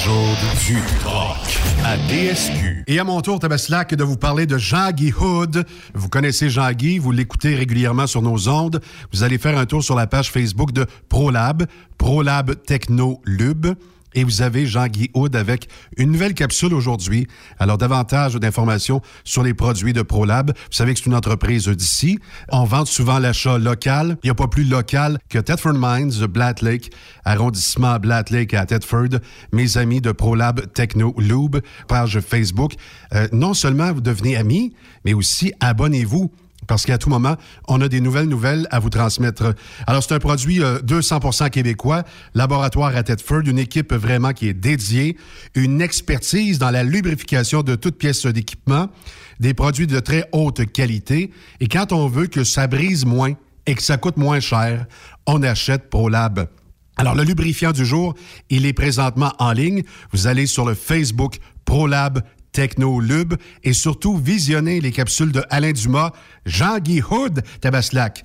du rock à DSQ. Et à mon tour, Tabaslac, de vous parler de Jean-Guy Hood. Vous connaissez Jean-Guy, vous l'écoutez régulièrement sur nos ondes. Vous allez faire un tour sur la page Facebook de ProLab, ProLab Techno Lube et vous avez Jean-Guy Houd avec une nouvelle capsule aujourd'hui. Alors, davantage d'informations sur les produits de ProLab. Vous savez que c'est une entreprise d'ici. On vend souvent l'achat local. Il n'y a pas plus local que Thetford Mines, Black Lake, arrondissement Black Lake à Thetford. Mes amis de ProLab Techno Lube, page Facebook. Euh, non seulement vous devenez amis, mais aussi abonnez-vous parce qu'à tout moment, on a des nouvelles nouvelles à vous transmettre. Alors, c'est un produit 200% euh, québécois, laboratoire à Thetford, une équipe vraiment qui est dédiée, une expertise dans la lubrification de toutes pièces d'équipement, des produits de très haute qualité. Et quand on veut que ça brise moins et que ça coûte moins cher, on achète ProLab. Alors, le lubrifiant du jour, il est présentement en ligne. Vous allez sur le Facebook ProLab Techno Lube et surtout visionner les capsules de Alain Dumas, Jean-Guy Hood, Tabaslac,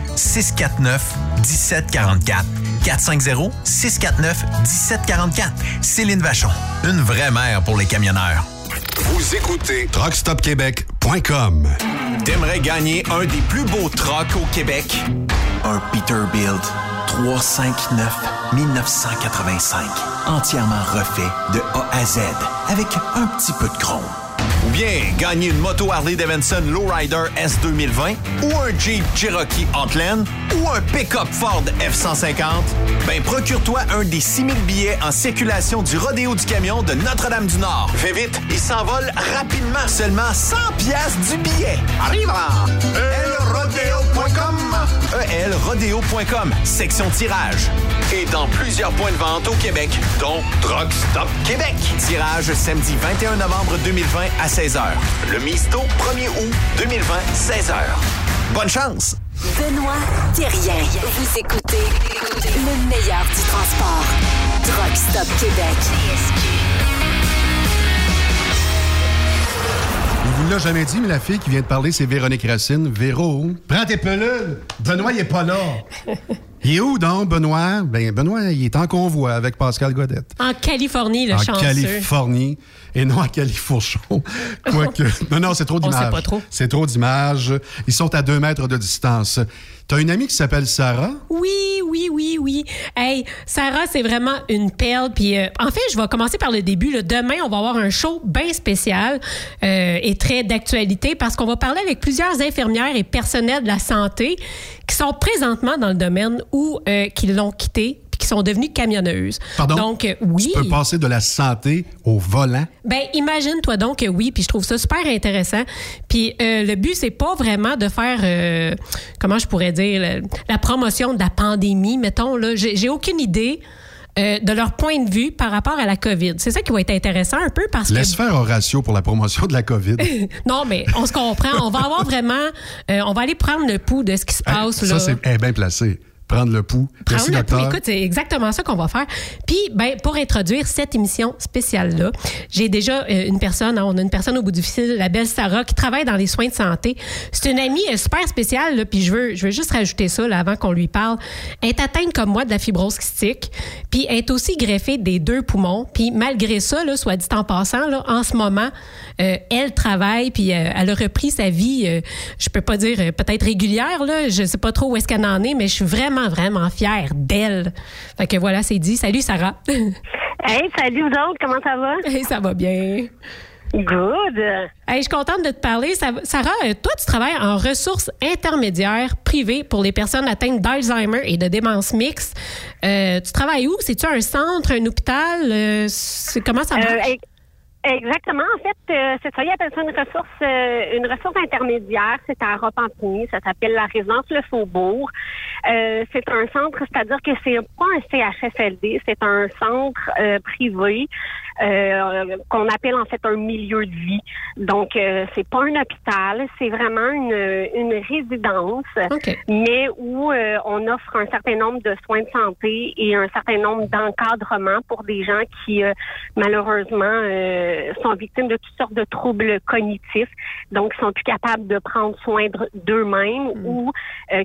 649 1744. 450 649 1744. Céline Vachon, une vraie mère pour les camionneurs. Vous écoutez truckstopquebec.com. T'aimerais gagner un des plus beaux trucks au Québec? Un Peterbilt 359 1985. Entièrement refait de A à Z avec un petit peu de chrome. Bien gagner une moto Harley Davidson Lowrider S 2020 ou un Jeep Cherokee Outland ou un pick-up Ford F-150, ben procure-toi un des 6000 billets en circulation du Rodéo du Camion de Notre-Dame-du-Nord. Fais vite, il s'envole rapidement. Seulement 100 pièces du billet. Arrive elrodeo.com elrodeo.com, section tirage. Et dans plusieurs points de vente au Québec, dont Truck Stop Québec. Tirage samedi 21 novembre 2020 à 16h. Le Misto, 1er août 2020, 16h. Bonne chance! Benoît Thérien. Vous écoutez le meilleur du transport. Truck Stop Québec. Il vous l'a jamais dit, mais la fille qui vient de parler, c'est Véronique Racine. Véro, prends tes pelules. Benoît, il est pas là. (laughs) Il est où donc, Benoît? Ben, Benoît, il est en convoi avec Pascal Godette. En Californie, le en chanceux. Californie et non à Califourchon. (laughs) Quoique. non, non, c'est trop d'images. pas trop. C'est trop d'images. Ils sont à deux mètres de distance. T'as une amie qui s'appelle Sarah? Oui, oui, oui, oui. Hey, Sarah, c'est vraiment une perle. Puis, euh, en fait, je vais commencer par le début. là. Demain, on va avoir un show bien spécial euh, et très d'actualité parce qu'on va parler avec plusieurs infirmières et personnels de la santé qui sont présentement dans le domaine ou euh, qui l'ont quitté puis qui sont devenues camionneuses. Pardon? Donc, euh, oui. Tu peux passer de la santé au volant? Ben, imagine-toi donc que oui, puis je trouve ça super intéressant. Puis euh, le but, c'est pas vraiment de faire, comment je pourrais dire, la, la promotion de la pandémie, mettons. là. J'ai aucune idée euh, de leur point de vue par rapport à la COVID. C'est ça qui va être intéressant un peu parce Laisse que... faire Horatio pour la promotion de la COVID. (laughs) non, mais on se comprend. On va avoir vraiment... euh, on va aller prendre le pouls de ce qui se passe. ça, là. c'est bien placé. Prendre le pouls. Prendre le pouls. Écoute, c'est exactement ça qu'on va faire. Puis, ben, pour introduire cette émission spéciale-là, j'ai déjà euh, une personne, hein, on a une personne au bout du fil, la belle Sarah, qui travaille dans les soins de santé. C'est une amie euh, super spéciale, là, puis je veux, je veux juste rajouter ça là, avant qu'on lui parle. Elle est atteinte comme moi de la fibrose kystique, puis elle est aussi greffée des deux poumons. Puis malgré ça, là, soit dit en passant, là, en ce moment, euh, elle travaille, puis elle a repris sa vie, je peux pas dire peut-être régulière, là, je sais pas trop où est-ce qu'elle en est, mais je suis vraiment, vraiment fière d'elle. Fait que voilà, c'est dit. Salut, Sarah. (laughs) hey, salut, vous autres. Comment ça va? Hey, ça va bien. Good. Hey, je suis contente de te parler. Sarah, euh, toi, tu travailles en ressources intermédiaires privées pour les personnes atteintes d'Alzheimer et de démence mixte. Euh, tu travailles où? C'est-tu un centre, un hôpital? Euh, comment ça marche? Exactement. En fait, euh, c'est ça. Il appelle ça une ressource, euh, une ressource intermédiaire. C'est à Repentigny. Ça s'appelle la résidence Le Faubourg. Euh, c'est un centre, c'est-à-dire que c'est pas un CHSLD, c'est un centre privé euh, qu'on appelle en fait un milieu de vie. Donc, euh, c'est pas un hôpital, c'est vraiment une, une résidence, mais où euh, on offre un certain nombre de soins de santé et un certain nombre d'encadrements pour des gens qui malheureusement sont victimes de toutes sortes de troubles cognitifs, donc sont plus capables de prendre soin d'eux-mêmes hmm. ou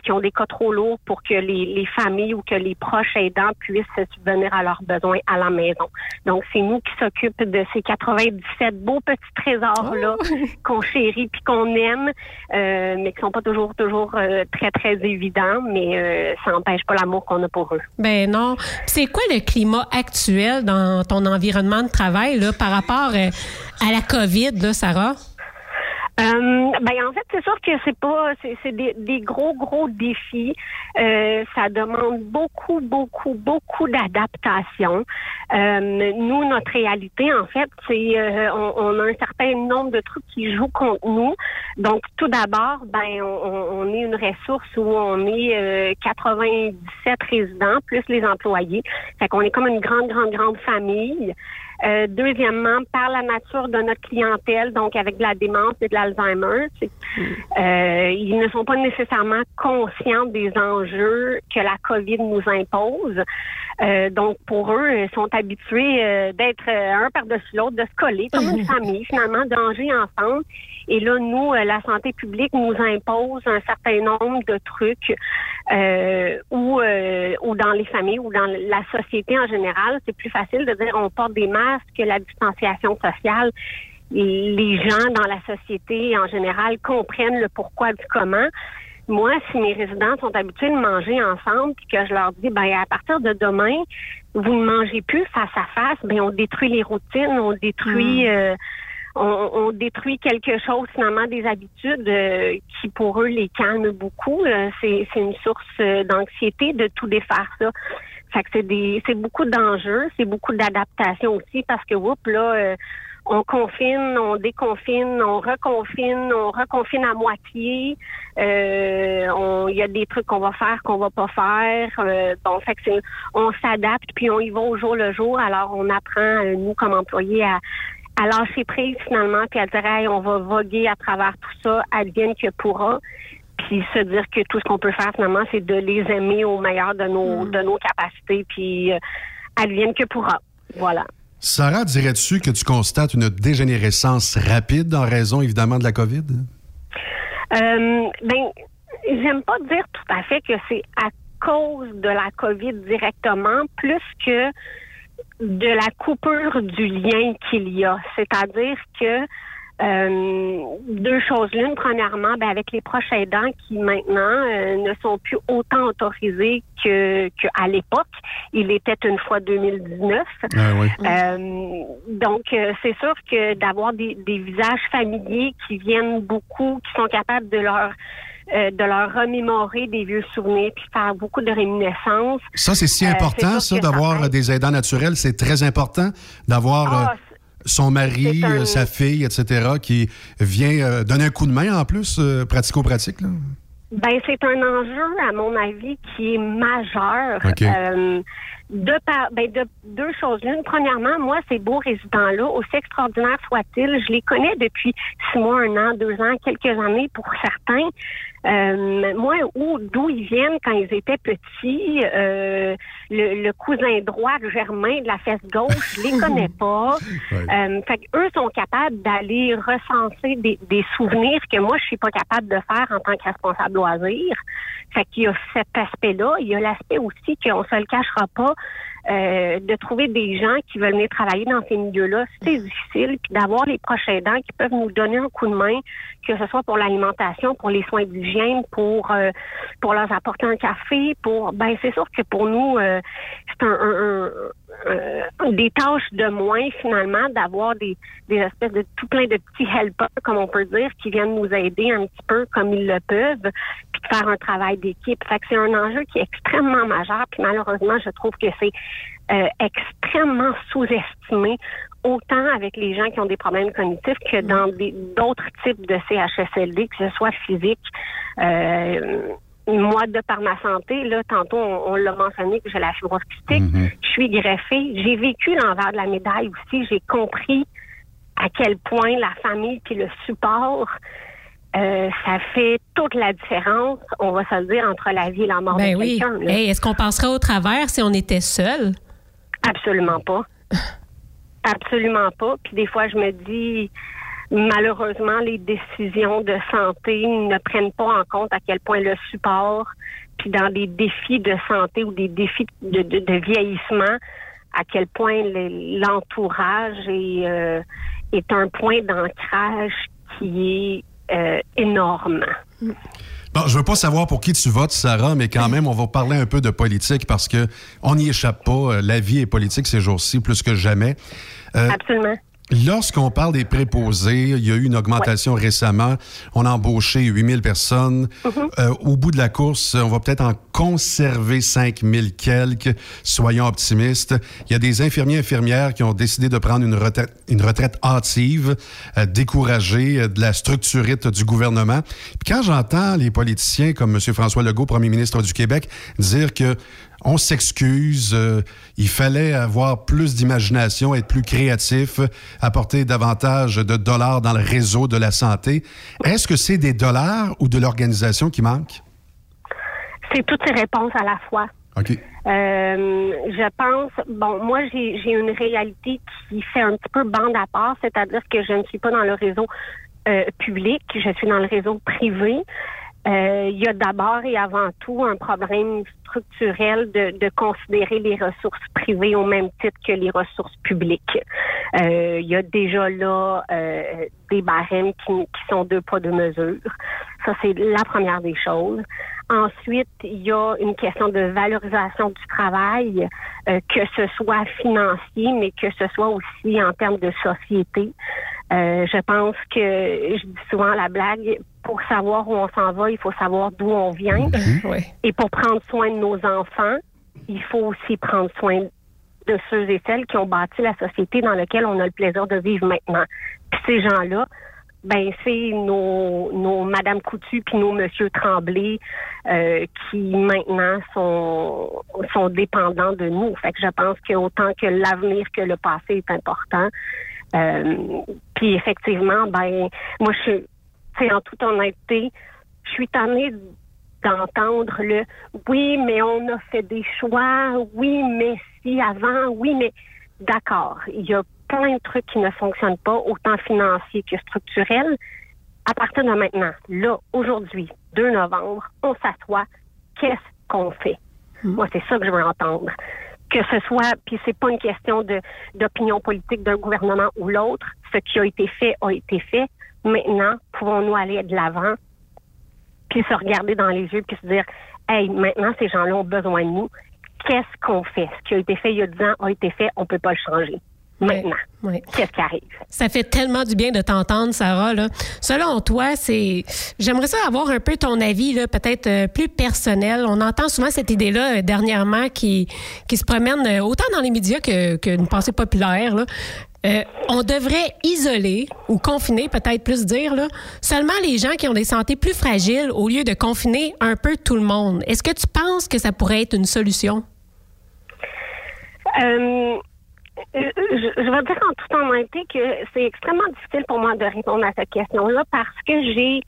qui ont des cas trop lourds pour que les, les familles ou que les proches aidants puissent subvenir à leurs besoins à la maison. Donc, c'est nous qui s'occupe de ces 97 beaux petits trésors-là oh! (laughs) qu'on chérit puis qu'on aime, euh, mais qui sont pas toujours toujours euh, très, très évidents, mais euh, ça n'empêche pas l'amour qu'on a pour eux. Ben non. C'est quoi le climat actuel dans ton environnement de travail là, par rapport à la COVID, là, Sarah? Euh, ben en fait, c'est sûr que c'est pas, c'est des, des, gros gros défis. Euh, ça demande beaucoup beaucoup beaucoup d'adaptation. Euh, nous, notre réalité en fait, c'est euh, on, on, a un certain nombre de trucs qui jouent contre nous. Donc tout d'abord, ben on, on, est une ressource où on est 97 résidents plus les employés. Fait qu'on est comme une grande grande grande famille. Euh, deuxièmement, par la nature de notre clientèle, donc avec de la démence et de l'Alzheimer, euh, ils ne sont pas nécessairement conscients des enjeux que la COVID nous impose. Euh, donc, pour eux, ils sont habitués euh, d'être un par-dessus l'autre, de se coller comme une (laughs) famille, finalement, d'enjeux ensemble. Et là, nous, la santé publique nous impose un certain nombre de trucs euh, ou, ou dans les familles ou dans la société en général. C'est plus facile de dire on porte des masques, la distanciation sociale les gens dans la société en général comprennent le pourquoi du comment. Moi, si mes résidents sont habitués de manger ensemble, puis que je leur dis, ben à partir de demain, vous ne mangez plus face à face, ben on détruit les routines, on détruit, mm. euh, on, détruit quelque chose finalement des habitudes euh, qui pour eux les calment beaucoup. Euh, c'est une source d'anxiété de tout défaire ça. Fait que c'est c'est beaucoup d'enjeux, c'est beaucoup d'adaptation aussi parce que, oups, là, on confine, on déconfine, on reconfine, on reconfine à moitié. Euh, il y a des trucs qu'on va faire, qu'on va pas faire. Euh, bon, fait que on s'adapte puis on y va au jour le jour. Alors on apprend euh, nous comme employés à, à lâcher prise finalement puis à dire hey, on va voguer à travers tout ça, advienne que pourra. Puis se dire que tout ce qu'on peut faire finalement, c'est de les aimer au meilleur de nos mm. de nos capacités puis euh, advienne que pourra. Voilà. Sarah, dirais-tu que tu constates une dégénérescence rapide en raison évidemment de la COVID? Euh, ben, j'aime pas dire tout à fait que c'est à cause de la COVID directement, plus que de la coupure du lien qu'il y a. C'est-à-dire que euh, deux choses. L'une, premièrement, ben, avec les proches aidants qui maintenant euh, ne sont plus autant autorisés que qu'à l'époque. Il était une fois 2019. Ah euh, donc, c'est sûr que d'avoir des, des visages familiers qui viennent beaucoup, qui sont capables de leur de leur remémorer des vieux souvenirs puis faire beaucoup de réminiscences. Ça, c'est si important, ça, d'avoir des aidants naturels. C'est très important d'avoir ah, son mari, euh, sa fille, etc., qui vient euh, donner un coup de main en plus, euh, pratico-pratique? Ben, c'est un enjeu, à mon avis, qui est majeur. De, par, ben de deux choses. L'une, premièrement, moi, ces beaux résidents-là, aussi extraordinaires soient-ils, je les connais depuis six mois, un an, deux ans, quelques années pour certains. Euh, moi, où d'où ils viennent quand ils étaient petits, euh, le, cousin droit Germain de la fesse gauche, je les (laughs) connais pas. Euh, fait eux sont capables d'aller recenser des, des, souvenirs que moi je suis pas capable de faire en tant que responsable loisir. Fait qu'il y a cet aspect-là. Il y a l'aspect aussi qu'on se le cachera pas. Euh, de trouver des gens qui veulent venir travailler dans ces milieux-là, c'est difficile. Puis d'avoir les proches aidants qui peuvent nous donner un coup de main, que ce soit pour l'alimentation, pour les soins d'hygiène, pour euh, pour leur apporter un café, pour ben c'est sûr que pour nous euh, c'est un, des tâches de moins finalement d'avoir des, des espèces de tout plein de petits helpers comme on peut dire qui viennent nous aider un petit peu comme ils le peuvent faire un travail d'équipe. Fait que c'est un enjeu qui est extrêmement majeur puis malheureusement je trouve que c'est euh, extrêmement sous-estimé, autant avec les gens qui ont des problèmes cognitifs que dans d'autres types de CHSLD, que ce soit physique. Euh, moi, de par ma santé, là, tantôt, on, l'a mentionné que j'ai la fibrose mm-hmm. je suis greffée. J'ai vécu l'envers de la médaille aussi. J'ai compris à quel point la famille puis le support euh, ça fait toute la différence, on va se le dire, entre la vie et la mort ben de oui. quelqu'un. Est-ce qu'on passerait au travers si on était seul? Absolument pas. (laughs) Absolument pas. Puis des fois, je me dis, malheureusement, les décisions de santé ne prennent pas en compte à quel point le support, puis dans des défis de santé ou des défis de, vieillissement, à quel point l'entourage est, euh, est un point d'ancrage qui est euh, énorme. Bon, je veux pas savoir pour qui tu votes, Sarah, mais quand même, on va parler un peu de politique parce que on n'y échappe pas. La vie est politique ces jours-ci plus que jamais. Euh, Absolument. Lorsqu'on parle des préposés, il y a eu une augmentation récemment. On a embauché 8000 personnes. Mm-hmm. Euh, au bout de la course, on va peut-être en conserver 5000 quelques. Soyons optimistes. Il y a des infirmiers infirmières qui ont décidé de prendre une retraite, une retraite hâtive, euh, découragée euh, de la structurite du gouvernement. Puis quand j'entends les politiciens comme M. François Legault, premier ministre du Québec, dire que on s'excuse, euh, il fallait avoir plus d'imagination, être plus créatif, apporter davantage de dollars dans le réseau de la santé. Est-ce que c'est des dollars ou de l'organisation qui manque? C'est toutes ces réponses à la fois. OK. Euh, je pense, bon, moi, j'ai une réalité qui fait un petit peu bande à part, c'est-à-dire que je ne suis pas dans le réseau euh, public, je suis dans le réseau privé. Euh, il y a d'abord et avant tout un problème structurel de, de, considérer les ressources privées au même titre que les ressources publiques. Euh, il y a déjà là euh, des barèmes qui, sont deux poids deux mesures. Ça, c'est la première des choses. Ensuite, il y a une question de valorisation du travail, euh, que ce soit financier, mais que ce soit aussi en termes de société. Je pense que je dis souvent la blague, pour savoir où on s'en va, il faut savoir d'où on vient. Mhm. Et pour prendre soin de nos enfants, il faut aussi prendre soin de ceux et celles qui ont bâti la société dans laquelle on a le plaisir de vivre maintenant. Puis ces gens-là, ben c'est nos, nos Madame Coutu puis nos Monsieur Tremblay euh, qui maintenant sont sont dépendants de nous. Fait que je pense que autant que l'avenir que le passé est important. Euh, puis effectivement, ben moi je suis en toute honnêteté, je suis tannée d'entendre le oui, mais on a fait des choix, oui, mais si avant, oui, mais d'accord, il y a plein de trucs qui ne fonctionnent pas, autant financiers que structurels. À partir de maintenant, là, aujourd'hui, 2 novembre, on s'assoit, qu'est-ce qu'on fait? Hmm. Moi, c'est ça que je veux entendre. Que ce soit, puis c'est pas une question de d'opinion politique d'un gouvernement ou l'autre. Ce qui a été fait a été fait. Maintenant, pouvons-nous aller de l'avant, puis se regarder dans les yeux, puis se dire, hey, maintenant ces gens-là ont besoin de nous. Qu'est-ce qu'on fait? Ce qui a été fait il y a 10 ans a été fait, on peut pas le changer maintenant. Qu'est-ce qui arrive? Ça fait tellement du bien de t'entendre, Sarah. Là. Selon toi, c'est. J'aimerais ça avoir un peu ton avis, là, peut-être euh, plus personnel. On entend souvent cette idée-là euh, dernièrement qui, qui se promène euh, autant dans les médias que, que une pensée populaire. Là. On devrait isoler ou confiner, peut-être plus dire, là, seulement les gens qui ont des santé plus fragiles au lieu de confiner un peu tout le monde. Est-ce que tu penses que ça pourrait être une solution? Euh, je, vais dire en toute honnêteté que c'est extrêmement difficile pour moi de répondre à cette question-là parce que j'ai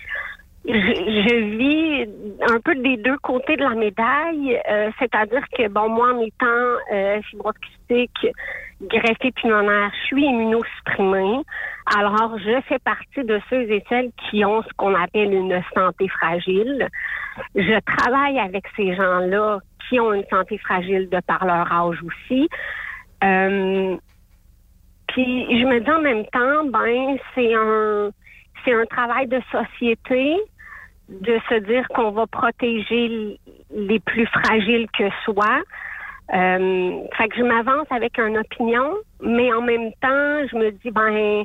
je, je vis un peu des deux côtés de la médaille, euh, c'est-à-dire que bon moi en étant euh, greffée pulmonaire, je suis immunosupprimée. Alors je fais partie de ceux et celles qui ont ce qu'on appelle une santé fragile. Je travaille avec ces gens-là qui ont une santé fragile de par leur âge aussi. Euh, puis je me dis en même temps, ben c'est un c'est un travail de société de se dire qu'on va protéger les plus fragiles que soi. Euh, fait que je m'avance avec une opinion, mais en même temps, je me dis ben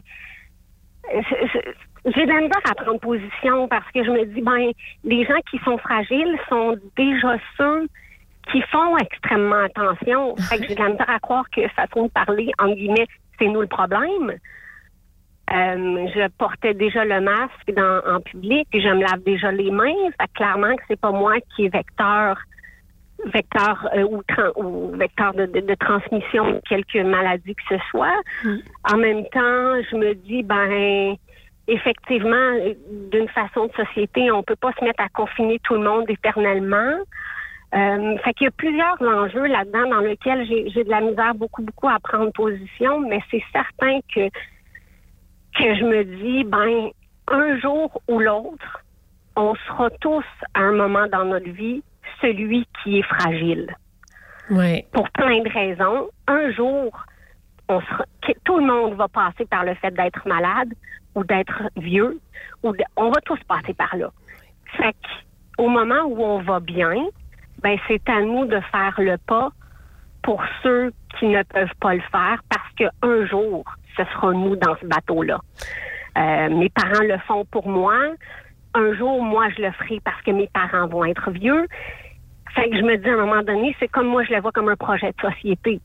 j'ai de la misère à prendre position parce que je me dis ben les gens qui sont fragiles sont déjà ceux qui font extrêmement attention. (laughs) Fait que j'ai de la misère à croire que façon de parler, en guillemets, c'est nous le problème. Euh, je portais déjà le masque dans, en public, et je me lave déjà les mains. Fait que clairement que c'est pas moi qui est vecteur vecteur euh, ou, ou, vecteur de, de, transmission de quelque maladie que ce soit. Mm. En même temps, je me dis ben effectivement, d'une façon de société, on peut pas se mettre à confiner tout le monde éternellement. Euh, fait qu'il y a plusieurs enjeux là-dedans dans lesquels j'ai de la misère beaucoup, beaucoup à prendre position, mais c'est certain que, que je me dis, ben, un jour ou l'autre, on sera tous à un moment dans notre vie celui qui est fragile. Pour plein de raisons. Un jour, on sera, tout le monde va passer par le fait d'être malade ou d'être vieux. Ou on va tous passer par là. Fait qu'au moment où on va bien, ben c'est à nous de faire le pas pour ceux qui ne peuvent pas le faire parce qu'un jour, ce sera nous dans ce bateau-là. Euh, mes parents le font pour moi. Un jour, moi, je le ferai parce que mes parents vont être vieux. Fait que je me dis à un moment donné, c'est comme moi, je le vois comme un projet de société.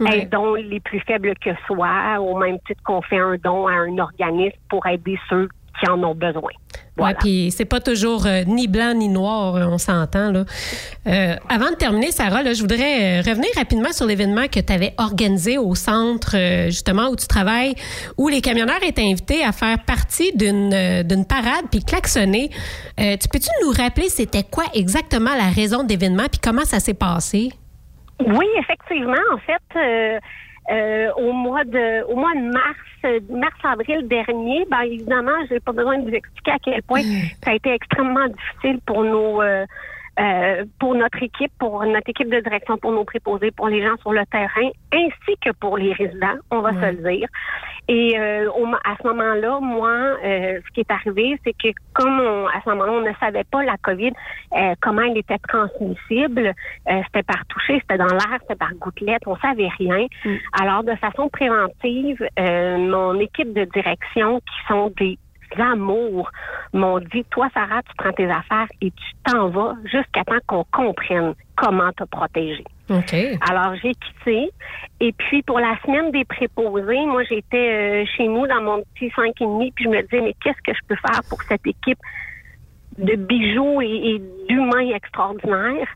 Un don les plus faibles que soit, au même titre qu'on fait un don à un organisme pour aider ceux qui en ont besoin. Voilà. puis c'est pas toujours euh, ni blanc ni noir, euh, on s'entend là. Euh, avant de terminer, Sarah, là, je voudrais revenir rapidement sur l'événement que tu avais organisé au centre justement où tu travailles, où les camionneurs étaient invités à faire partie d'une d'une parade puis klaxonner. tu peux-tu nous rappeler c'était quoi exactement la raison de l'événement puis comment ça s'est passé? Oui, effectivement, en fait euh, au mois de au mois de mars, mars avril dernier, ben évidemment, j'ai pas besoin de vous expliquer à quel point mm. ça a été extrêmement difficile pour nos euh, euh, pour notre équipe, pour notre équipe de direction, pour nos préposés, pour les gens sur le terrain, ainsi que pour les résidents, on va se le dire. Et euh, à ce moment-là, moi, euh, ce qui est arrivé, c'est que comme à ce moment-là, on ne savait pas la COVID, euh, comment elle était transmissible, c'était par toucher, c'était dans l'air, c'était par gouttelette, on savait rien. Mm. Alors, de façon préventive, mon équipe de direction, qui sont des amours m'ont dit, toi, Sarah, tu prends tes affaires et tu t'en vas jusqu'à temps qu'on comprenne comment te protéger. Alors, j'ai quitté. Et puis, pour la semaine des préposés, moi, j'étais euh, chez nous dans mon petit 5,5, puis je me disais, mais qu'est-ce que je peux faire pour cette équipe de bijoux et, d'humains extraordinaires?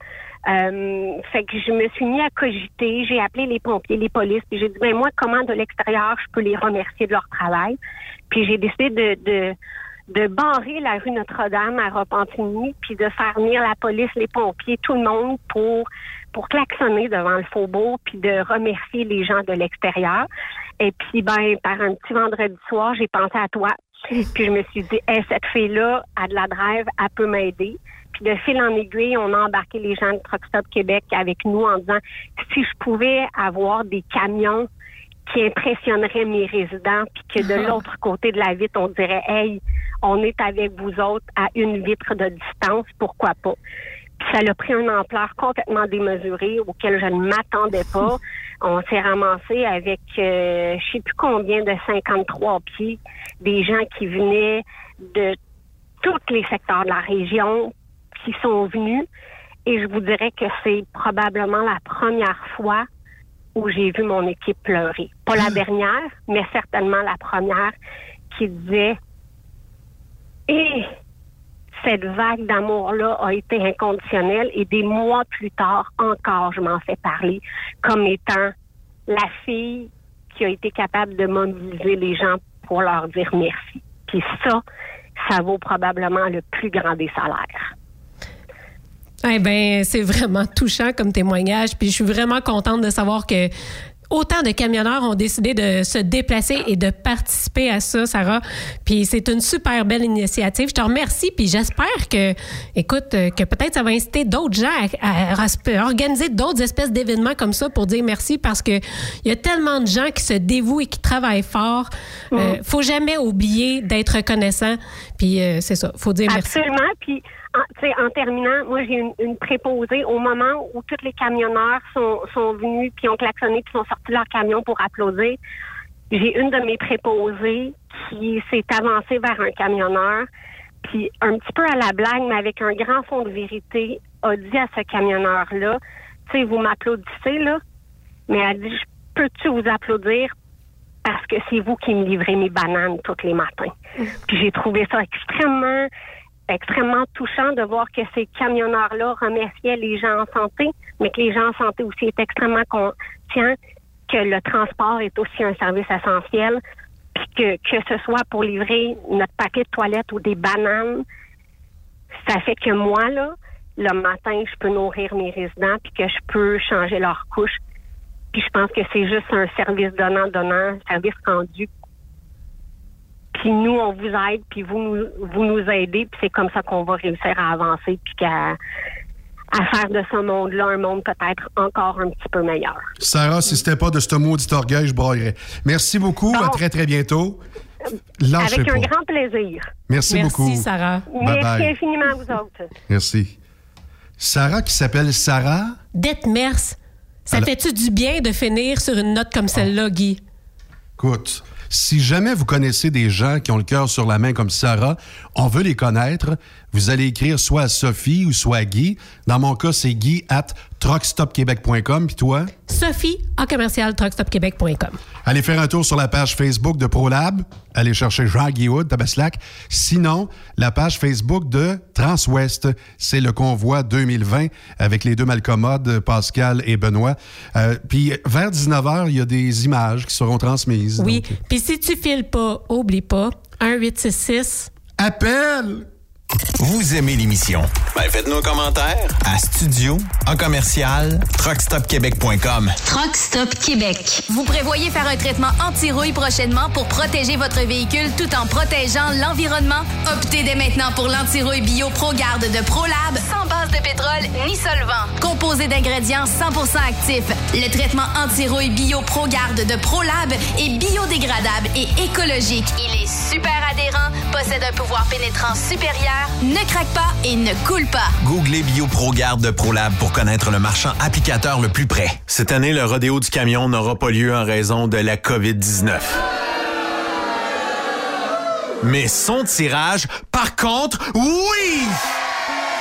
Euh, fait que je me suis mis à cogiter, j'ai appelé les pompiers, les polices, puis j'ai dit, ben moi, comment de l'extérieur je peux les remercier de leur travail? Puis j'ai décidé de, de, de barrer la rue Notre-Dame à Repentigny, puis de faire venir la police, les pompiers, tout le monde pour pour klaxonner devant le faubourg, puis de remercier les gens de l'extérieur. Et puis, ben, par un petit vendredi soir, j'ai pensé à toi. (laughs) Puis je me suis dit, hey, cette fille-là a de la drive, elle peut m'aider. Puis de fil en aiguille, on a embarqué les gens de Truck Stop Québec avec nous en disant, si je pouvais avoir des camions qui impressionneraient mes résidents, puis que de l'autre côté de la vitre, on dirait, hey, on est avec vous autres à une vitre de distance, pourquoi pas? ça a pris une ampleur complètement démesurée auquel je ne m'attendais pas. (laughs) On s'est ramassé avec euh, je sais plus combien de 53 pieds, des gens qui venaient de tous les secteurs de la région qui sont venus. Et je vous dirais que c'est probablement la première fois où j'ai vu mon équipe pleurer. Pas la dernière, mais certainement la première qui disait Et cette vague d'amour-là a été inconditionnelle et des mois plus tard encore, je m'en fais parler comme étant la fille qui a été capable de mobiliser les gens pour leur dire merci. Puis ça, ça vaut probablement le plus grand des salaires. Eh ben, c'est vraiment touchant comme témoignage. Puis je suis vraiment contente de savoir que autant de camionneurs ont décidé de se déplacer et de participer à ça, Sarah. Puis c'est une super belle initiative. Je te remercie. Puis j'espère que, écoute, euh, que peut-être ça va inciter d'autres gens à, organiser d'autres espèces d'événements comme ça pour dire merci parce que il y a tellement de gens qui se dévouent et qui travaillent fort. Euh, mm. faut jamais oublier d'être reconnaissant. Puis euh, c'est ça. Faut dire merci. Absolument. Puis en, en terminant, moi, j'ai une, préposée au moment où tous les camionneurs sont, sont venus, puis ont klaxonné, puis sont sortis de leur camion pour applaudir. J'ai une de mes préposées qui s'est avancée vers un camionneur, puis un petit peu à la blague, mais avec un grand fond de vérité, a dit à ce camionneur-là, tu sais, vous m'applaudissez, là, mais elle a dit, peux-tu vous applaudir parce que c'est vous qui me livrez mes bananes tous les matins? Mm. Puis j'ai trouvé ça extrêmement extrêmement touchant de voir que ces camionneurs-là remerciaient les gens en santé, mais que les gens en santé aussi étaient extrêmement conscients que le transport est aussi un service essentiel, puis que, que ce soit pour livrer notre paquet de toilettes ou des bananes, ça fait que moi, là, le matin, je peux nourrir mes résidents, puis que je peux changer leur couche. Puis je pense que c'est juste un service donnant-donnant, un service rendu puis nous, on vous aide, puis vous nous, vous nous aidez, puis c'est comme ça qu'on va réussir à avancer, puis qu'à à faire de ce monde-là un monde peut-être encore un petit peu meilleur. Sarah, si c'était pas de ce maudit orgueil, je broyerais. Merci beaucoup. à très, très bientôt. Lâchez Avec un grand plaisir. Merci, beaucoup. Merci, Sarah. Merci infiniment à vous autres. Merci. Sarah qui s'appelle Sarah? Detmers. Ça fait-tu du bien de finir sur une note comme celle-là, Guy? Écoute, si jamais vous connaissez des gens qui ont le cœur sur la main comme Sarah, on veut les connaître. Vous allez écrire soit à Sophie ou soit à Guy. Dans mon cas, c'est guy at truckstopquebec.com. Puis toi? Sophie en commercial truckstopquebec.com. Allez faire un tour sur la page Facebook de ProLab. Allez chercher Jean Guillaud, Tabaslac. Sinon, la page Facebook de Transwest, c'est le convoi 2020 avec les deux malcommodes, Pascal et Benoît. Euh, puis vers 19h, il y a des images qui seront transmises. Oui. Puis si tu files pas, oublie pas, 1-866... Appelle! Vous aimez l'émission? Ben faites-nous un commentaire à studio en commercial truckstopquebec.com. Truckstop Québec. Vous prévoyez faire un traitement anti-rouille prochainement pour protéger votre véhicule tout en protégeant l'environnement? Optez dès maintenant pour l'anti-rouille bio ProGarde de ProLab de pétrole ni solvant. Composé d'ingrédients 100% actifs, le traitement anti-rouille bio ProGarde de ProLab est biodégradable et écologique. Il est super adhérent, possède un pouvoir pénétrant supérieur ne craque pas et ne coule pas. Googlez BioProGarde de ProLab pour connaître le marchand applicateur le plus près. Cette année, le rodéo du camion n'aura pas lieu en raison de la COVID-19. Mais son tirage, par contre, oui!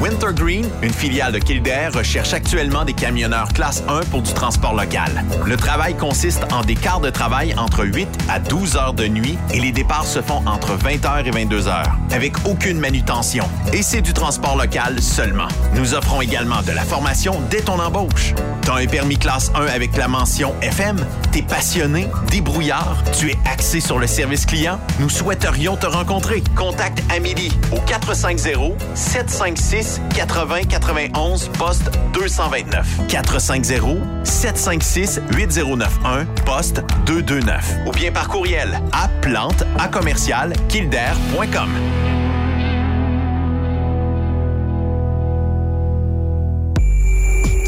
Wintergreen, une filiale de Kildare, recherche actuellement des camionneurs classe 1 pour du transport local. Le travail consiste en des quarts de travail entre 8 à 12 heures de nuit et les départs se font entre 20h et 22h, avec aucune manutention. Et c'est du transport local seulement. Nous offrons également de la formation dès ton embauche. T'as un permis classe 1 avec la mention FM? T'es passionné, débrouillard, tu es axé sur le service client? Nous souhaiterions te rencontrer. Contacte Amélie au 450 756 80 91 poste 229 450 756 8091 poste 229 ou bien par courriel à plante à commercial kilder.com.